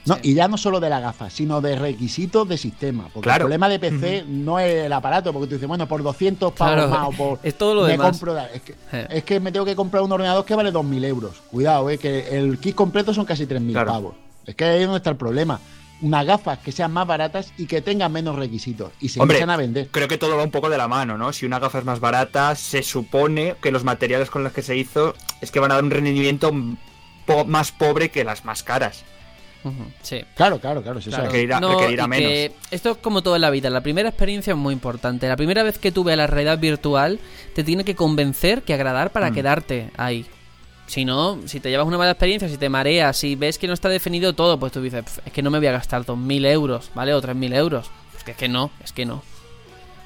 No, y ya no solo de la gafa, sino de requisitos de sistema. Porque Claro. el problema de PC no es el aparato, porque tú dices, bueno, por 200 pavos Claro, más o por. es todo lo me demás. compro es, que, Eh. es que me tengo que comprar un ordenador que vale 2.000 euros. Cuidado, eh, que el kit completo son casi 3.000 Claro. pavos. Es que ahí es donde está el problema. Unas gafas que sean más baratas y que tengan menos requisitos. Y se Hombre, empiezan a vender. creo que todo va un poco de la mano, ¿no? Si una gafa es más barata, se supone que los materiales con los que se hizo es que van a dar un rendimiento po- más pobre que las más caras. Sí. Claro, claro, claro. sí, eso Claro, es. que irá- requerirá que esto es como todo en la vida. La primera experiencia es muy importante. La primera vez que tú veas la realidad virtual, te tiene que convencer, que agradar para Mm. quedarte ahí. Si no, si te llevas una mala experiencia, si te mareas, si ves que no está definido todo, pues tú dices, "Pf, es que no me voy a gastar 2.000 euros, ¿vale? O 3.000 euros. Es que es que no, es que no.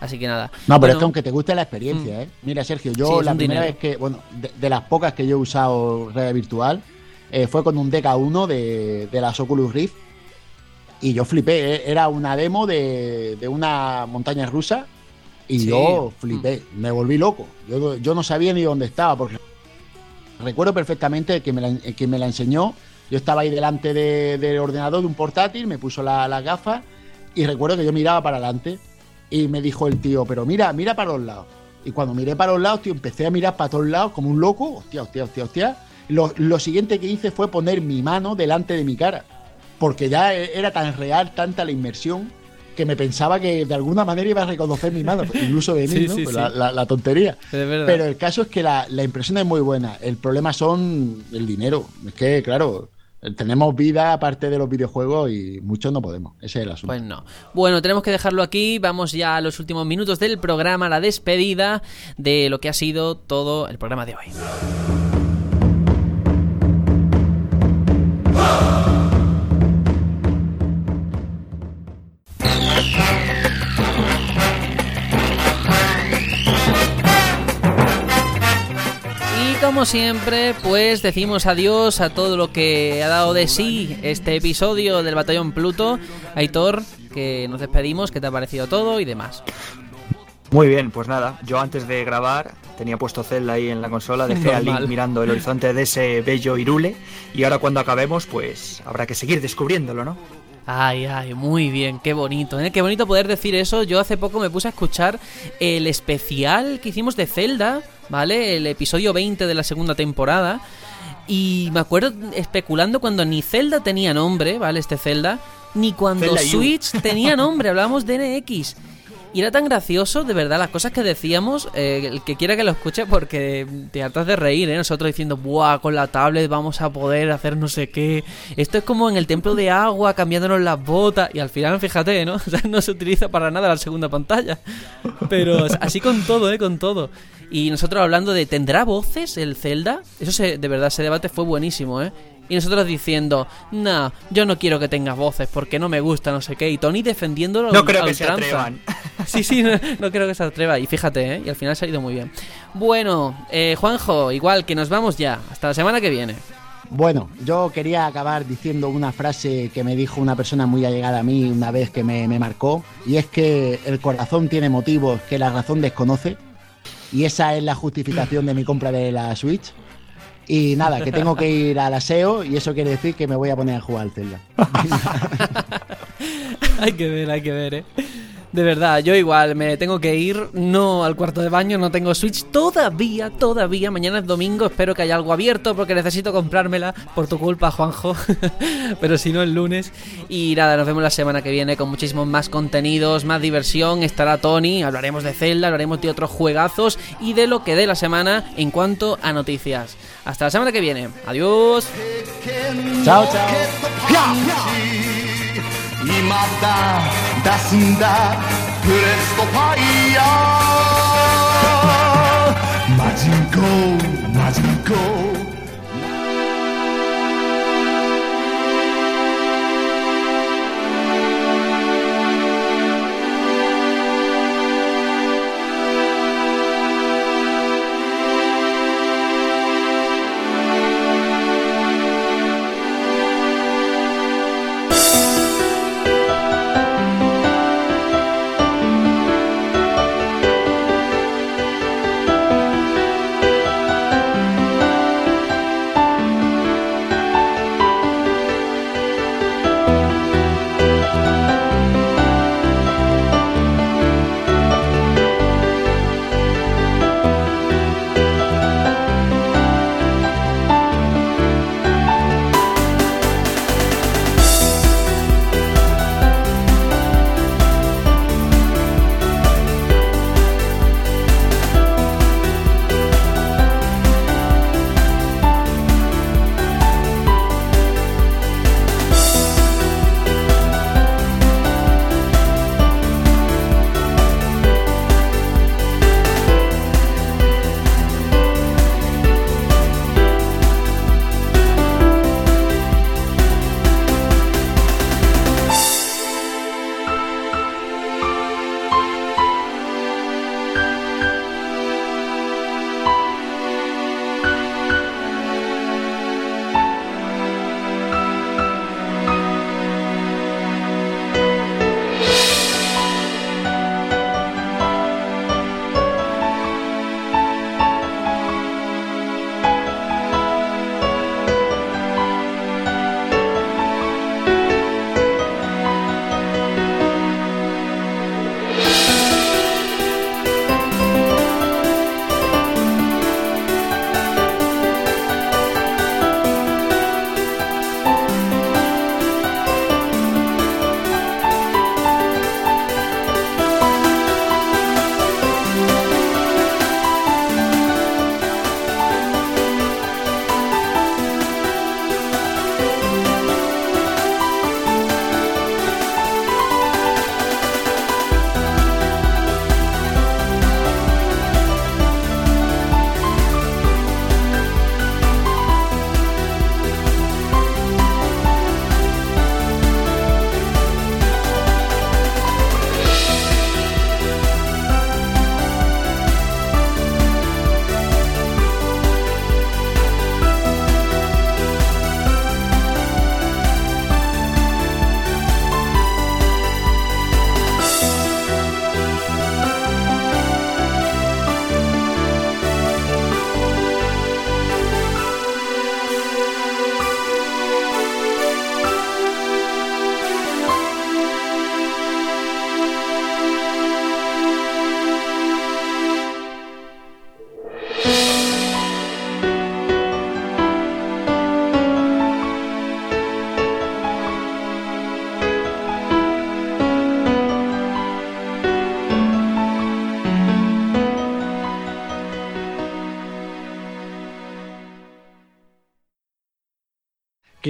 Así que nada. No, pero Bueno, es que aunque te guste la experiencia, Mm. ¿eh? Mira, Sergio, yo la primera dinero. vez que, bueno, de, de las pocas que yo he usado realidad virtual, eh, fue con un DK1 de, de las Oculus Rift. Y yo flipé, ¿eh? era una demo de, de una montaña rusa. Y Sí. yo flipé, me volví loco. Yo, yo no sabía ni dónde estaba, porque recuerdo perfectamente que me la, el que me la enseñó. Yo estaba ahí delante de- del ordenador de un portátil, me puso la- las gafas y recuerdo que yo miraba para adelante y me dijo el tío, pero mira, mira para los lados. Y cuando miré para los lados, tío, empecé a mirar para todos lados como un loco. Hostia, hostia, hostia, hostia. Lo, lo siguiente que hice fue poner mi mano delante de mi cara. Porque ya e- era tan real, tanta la inmersión, que me pensaba que de alguna manera iba a reconocer mi mano. Incluso de mí, Sí, ¿no? sí, Pues sí. La, tontería. Pero el caso es que la, la impresión es muy buena. El problema son el dinero. Es que, claro, tenemos vida aparte de los videojuegos y muchos no podemos. Ese es el asunto. Pues no. Bueno, tenemos que dejarlo aquí. Vamos ya a los últimos minutos del programa, la despedida de lo que ha sido todo el programa de hoy. Como siempre, pues decimos adiós a todo lo que ha dado de sí este episodio del Batallón Pluto. Aitor, que nos despedimos, que te ha parecido todo y demás. Muy bien, pues nada, yo antes de grabar tenía puesto Zelda ahí en la consola, dejé a Link mirando el horizonte de ese bello Irule y ahora cuando acabemos pues habrá que seguir descubriéndolo, ¿no? Ay, ay, muy bien, qué bonito, ¿eh? Qué bonito poder decir eso. Yo hace poco me puse a escuchar el especial que hicimos de Zelda, ¿vale? El episodio 20 de la segunda temporada. Y me acuerdo especulando cuando ni Zelda tenía nombre, ¿vale? Este Zelda, ni cuando Zelda U. Switch tenía nombre, hablábamos de NX. Y era tan gracioso, de verdad, las cosas que decíamos, eh, el que quiera que lo escuche, porque te hartas de reír, ¿eh? Nosotros diciendo, ¡buah! Con la tablet vamos a poder hacer no sé qué. Esto es como en el templo de agua, cambiándonos las botas. Y al final, fíjate, ¿no? O sea, no se utiliza para nada la segunda pantalla. Pero así con todo, ¿eh? Con todo. Y nosotros hablando de, ¿tendrá voces el Zelda? Eso se, de verdad, ese debate fue buenísimo, ¿eh? Y nosotros diciendo, no, yo no quiero que tengas voces porque no me gusta, no sé qué. Y Tony defendiéndolo No a creo que se ultranza. atrevan. Sí, sí, no, no creo que se atreva. Y fíjate, ¿eh? Y al final se ha ido muy bien. Bueno, eh, Juanjo, igual que nos vamos ya. Hasta la semana que viene. Bueno, yo quería acabar diciendo una frase que me dijo una persona muy allegada a mí una vez que me, me marcó, y es que el corazón tiene motivos que la razón desconoce, y esa es la justificación de mi compra de la Switch. Y nada, que tengo que ir al aseo, y eso quiere decir que me voy a poner a jugar al Zelda. hay que ver, hay que ver, ¿eh? De verdad, yo igual me tengo que ir, no al cuarto de baño, no tengo Switch todavía, todavía. Mañana es domingo, espero que haya algo abierto porque necesito comprármela por tu culpa, Juanjo. Pero si no, el lunes. Y nada, nos vemos la semana que viene con muchísimos más contenidos, más diversión. Estará Tony, hablaremos de Zelda, hablaremos de otros juegazos y de lo que dé la semana en cuanto a noticias. Hasta la semana que viene. Adiós. chao, chao.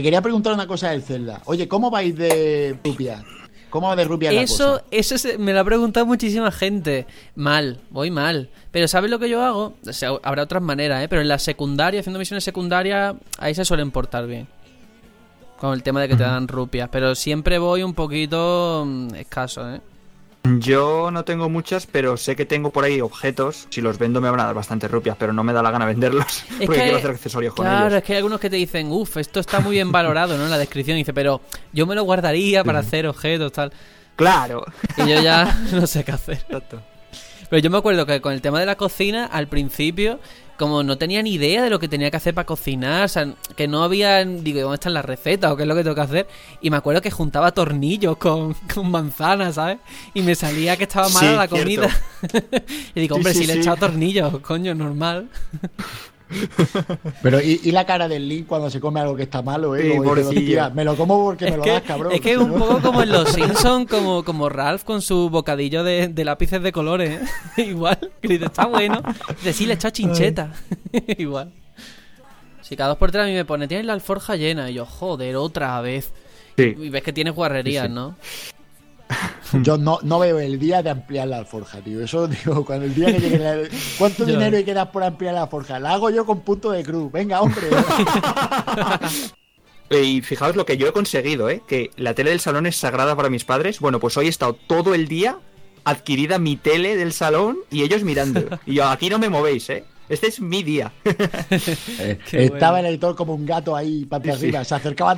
Quería preguntar una cosa del Zelda. Oye, ¿cómo vais de rupia? ¿Cómo va de rupia la Eso, cosa? eso se- me lo ha preguntado muchísima gente. Mal, voy mal. Pero ¿sabes lo que yo hago? O sea, habrá otras maneras, ¿eh? Pero en la secundaria, haciendo misiones secundarias, ahí se suelen portar bien. Con el tema de que te dan rupias. Pero siempre voy un poquito mm, escaso, ¿eh? Yo no tengo muchas, pero sé que tengo por ahí objetos. Si los vendo me van a dar bastantes rupias, pero no me da la gana venderlos. Es porque que- quiero hacer accesorios con Claro, ellos. es que hay algunos que te dicen, uff, esto está muy bien valorado, ¿no? En la descripción dice, pero yo me lo guardaría para hacer objetos, tal. Claro. Y yo ya no sé qué hacer. Exacto. Pero yo me acuerdo que con el tema de la cocina, al principio, como no tenía ni idea de lo que tenía que hacer para cocinar, o sea, que no había, digo, ¿dónde están las recetas o qué es lo que tengo que hacer? Y me acuerdo que juntaba tornillos con, con manzanas, ¿sabes? Y me salía que estaba mala Sí, la comida. y digo, hombre, sí, si le he echado tornillos, coño, normal. Pero ¿y, y la cara del Link cuando se come algo que está malo, ¿eh? Sí, Como diciendo, pobrecillo. "Tía, me lo como porque me Es lo que, das, cabrón. es que es un poco como en Los Simpsons, como, como Ralph con su bocadillo de, de lápices de colores. ¿eh? Igual, que dice, está bueno. Dice, sí, le he echado chincheta. Igual. Si cada dos por tres a mí me pone, tienes la alforja llena. Y yo, joder, otra vez. Sí. Y ves que tienes guarrerías, Sí, sí. ¿no? Yo no, no veo el día de ampliar la alforja, tío. Eso digo, cuando el día que llegue la- ¿Cuánto dinero hay que dar por ampliar la alforja? La hago yo con punto de cruz. Venga, hombre. Y fijaos lo que yo he conseguido, ¿eh? Que la tele del salón es sagrada para mis padres. Bueno, pues hoy he estado todo el día adquirida mi tele del salón y ellos mirando. Y yo, aquí no me movéis, ¿eh? Este es mi día. Eh, Estaba bueno. el editor como un gato ahí Sí, sí. arriba. Se acercaba a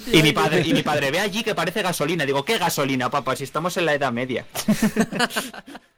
tío Y mi padre, y mi padre ve allí que parece gasolina. Digo, ¿qué gasolina, papá? Si estamos en la Edad Media.